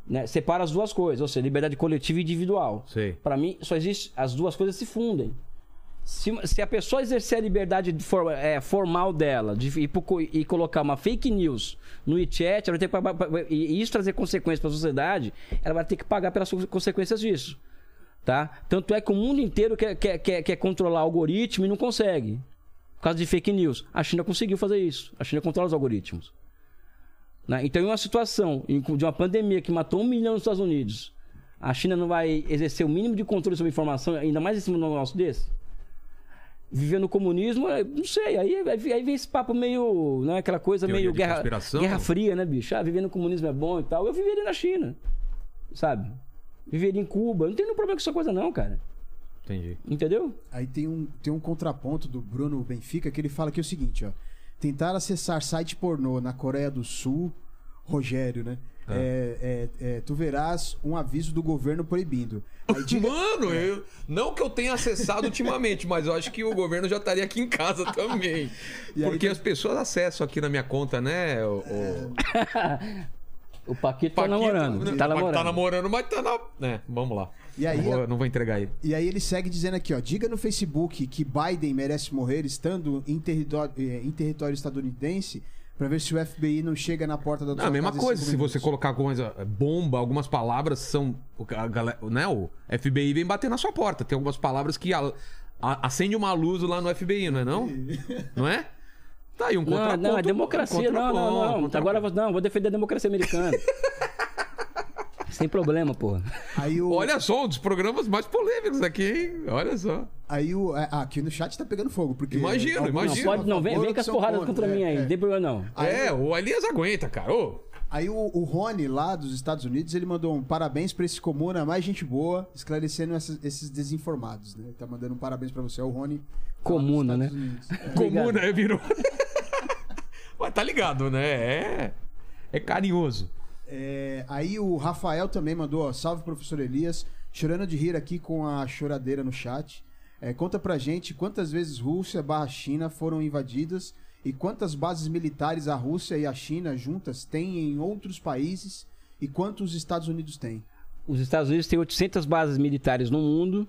Né? Separa as duas coisas, ou seja, liberdade coletiva e individual. Pra mim, só existe. As duas coisas se fundem. Se, se a pessoa exercer a liberdade de for- é, formal dela de co- e colocar uma fake news no WeChat, ela vai ter que e e isso trazer consequências para a sociedade, ela vai ter que pagar pelas consequências disso. Tá? Tanto é que o mundo inteiro quer, quer, quer, quer controlar algoritmo e não consegue. Por causa de fake news. A China conseguiu fazer isso. A China controla os algoritmos. Né? Então, em uma situação de uma pandemia que matou um milhão nos Estados Unidos, a China não vai exercer o mínimo de controle sobre a informação, ainda mais em cima um negócio desse? Viver no comunismo, é, não sei, aí, aí vem esse papo meio, né, aquela coisa Teoria meio guerra, guerra fria, né, bicho? Ah, viver no comunismo é bom e tal. Eu viveria na China, sabe? Viveria em Cuba. Não tem nenhum problema com essa coisa não, cara. Entendi. Entendeu? Aí tem um, tem um contraponto do Bruno Benfica que ele fala que é o seguinte, ó. Tentar acessar site pornô na Coreia do Sul, Rogério, né? É, é, é, tu verás um aviso do governo proibindo. Aí diga- Mano, eu, não que eu tenha acessado ultimamente, mas eu acho que o governo já estaria aqui em casa também. E aí Porque tem- as pessoas acessam aqui na minha conta, né? O, o... O Paquito, tá Paquito- namorando. Não, Tá namorando. Tá namorando, mas tá na. É, vamos lá. E aí, não, vou, não vou entregar ele. E aí ele segue dizendo aqui, ó. Diga no Facebook que Biden merece morrer estando em território, eh, em território estadunidense pra ver se o FBI não chega na porta da Não, sua a mesma coisa, se você colocar coisa, bomba, algumas palavras são. o- A galera, né, o FBI vem bater na sua porta. Tem algumas palavras que a- a- acende uma luz lá no FBI, não é não? não é? Tá aí um Não, contraponto. não, é um democracia. Não, não, não. contraponto. Agora vou- não, vou defender a democracia americana. Sem problema, porra. Aí o, Olha só, um dos programas mais polêmicos aqui, hein? Olha só. aí o, é, ah, aqui no chat tá pegando fogo, porque Imagino, Não, imagino. são a pode, não, vem, vem com as porradas contra, contra mim é, aí. é. Não tem problema não. Aí- é, o Elias aguenta, cara. Ô, Aí o, o Rony, lá dos Estados Unidos, ele mandou um parabéns pra esse comuna, mais gente boa, esclarecendo essas- esses desinformados, né? Ele tá mandando um parabéns pra você, é o Rony. Comuna, né? É. comum, né? Virou. Mas tá ligado, né? É. É carinhoso. É, aí o Rafael também mandou, ó, salve professor Elias, chorando de rir aqui com a choradeira no chat. É, conta pra gente quantas vezes Rússia barra China foram invadidas e quantas bases militares a Rússia e a China juntas têm em outros países e quantos os Estados Unidos têm. Os Estados Unidos têm 800 bases militares no mundo.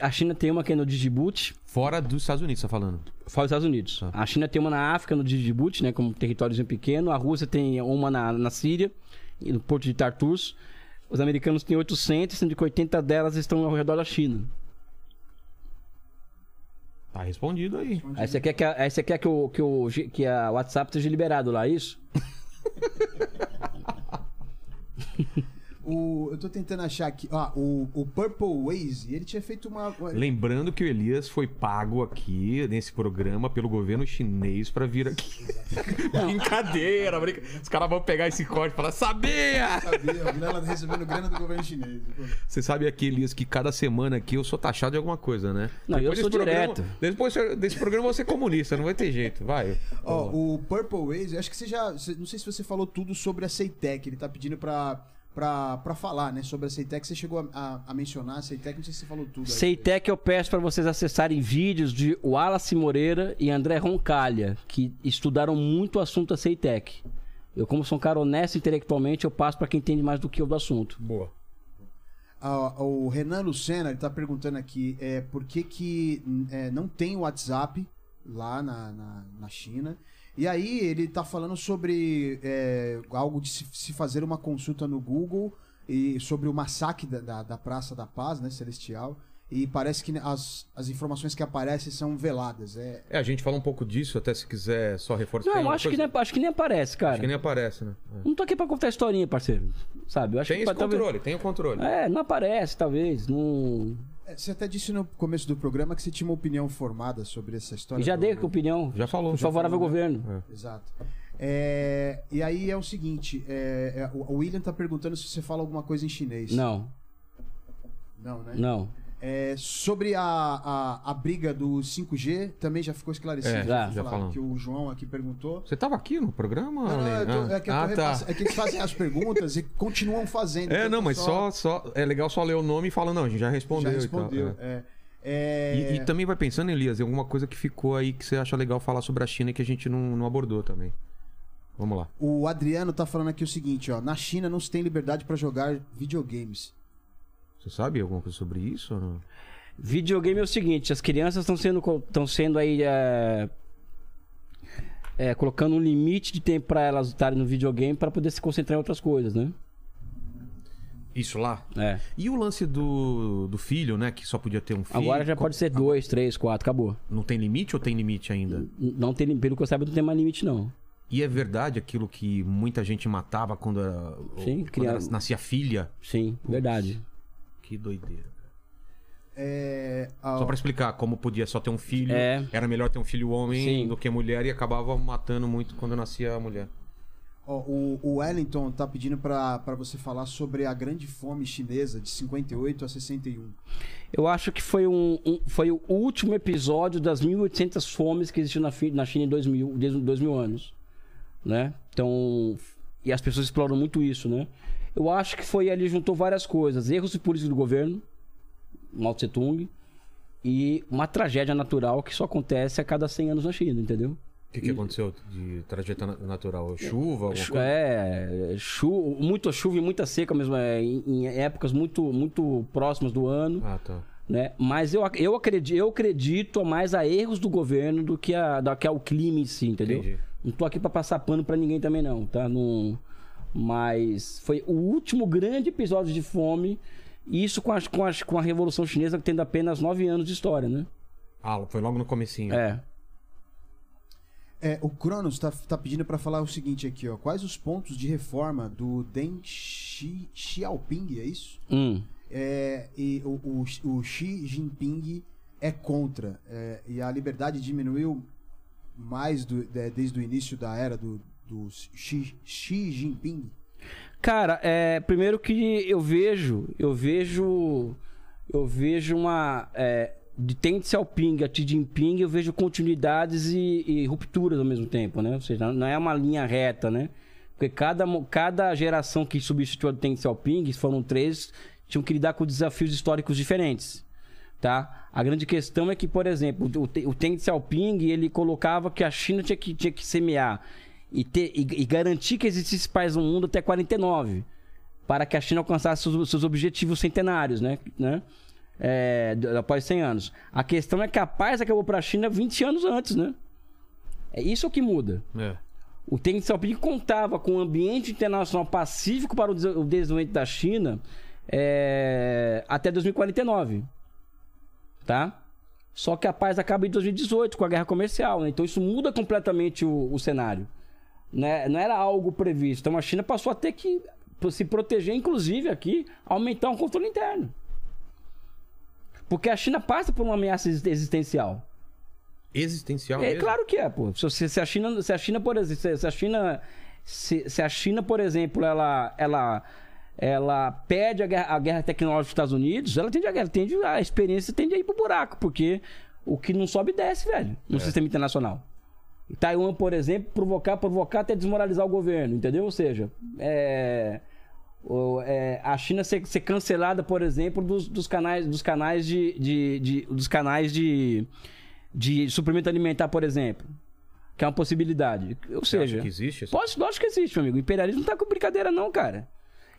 A China tem uma que é no Djibouti, Fora dos Estados Unidos, tá falando. Fora dos Estados Unidos. A China tem uma na África, no Djibouti, né, como territóriozinho pequeno. A Rússia tem uma na, na Síria, no porto de Tartus. Os americanos têm 800, sendo que 80 delas estão ao redor da China. Tá respondido aí. Aí você quer que, a, aí você quer que, o, que, o, que a WhatsApp esteja liberado lá, é isso? O, eu tô tentando achar aqui. Ah, o, o Purple Waze, ele tinha feito uma. Lembrando que o Elias foi pago aqui nesse programa pelo governo chinês pra vir aqui. brincadeira, brinca... Os caras vão pegar esse corte e falar: Sabia! Sabia, o recebendo grana do governo chinês. Você sabe aqui, Elias, que cada semana aqui eu sou taxado de alguma coisa, né? Não, eu Depois sou desse programa- direto. Depois desse programa eu vou ser comunista, não vai ter jeito. Vai. Ó, o Purple Waze, eu acho que você já. Não sei se você falou tudo sobre a Ceitec. Ele tá pedindo pra, pra, pra falar, né? Sobre a Ceitec. Você chegou a, a- a mencionar a Ceitec, não sei se você falou tudo. aí. Ceitec eu peço para vocês acessarem vídeos de Wallace Moreira e André Roncalha, que estudaram muito o assunto da Ceitec. Eu, como sou um cara honesto intelectualmente, eu passo para quem entende mais do que eu do assunto. Boa. Ah, o Renan Lucena, ele tá perguntando aqui é, por que, que é, não tem WhatsApp lá na, na, na China. E aí ele tá falando sobre é, algo de se, fazer uma consulta no Google e sobre o massacre da, da, da Praça da Paz, né, Celestial. E parece que as, as informações que aparecem são veladas. É, É, a gente fala um pouco disso, até se quiser só reforçar. Não, acho que, coisa- nem, acho que nem aparece, cara. Acho que nem aparece, né? É. Não tô aqui pra contar historinha, parceiro. Sabe? Eu acho Tem que esse talvez- controle, tem o controle. É, não aparece, talvez. Não... é, você até disse no começo do programa que você tinha uma opinião formada sobre essa história. E já dei a opinião. Já falou. Já favorável ao falou, né? governo. Exato. É, e aí é o seguinte, é, é, o o William tá perguntando se você fala alguma coisa em chinês. Não, Não, né? não. É, sobre a, a, a briga do 5G, também já ficou esclarecido. É, já, já falar. Que o João aqui perguntou. Você tava aqui no programa? Não, não, tô- é que ah, tá. é que eles fazem as perguntas e continuam fazendo. É, não, mas só, só. É legal só ler o nome e falar, não, a gente já respondeu. Já e tal, respondeu. é. é. É, E, e também vai pensando, Elias, em alguma coisa que ficou aí que você acha legal falar sobre a China e que a gente não, não abordou também. Vamos lá. O Adriano tá falando aqui o seguinte, ó. Na China não se tem liberdade pra jogar videogames. Você sabe alguma coisa sobre isso? não? Videogame é o seguinte, as crianças estão sendo, estão sendo aí é, é, colocando um limite de tempo para elas estarem no videogame para poder se concentrar em outras coisas, né? Isso lá? É. E o lance do, do filho, né? Que só podia ter um filho. Agora já pode ser dois, três, quatro, acabou. Não tem limite ou tem limite ainda? Não tem, pelo que eu saiba, não tem mais limite não. E é verdade aquilo que muita gente matava quando, era, Sim, quando nascia filha? Sim, verdade. Que doideira. É, a- Só pra explicar como podia só ter um filho. É. Era melhor ter um filho homem Sim. do que mulher e acabava matando muito quando nascia a mulher. ó, o, o Wellington tá pedindo pra pra você falar sobre a grande fome chinesa de 58 a 61. Eu acho que foi, um, um- foi o último episódio das 1.800 fomes que existiu na, na China em 2000, desde 2000 anos, né? Então, e as pessoas exploram muito isso, né? Eu acho que foi ali, juntou várias coisas. Erros de política do governo, Mao Tse Tung, e uma tragédia natural que só acontece a cada 100 anos na China, entendeu? O que, que aconteceu de na- natural? Chuva? É, chu muita chuva e muita seca mesmo, é, em, em épocas muito, muito próximas do ano. Ah, tá. né? Mas eu, eu, acredito, eu acredito mais a erros do governo do que, a, do que ao clima em si, entendeu? Entendi. Não tô aqui pra passar pano pra ninguém também não, tá? Não... Mas foi o último grande episódio de fome, e isso com a, com, a, com a Revolução Chinesa tendo apenas nove anos de história, né? Ah, foi logo no comecinho. É. É, o Cronos tá, tá pedindo pra falar o seguinte aqui, ó. Quais os pontos de reforma do Deng Xi, Xiaoping, é isso? Hum. É, e o, o, o Xi Jinping é contra. é, e a liberdade diminuiu mais do- de- desde o início da era do, do Xi, Xi Jinping. Cara, é, primeiro que eu vejo, eu vejo, eu vejo uma é, de Deng Xiaoping a Xi Jinping, eu vejo continuidades e, e rupturas ao mesmo tempo, né? Ou seja, não é uma linha reta, né? Porque cada, cada geração que substituiu a Deng Xiaoping, foram três, tinham que lidar com desafios históricos diferentes, tá? A grande questão é que, por exemplo, o, o Deng Xiaoping, ele colocava que a China tinha que, tinha que semear e, ter, e, e garantir que existisse paz no mundo até 49, para que a China alcançasse seus, seus objetivos centenários, né? né? É, após 100 anos. A questão é que a paz acabou para a China 20 anos antes, né? É isso que muda. É. O Deng Xiaoping contava com um ambiente internacional pacífico para o desenvolvimento da China é, até 2049. Tá? Só que a paz acaba em 2018 com a guerra comercial, né? Então isso muda completamente o, o cenário. Né? Não era algo previsto. Então a China passou a ter que se proteger, inclusive aqui, aumentar o controle interno. Porque a China passa por uma ameaça exi- existencial. Existencial É mesmo? claro que é, pô. Se, se- a China, se a China, por exemplo, se, a China, se, se a China, por exemplo, ela, ela, ela perde a guerra, a guerra tecnológica dos Estados Unidos, ela tende a guerra, tende a experiência tende a ir pro buraco, porque o que não sobe desce, velho, no sistema internacional. Taiwan, por exemplo, provocar, provocar até desmoralizar o governo, entendeu? Ou seja, é, o- é, a China ser, ser cancelada, por exemplo, dos, dos canais, dos canais de, de- de- dos canais de, de suprimento alimentar, por exemplo, que é uma possibilidade. Ou Você acha seja, que existe? essa- pode, lógico que existe, meu amigo. O imperialismo não tá com brincadeira, não, cara.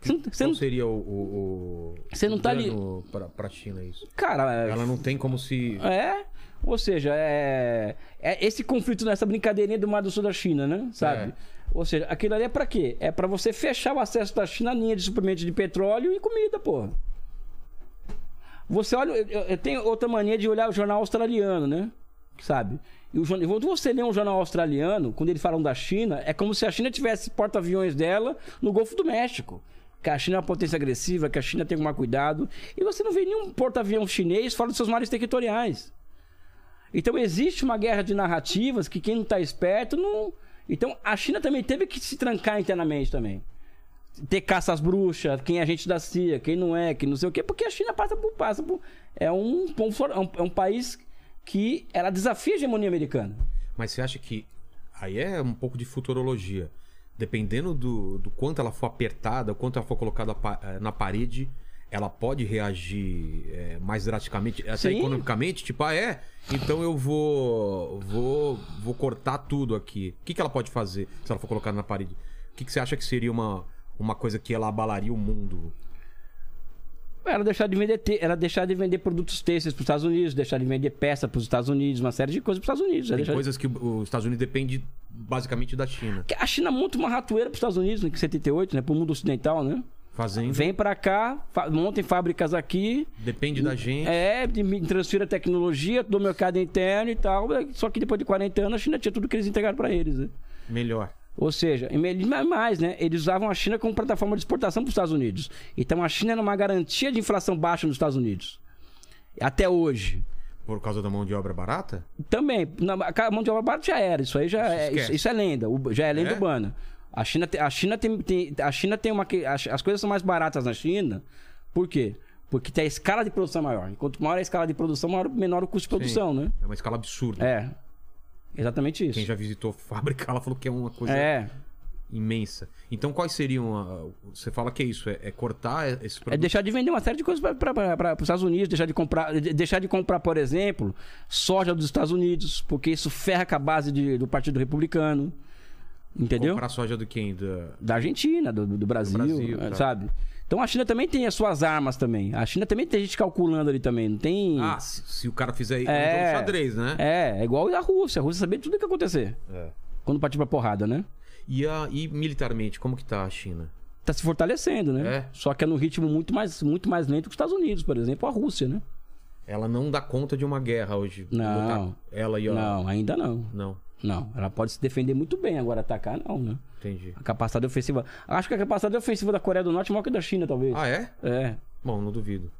Você não, você não- seria o, o, o Você não tá ali- pra, pra China isso? cara, Ela não tem como se... É. Ou seja, é, é esse conflito nessa brincadeirinha do Mar do Sul da China, né? Sabe? É. Ou seja, aquilo ali é pra quê? É pra você fechar o acesso da China à linha de suprimento de petróleo e comida, porra. Você olha, eu, eu tenho outra mania de olhar o jornal australiano, né? Sabe? E o, jornal- quando você lê um jornal australiano, quando eles falam da China, é como se a China tivesse porta-aviões dela no Golfo do México. Que a China é uma potência agressiva, que a China tem que tomar cuidado. E você não vê nenhum porta-avião chinês fora dos seus mares territoriais. Então existe uma guerra de narrativas que quem não está esperto não. Então a China também teve que se trancar internamente também. Ter caça às bruxas, quem é agente da CIA, quem não é, quem não sei o quê, porque a China passa por. Passa por é, um, é um, é um país que ela desafia a hegemonia americana. Mas você acha que... Aí é um pouco de futurologia. Dependendo do, do quanto ela for apertada, o quanto ela for colocada eh, na parede, ela pode reagir eh, mais drasticamente, até Sim. economicamente, tipo, ah, é? Então eu vou, vou, vou cortar tudo aqui. O que, que ela pode fazer se ela for colocada na parede? O que, que você acha que seria uma, uma coisa que ela abalaria o mundo? Ela deixar de vender, te- ela deixar de vender produtos têxteis para os Estados Unidos, deixar de vender peça para os Estados Unidos, uma série de coisas para os Estados Unidos. Tem deixar- coisas que os Estados Unidos depende basicamente da China. A China monta uma ratoeira para os Estados Unidos, né, em 78, né, para o mundo ocidental, né? Fazendo. Vem para cá, montem fábricas aqui, Depende da gente. é, me transfira tecnologia do mercado interno e tal. Só que depois de 40 anos a China tinha tudo que eles entregaram para eles, né? Melhor. Ou seja, e mais, né? Eles usavam a China como plataforma de exportação para os Estados Unidos. Então a China era uma garantia de inflação baixa nos Estados Unidos. Até hoje. Por causa da mão de obra barata? Também, a mão de obra barata já era. Isso aí já é, isso, isso é lenda. Já é lenda É? urbana. A China, tem, a China tem, tem- a China tem uma as, as coisas são mais baratas na China. Por quê? Porque tem a escala de produção maior. Quanto maior a escala de produção, maior, menor o custo de produção, né? É uma escala absurda. É. Exatamente isso. Quem já visitou fábrica, ela falou que é uma coisa É. imensa. Então, quais seriam. a- Você fala que é isso? É, é cortar esses É produtos? deixar de vender uma série de coisas para os Estados Unidos, deixar de comprar, de- deixar de comprar, por exemplo, soja dos Estados Unidos, porque isso ferra com a base de- do Partido Republicano. Entendeu? Comprar soja do quem? Da... Da Argentina, do, do Brasil, Brasil, é, tá. sabe? Então a China também tem as suas armas também. A China também tem gente calculando ali também, não tem. Ah, se, se o cara fizer É. é um xadrez, né? É, é igual a Rússia. A Rússia sabia tudo o que ia acontecer É. quando partir pra porrada, né? E, a, e militarmente, como que tá a China? Tá se fortalecendo, né? É. Só que é num ritmo muito mais, muito mais lento que os Estados Unidos, por exemplo, a Rússia, né? Ela não dá conta de uma guerra hoje. Não. Ela e a... Não, ainda não. Não, Não, ela pode se defender muito bem, agora atacar não, né? entendi. A capacidade ofensiva. Acho que a capacidade ofensiva da Coreia do Norte é maior que a da China, talvez. Ah, é? É. Bom, não duvido.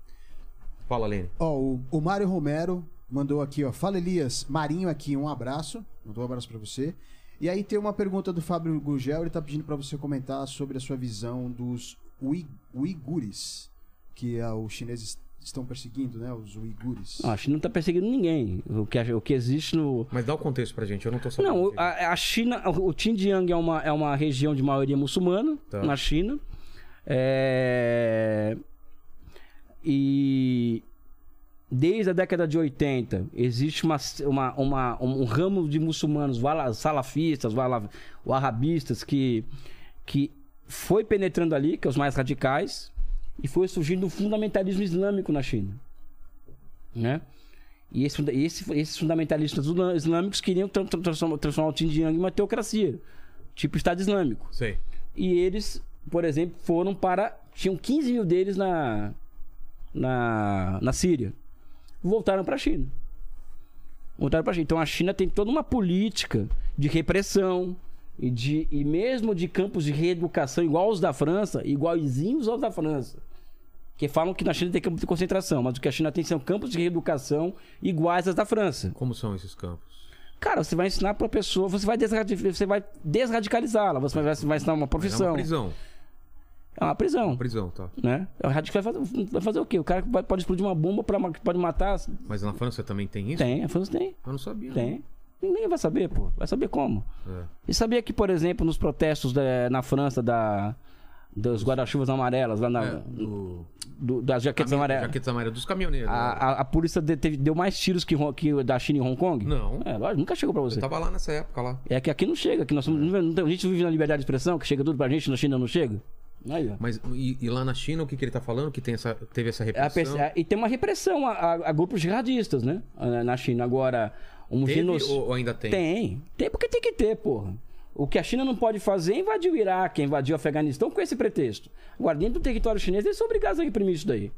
Fala, Lene. Ó, o, o Mário Romero mandou aqui, ó. Fala, Elias. Marinho aqui, um abraço. Mandou um abraço pra você. E aí tem uma pergunta do Fábio Gugel, ele tá pedindo pra você comentar sobre a sua visão dos ui, uigures, que é, os chineses estão perseguindo, né? Os uigures. Não, a China não tá perseguindo ninguém. O que, o que existe no. Mas dá o contexto pra gente, eu não tô sabendo. Não, a, a China, o Xinjiang é uma, é uma região de maioria muçulmana Tá. na China. É... E desde a década de 80 existe uma, uma, uma- um ramo de muçulmanos salafistas, wahhabistas que, que foi penetrando ali, que é os mais radicais, e foi surgindo o fundamentalismo islâmico na China. Né? E esse, esse- esses fundamentalistas islâmicos queriam tra- tra- transformar, transformar o Xinjiang em uma teocracia, tipo Estado Islâmico. Sei. E eles, por exemplo, foram para. Tinham 15 mil deles na, na, na Síria. Voltaram para a China. Voltaram para a China. Então a China tem toda uma política de repressão, e, de, e mesmo de campos de reeducação igual os da França, igualzinhos aos da França. Que falam que na China tem campos de concentração, mas o que a China tem são campos de reeducação iguais aos da França. Como são esses campos? Cara, você vai ensinar pra pessoa, você vai, você vai desradicalizá-la, você vai, vai ensinar uma É profissão. uma prisão. É uma prisão. Prisão, tá. Né? O radical vai fazer, vai fazer o quê? O cara pode explodir uma bomba pra, que pode matar. Mas na França também tem isso? Tem, a França tem. Eu não sabia. Tem. Ninguém vai saber, pô. Vai saber como. É. E sabia que, por exemplo, nos protestos da- na França da, dos guarda-chuvas amarelas, lá na, É, do... do- das jaquetas Caminho- amarelas, Jaquetas amarelas dos caminhoneiros. a, né? a, a polícia de- teve- deu mais tiros que, que da China em Hong Kong? Não. É, lógico, nunca chegou pra você. Eu tava lá nessa época lá. É que aqui não chega, que nós somos, não tem- a gente vive na liberdade de expressão, que chega tudo pra gente, na China não chega. Aí. Mas e, e lá na China, o que, que ele tá falando? Que tem essa, teve essa É repressão? perce- e tem uma repressão a, a- a grupos jihadistas, né? Ah, Na China. Agora, um Teve genocídio. ou, ainda tem? Tem. Tem porque tem que ter, porra. O que a China não pode fazer é invadir o Iraque, invadir o Afeganistão com esse pretexto. Agora, dentro do território chinês, eles são obrigados a reprimir isso daí.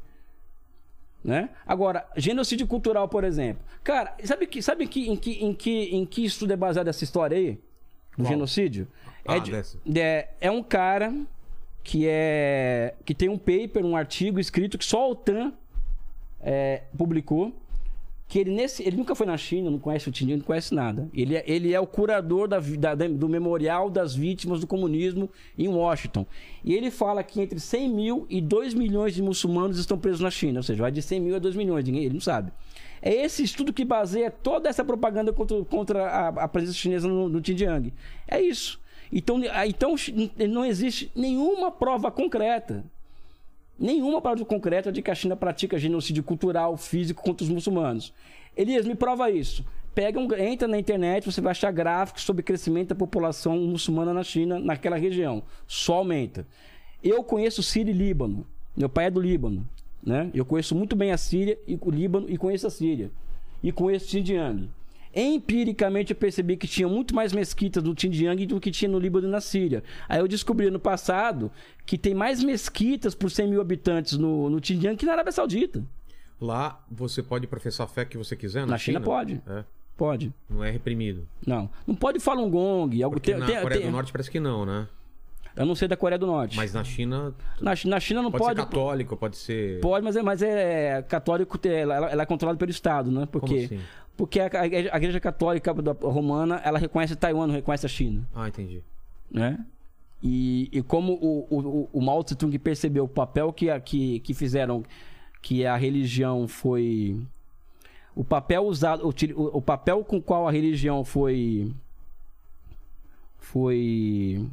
Né? Agora, genocídio cultural, por exemplo. Cara, sabe, que, sabe que, em, que, em, que, em que estudo é baseado essa história aí? Do genocídio? Ah, é, de- é, é um cara que é que tem um paper, um artigo escrito que só a OTAN é, publicou que ele nesse ele nunca foi na China, não conhece o Xinjiang, não conhece nada. Ele é, ele é o curador da, da- do memorial das vítimas do comunismo em Washington. E ele fala que entre 100 mil e 2 milhões de muçulmanos estão presos na China, ou seja, vai de 100 mil a 2 milhões, ninguém, ele não sabe. É esse estudo que baseia toda essa propaganda contra, contra a, a presença chinesa no, no Xinjiang. É isso. Então, então não existe nenhuma prova concreta nenhuma prova concreta de que a China pratica genocídio cultural, físico contra os muçulmanos. Elias, me prova isso. Pega um, entra na internet, você vai achar gráficos sobre crescimento da população muçulmana na China, naquela região. Só aumenta. Eu conheço Síria e Líbano. Meu pai é do Líbano. Né? Eu conheço muito bem a Síria e o Líbano e conheço a Síria. E conheço Xinjiang. Empiricamente eu percebi que tinha muito mais mesquitas no Xinjiang do que tinha no Líbano e na Síria. Aí eu descobri no passado que tem mais mesquitas por 100 mil habitantes no, no Xinjiang que na Arábia Saudita. Lá você pode professar a fé que você quiser? Na, Na China pode. É, Pode. não é reprimido. Não. Não pode Falun Gong. Algo Porque tem, na tem- Coreia tem- do Norte parece que não, né? Eu não sei da Coreia do Norte. Mas na China na, na China não pode, pode. ser católico, pode ser... Pode, mas é, mas é católico, ela, ela é controlada pelo Estado, né? Porque, assim? porque a, a igreja- a igreja católica romana, ela reconhece Taiwan, não reconhece a China. Ah, entendi. né? E, e como o, o, o- Mao Tse Tung percebeu o papel que, a- que, que fizeram, que a religião foi. O papel usado, o, o papel com qual a religião foi. Foi.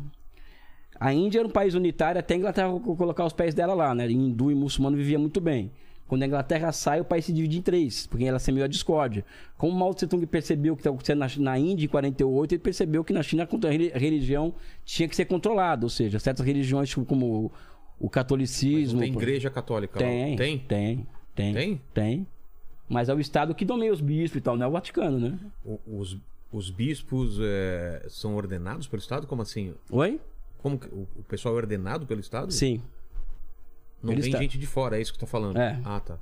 A Índia era um país unitário até a Inglaterra co- colocar os pés dela lá, né? Hindu e muçulmano vivia muito bem. Quando a Inglaterra sai, o país se divide em três, porque ela semeou a discórdia. Como Mao Tse Tung percebeu o que estava acontecendo na, na Índia em 48, ele percebeu que na China a reli- a religião tinha que ser controlada, ou seja, certas religiões tipo, como o, o catolicismo... Tem igreja católica Tem, lá? Tem? tem, tem, Tem? tem. Mas é o Estado que nomeia os bispos e tal, não é o Vaticano, né? Os, os bispos é, são ordenados pelo Estado? Como assim? Oi? Como que- o, o pessoal é ordenado pelo Estado? Sim. Não pelo vem Estado. gente de fora, é isso que tá falando? É. Ah, tá.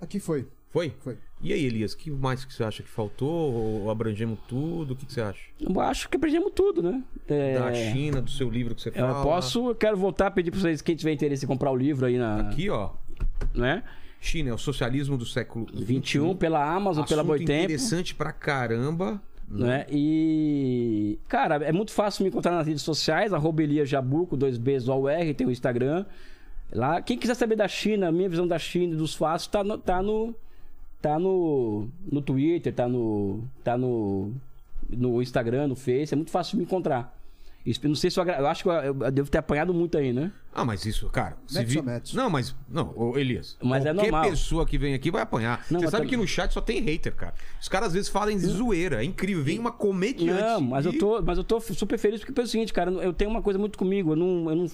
Aqui foi. Foi? Foi. E aí, Elias, o que mais que você acha que faltou? Ou abrangemos tudo? O que, que você acha? Eu acho que aprendemos tudo, né? É, Da China, do seu livro que você Eu fala? posso, eu quero voltar a pedir pra vocês, quem tiver interesse em comprar o livro aí na. Aqui, ó. Né? China é o socialismo do século 21 pela Amazon, pela Assunto Boitempo. interessante pra caramba. Né? E. Cara, é muito fácil me encontrar nas redes sociais, arroba com dois Bs ou R, tem o Instagram. Lá, quem quiser saber da China, minha visão da China e dos fatos, tá no. Tá no, tá no, no Twitter, tá no. tá no. no Instagram, no Face, é muito fácil me encontrar. Isso, eu não sei se eu, eu acho que eu, eu devo ter apanhado muito aí, né? Ah, mas isso, cara. se vi-. Não, mas. Não, ô, Elias. Mas é qualquer normal. pessoa que vem aqui vai apanhar. Não, Você sabe tam- que no chat só tem hater, cara. Os caras às vezes falam de zoeira. É incrível. Vem uma comediante. Não, mas eu e- tô, mas eu tô super feliz porque é o seguinte, cara, eu tenho uma coisa muito comigo, eu não, eu não,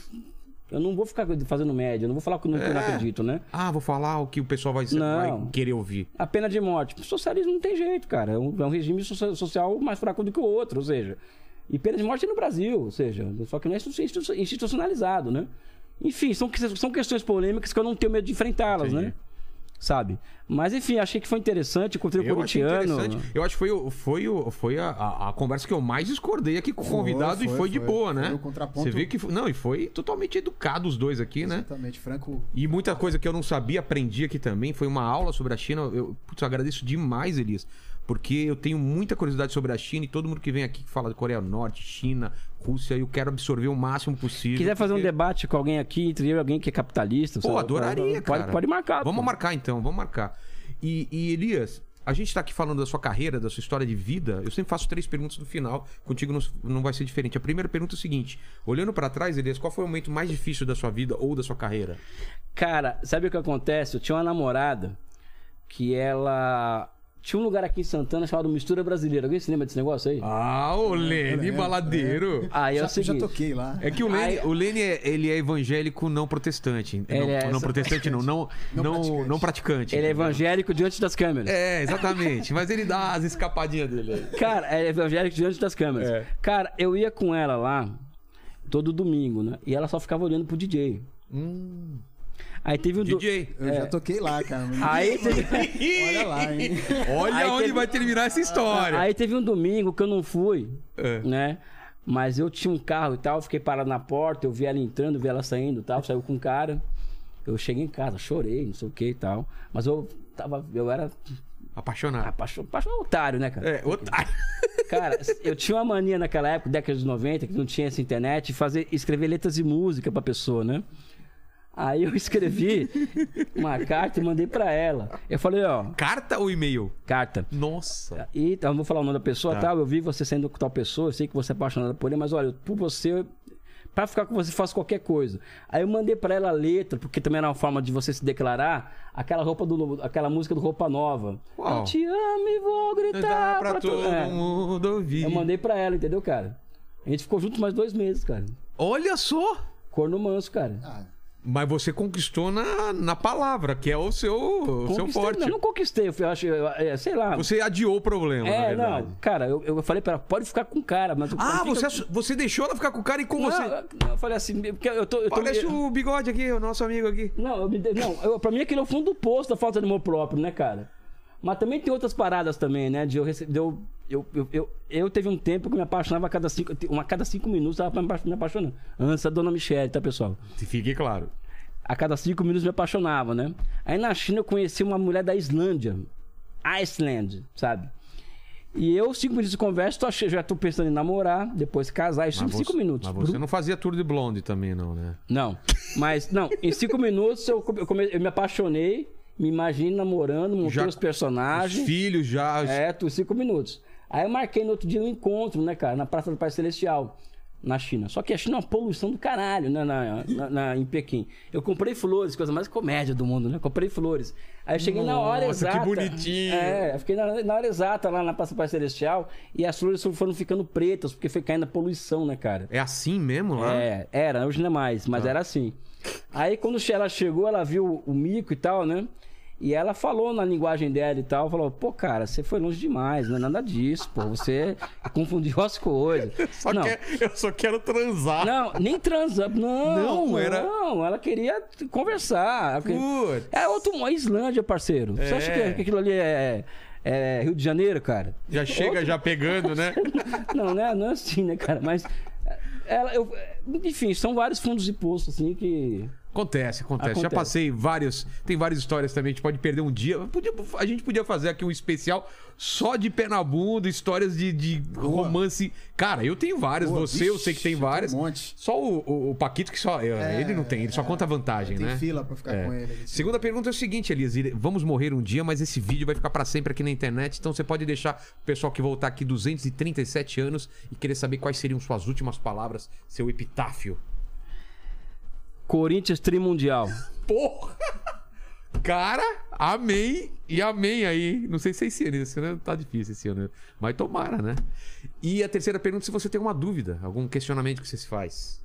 eu não vou ficar fazendo média, eu não vou falar que eu não, que eu não É. acredito, né? Ah, vou falar o que o pessoal vai, vai Não. querer ouvir. A pena de morte, o socialismo não tem jeito, cara, é um, é um regime socia- social mais fraco do que o outro, ou seja, e pena de morte é no Brasil, ou seja, só que não é institu- institu- institucionalizado, né? Enfim, são, são questões polêmicas que eu não tenho medo de enfrentá-las, né? sabe? Mas enfim, achei que foi interessante, encontrei o corintiano. Eu acho que foi, o- foi, o- foi a, a- a conversa que eu mais discordei aqui com o Foi, convidado e foi, foi de foi. boa, né? Foi o contraponto- Você vê que. foi- Não, e foi totalmente educado os dois aqui, né? Exatamente, Franco. E muita coisa que eu não sabia, aprendi aqui também. Foi uma aula sobre a China. Eu, putz, eu agradeço demais, Elias. Porque eu tenho muita curiosidade sobre a China e todo mundo que vem aqui que fala de Coreia do Norte, China, Rússia, eu quero absorver o máximo possível. Quiser fazer um porque- debate com alguém aqui, entre eu e alguém que é capitalista. Pô, sabe? adoraria, pode, cara. Pode marcar. Vamos pô. marcar então, vamos marcar. E, e, Elias, a gente tá aqui falando da sua carreira, da sua história de vida. Eu sempre faço três perguntas no final. Contigo não, não vai ser diferente. A primeira pergunta é o seguinte: olhando pra trás, Elias, qual foi o momento mais difícil da sua vida ou da sua carreira? Cara, sabe o que acontece? Eu tinha uma namorada que ela. Tinha um lugar aqui em Santana chamado Mistura Brasileira. Alguém se lembra desse negócio aí? Ah, o Lene baladeiro. Aí é já, o seguinte. já toquei lá. É que o Lene, Aí- o Lene é, ele é evangélico não protestante. Ele não, é não protestante, não. Não, Não não, praticante. não praticante. Ele é evangélico diante das câmeras. É, exatamente. Mas ele dá as escapadinhas dele aí. Cara, é evangélico diante das câmeras. É. Cara, eu ia com ela lá todo domingo, né? E ela só ficava olhando pro DJ. Aí teve um. do- DJ. Eu já toquei lá, cara. Aí teve. Olha lá, hein? Olha Aí onde teve- vai terminar essa história. Aí teve um domingo que eu não fui, É. né? Mas eu tinha um carro e tal, fiquei parado na porta, eu vi ela entrando, vi ela saindo e tal, saiu com um cara. Eu cheguei em casa, chorei, não sei o que e tal. Mas eu tava. Eu era Apaixonado. apaixonado, apaixonado otário, né, cara? É, otário. Cara, eu tinha uma mania naquela época, década de 90, que não tinha essa internet, de fazer, escrever letras de música pra pessoa, né? Aí eu escrevi uma carta e mandei pra ela. Eu falei, ó, Carta ou e-mail? carta. Nossa. E então, eu vou falar o nome da pessoa, Tá. tal. Eu vi você com tal pessoa, eu sei que você é apaixonado por ele, mas olha, por você, pra ficar com você, eu faço qualquer coisa. Aí eu mandei pra ela a letra, porque também era uma forma de você se declarar, aquela roupa do, aquela música do Roupa Nova. Uau. Eu te amo e vou gritar pra, pra todo é. mundo ouvir. Eu mandei pra ela, entendeu, cara? A gente ficou junto mais dois meses, cara. Olha só. Corno manso, cara. Ah, Mas você conquistou na, na palavra, que é o seu, seu forte. Não, não conquistei, eu acho, eu- é, sei lá. Você adiou o problema, na é, verdade. não, cara, eu, eu falei pra ela, pode ficar com o cara, mas... Ah, fica- você, ass- você deixou ela ficar com o cara e com Não, você. eu, falei assim, porque eu tô... Eu tô Parece o bigode aqui, o nosso amigo aqui. Não, eu me não eu, pra mim aquilo é o fundo do poço da falta de amor próprio, né, cara? Mas também tem outras paradas também, né? De eu, rece- de eu, eu, eu, eu, eu teve um tempo que eu me apaixonava a cada cinco, uma, a cada cinco minutos, eu tava me apa- me apaixonando. Antes da dona Michelle, tá, pessoal? Fique claro. A cada cinco minutos me apaixonava, né? Aí na China eu conheci uma mulher da Islândia. Iceland, sabe? E eu, cinco minutos de conversa, tô ach- já tô pensando em namorar, depois casar, isso em cinco você- minutos. Mas você não fazia tour de blonde também, não, né? Não, mas não, em cinco minutos eu, eu, come- eu me apaixonei, me imagino namorando, montei Já- os Os personagens. filhos já. É, tu, cinco minutos. Aí eu marquei no outro dia um encontro, né, cara, na Praça do Pai Celestial, na China. Só que a China é uma poluição do caralho, né, na, na- na- em Pequim. Eu comprei flores, coisa mais comédia do mundo, né? Comprei flores. Aí eu cheguei na hora Nossa, que exata. bonitinho. É, eu fiquei na, na hora exata lá na Praça do Pai Celestial e as flores foram ficando pretas, porque foi caindo a poluição, né, cara? É assim mesmo lá? É, era, hoje não é mais, mas era assim. Aí quando ela chegou, ela viu o mico e tal, né? E ela falou na linguagem dela e tal, falou, pô, cara, você foi longe demais, não é nada disso, pô, você confundiu as coisas. Só não, quer- eu só quero transar. não, nem transa, não, Não, não, era- ela queria conversar. Putz. É outro, uma Islândia, parceiro. Você acha É. que aquilo ali é, é Rio de Janeiro, cara? Já chega já pegando, né? Não, né? Não é assim, né, cara? Mas ela, eu, enfim, são vários fundos de poço, assim, que. Acontece, acontece, Já Acontece. passei vários. Tem várias histórias também. A gente pode perder um dia. Podia- a gente podia fazer aqui um especial só de pé na bunda, histórias de, de romance. Cara, eu tenho várias. Boa, você, eu sei que tem tem várias. um monte. Só o, o- o Paquito que só. ele não tem, ele só conta vantagem, Tem né? fila pra ficar É. com ele. Segunda pergunta é o seguinte, Elias. Vamos morrer um dia, mas esse vídeo vai ficar pra sempre aqui na internet. Então você pode deixar o pessoal que voltar aqui 237 anos e querer saber quais seriam suas últimas palavras, seu epitáfio. Corinthians Trimundial. Porra! Cara, amei e amei aí. Não sei se é esse ano, esse ano tá difícil esse ano. Mas tomara, né? E a terceira pergunta, se você tem uma dúvida, algum questionamento que você se faz.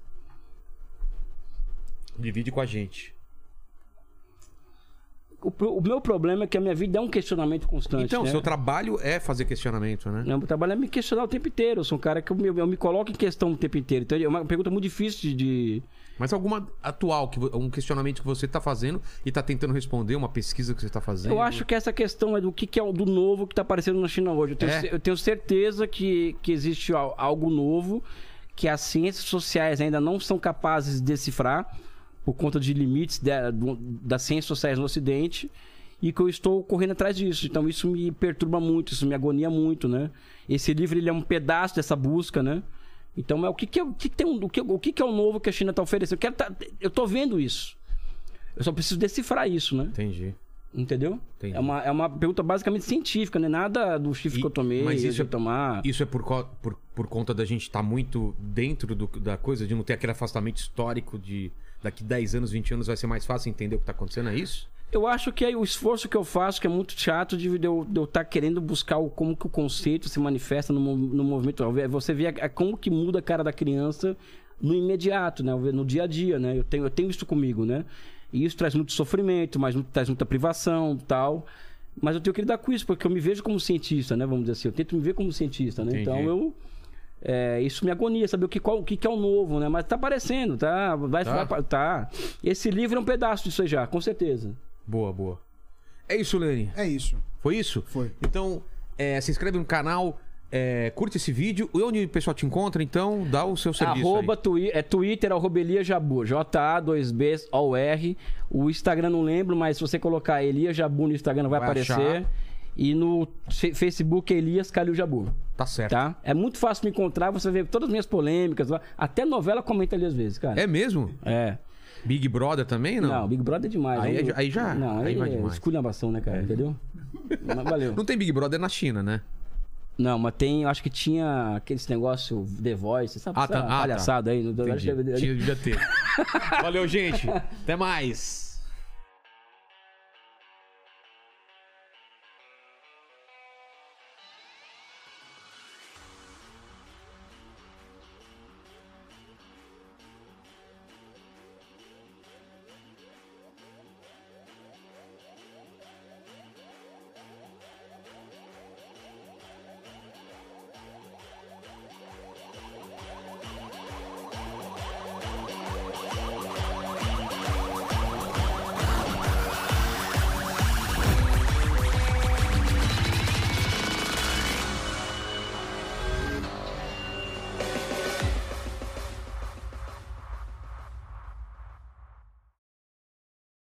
Divide com a gente. o, o meu problema é que a minha vida é um questionamento constante. Então, né? seu trabalho é fazer questionamento, né? Meu trabalho é me questionar o tempo inteiro. Eu sou um cara que eu me, eu me coloco em questão o tempo inteiro. Então é uma pergunta muito difícil de. Mas alguma atual, que, um questionamento que você tá fazendo e tá tentando responder, uma pesquisa que você tá fazendo. Eu acho que essa questão é do que, que é do novo que está aparecendo na China hoje. Eu tenho, É? eu tenho certeza que, que existe al- algo novo que as ciências sociais ainda não são capazes de decifrar por conta de limites da- das ciências sociais no Ocidente e que eu estou correndo atrás disso. Então isso me perturba muito, isso me agonia muito, né? Esse livro ele é um pedaço dessa busca, né? Então é o que, que, é, o que, que tem o que, o que, que é o novo que a China está oferecendo. Eu, quero tá- eu tô vendo isso. Eu só preciso decifrar isso, né? Entendi. Entendeu? Entendi. É uma, é uma pergunta basicamente científica, não é nada do chifre E- que eu tomei, mas isso é- tomar. Isso é por, por, por conta da gente estar muito dentro do- da coisa, de não ter aquele afastamento histórico de daqui 10 anos, 20 anos vai ser mais fácil entender o que tá acontecendo, é isso? Eu acho que é o esforço que eu faço, que é muito chato, de eu estar querendo buscar o, como que o conceito se manifesta no, no movimento. Você vê a- a- como que muda a cara da criança no imediato, né? No dia a dia, né? Eu tenho, eu tenho isso comigo, né? E isso traz muito sofrimento, mas traz muita privação tal. Mas eu tenho que lidar com isso, porque eu me vejo como cientista, né? Vamos dizer assim. Eu tento me ver como cientista, né? Entendi. Então eu. é, isso me agonia, saber o que, qual, o que é o novo, né? Mas tá aparecendo, tá? Vai, Tá? vai- tá. Esse livro é um pedaço disso aí já, com certeza. Boa, boa. É isso, Lene. É isso. Foi isso? Foi. Então, é, se inscreve no canal, é, curte esse vídeo. E onde o pessoal te encontra, então, dá o seu serviço Arroba aí. twi é Twitter, arroba Elias Jabu. J-A-2-B O-R. O Instagram não lembro, mas se você colocar Elias Jabu no Instagram vai, Vai aparecer. achar. E no Facebook Elias Calil Jabu. Tá certo. Tá? É muito fácil me encontrar, você vê todas as minhas polêmicas. Até novela comenta ali às vezes, cara. É mesmo? É. Big Brother também, não? Não, Big Brother é demais. Aí é aí já- Não, aí aí, vai é demais. esculhambação, né, cara? Entendeu? Mas valeu. Não tem Big Brother na China, né? Não, mas tem, eu acho que tinha aqueles negócio The Voice, sabe? Ah, tá. Ah, tá. palhaçada aí. no- Entendi. Tinha- devia ter. Valeu, gente. Até mais.